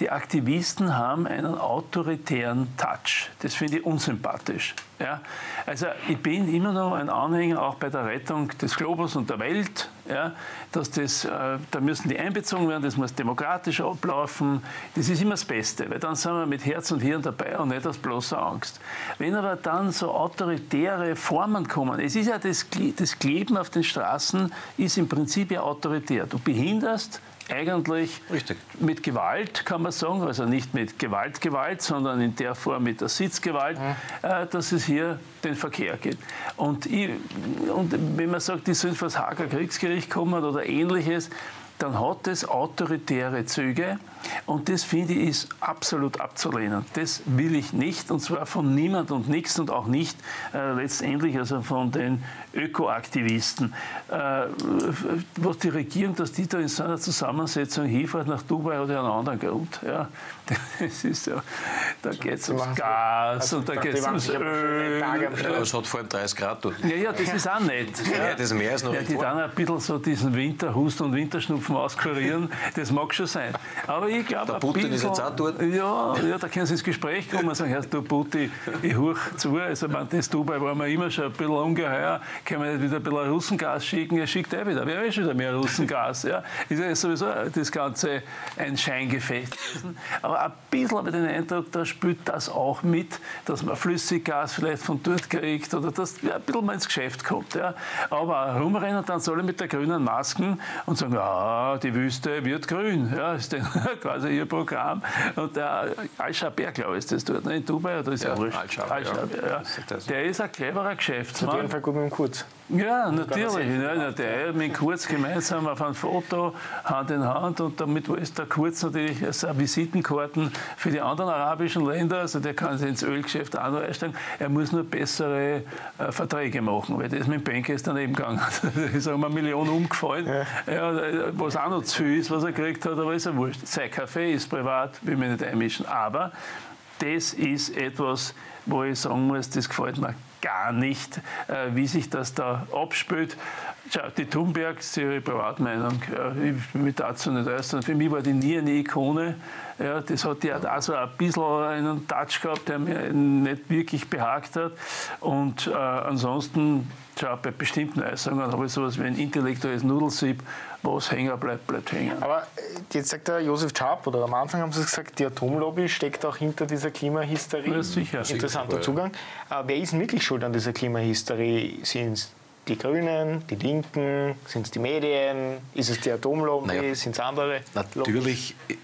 die Aktivisten haben einen autoritären Touch. Das finde ich unsympathisch. Ja? Also ich bin immer noch ein Anhänger auch bei der Rettung des Globus und der Welt, ja? dass das, äh, da müssen die einbezogen werden, das muss demokratisch ablaufen. Das ist immer das Beste, weil dann sind wir mit Herz und Hirn dabei und nicht aus bloßer Angst. Wenn aber dann so autoritäre Formen kommen, es ist ja das, das Kleben auf den Straßen ist im Prinzip ja autoritär. Du behinderst eigentlich Richtig. mit Gewalt, kann man sagen, also nicht mit Gewalt, Gewalt, sondern in der Form mit der Sitzgewalt, mhm. äh, dass es hier den Verkehr gibt. Und, ich, und wenn man sagt, die sollen vor das Hager Kriegsgericht kommen oder ähnliches, dann hat es autoritäre Züge und das finde ich ist absolut abzulehnen. Das will ich nicht und zwar von niemand und nichts und auch nicht äh, letztendlich also von den Ökoaktivisten. Äh, was die Regierung, dass die da in so einer Zusammensetzung hinfährt nach Dubai oder einen anderen Grund. Ja. Das ist ja, da geht es ums Gas also, und da geht es ums Öl. Ja, es hat vor allem 30 Grad dort. Ja, ja, das ist auch nett. Ja, ja das ist mehr als noch ja, Die dann ein bisschen so diesen Winterhust und Winterschnupfen auskurieren, das mag schon sein. Aber ich glaube, Der Putin ist jetzt auch dort. Ja, ja, da können Sie ins Gespräch kommen und sagen, Herr du Putin, ich hoch zu. Also, man, das Dubai war mir immer schon ein bisschen ungeheuer. Können wir nicht wieder ein bisschen Russengas schicken? Er schickt eh wieder. Wer will schon wieder mehr Russengas? Ja, ist ja sowieso das Ganze ein Scheingefecht. Aber ein bisschen habe ich den Eindruck, da spielt das auch mit, dass man Flüssiggas vielleicht von dort kriegt oder dass ja, ein bisschen mal ins Geschäft kommt. Ja. Aber rumrennen dann soll mit der grünen Masken und sagen, ja, die Wüste wird grün. Ja, ist dann quasi ihr Programm. Und der Al-Shabair, glaube ich, ist das dort, ne? in Dubai oder ist ja, Al-Shabair. ja. Der ist ein cleverer Geschäftsmann. Auf jeden Fall gut mit dem Kurz. Ja, natürlich. Ja, der mit Kurz gemeinsam auf ein Foto, Hand in Hand und damit ist der Kurz natürlich Visitenkarten für die anderen arabischen Länder. Also der kann sich ins Ölgeschäft auch noch einsteigen. Er muss nur bessere äh, Verträge machen, weil das mit dem Banker ist daneben gegangen. da ist um eine Million umgefallen, ja. Ja, was auch noch zu viel ist, was er gekriegt hat, aber ist ja wurscht. Sein Kaffee ist privat, will mich nicht einmischen. Aber das ist etwas, wo ich sagen muss, das gefällt mir gar nicht, äh, wie sich das da abspielt. Schau, die Thunberg, ist ihre Privatmeinung, ich will dazu nicht äußern. Für mich war die nie eine Ikone. Ja, das hat ja auch so ein bisschen einen Touch gehabt, der mir nicht wirklich behagt hat. Und äh, ansonsten, schau, bei bestimmten Äußerungen habe ich sowas wie ein intellektuelles Nudelsieb, was hängen bleibt, bleibt hängen. Aber äh, jetzt sagt der Josef Schaap, oder am Anfang haben Sie gesagt, die Atomlobby steckt auch hinter dieser Klimahysterie. Ja, sicher. Interessanter sicher, Zugang. Aber wer ist denn wirklich schuld an dieser Klimahysterie? Sind es die Grünen, die Linken, sind es die Medien, ist es die Atomlobby, naja, sind es andere? Natürlich. Lobbys?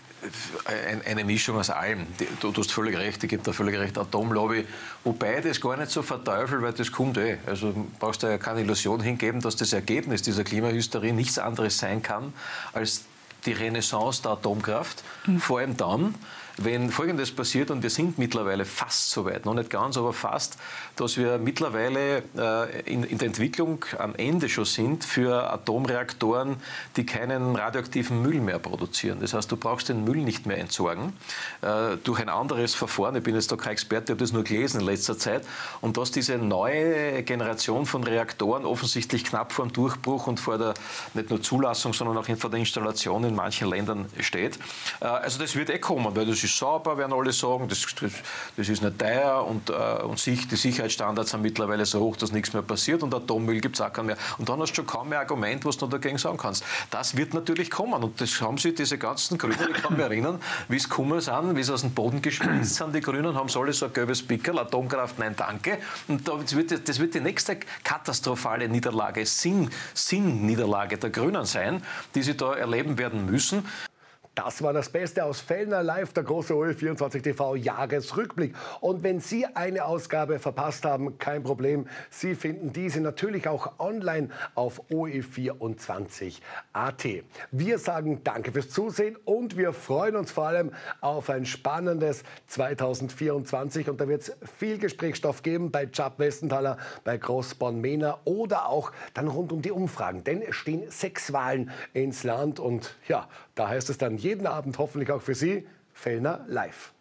Eine Mischung aus allem. Du, du hast völlig recht, ich gebe da völlig recht, Atomlobby. Wobei das gar nicht so verteufelt, weil das kommt eh. Also brauchst du ja keine Illusion hingeben, dass das Ergebnis dieser Klimahysterie nichts anderes sein kann als die Renaissance der Atomkraft. Mhm. Vor allem dann, wenn Folgendes passiert, und wir sind mittlerweile fast so weit, noch nicht ganz, aber fast, dass wir mittlerweile äh, in, in, der Entwicklung am Ende schon sind für Atomreaktoren, die keinen radioaktiven Müll mehr produzieren. Das heißt, du brauchst den Müll nicht mehr entsorgen äh, durch ein anderes Verfahren. Ich bin jetzt da kein Experte, ich habe das nur gelesen in letzter Zeit. Und dass diese neue Generation von Reaktoren offensichtlich knapp vor dem Durchbruch und vor der nicht nur Zulassung, sondern auch vor der Installation in manchen Ländern steht. Äh, also das wird eh kommen, weil das ist sauber, werden alle sagen, das, das, das ist nicht teuer und, und sich, die Sicherheitsstandards sind mittlerweile so hoch, dass nichts mehr passiert und Atommüll gibt es auch keinen mehr. Und dann hast du schon kaum mehr Argument, was du dagegen sagen kannst. Das wird natürlich kommen und das haben sie, diese ganzen Grünen, ich kann mich erinnern, wie es gekommen sind, wie sie aus dem Boden gespritzt sind, die Grünen, haben sie alle so ein gelbes Pickel, Atomkraft, nein, danke. Und das wird, das wird die nächste katastrophale Niederlage, Sinn, Sinnniederlage der Grünen sein, die sie da erleben werden müssen. Das war das Beste aus Fellner Live, der große OE24 TV Jahresrückblick. Und wenn Sie eine Ausgabe verpasst haben, kein Problem. Sie finden diese natürlich auch online auf OE24.at. Wir sagen Danke fürs Zusehen und wir freuen uns vor allem auf ein spannendes 2024. Und da wird es viel Gesprächsstoff geben bei Chap Westenthaler, bei Großborn-Mehner oder auch dann rund um die Umfragen. Denn es stehen sechs Wahlen ins Land und ja, da heißt es dann jeden Abend hoffentlich auch für Sie Fellner live.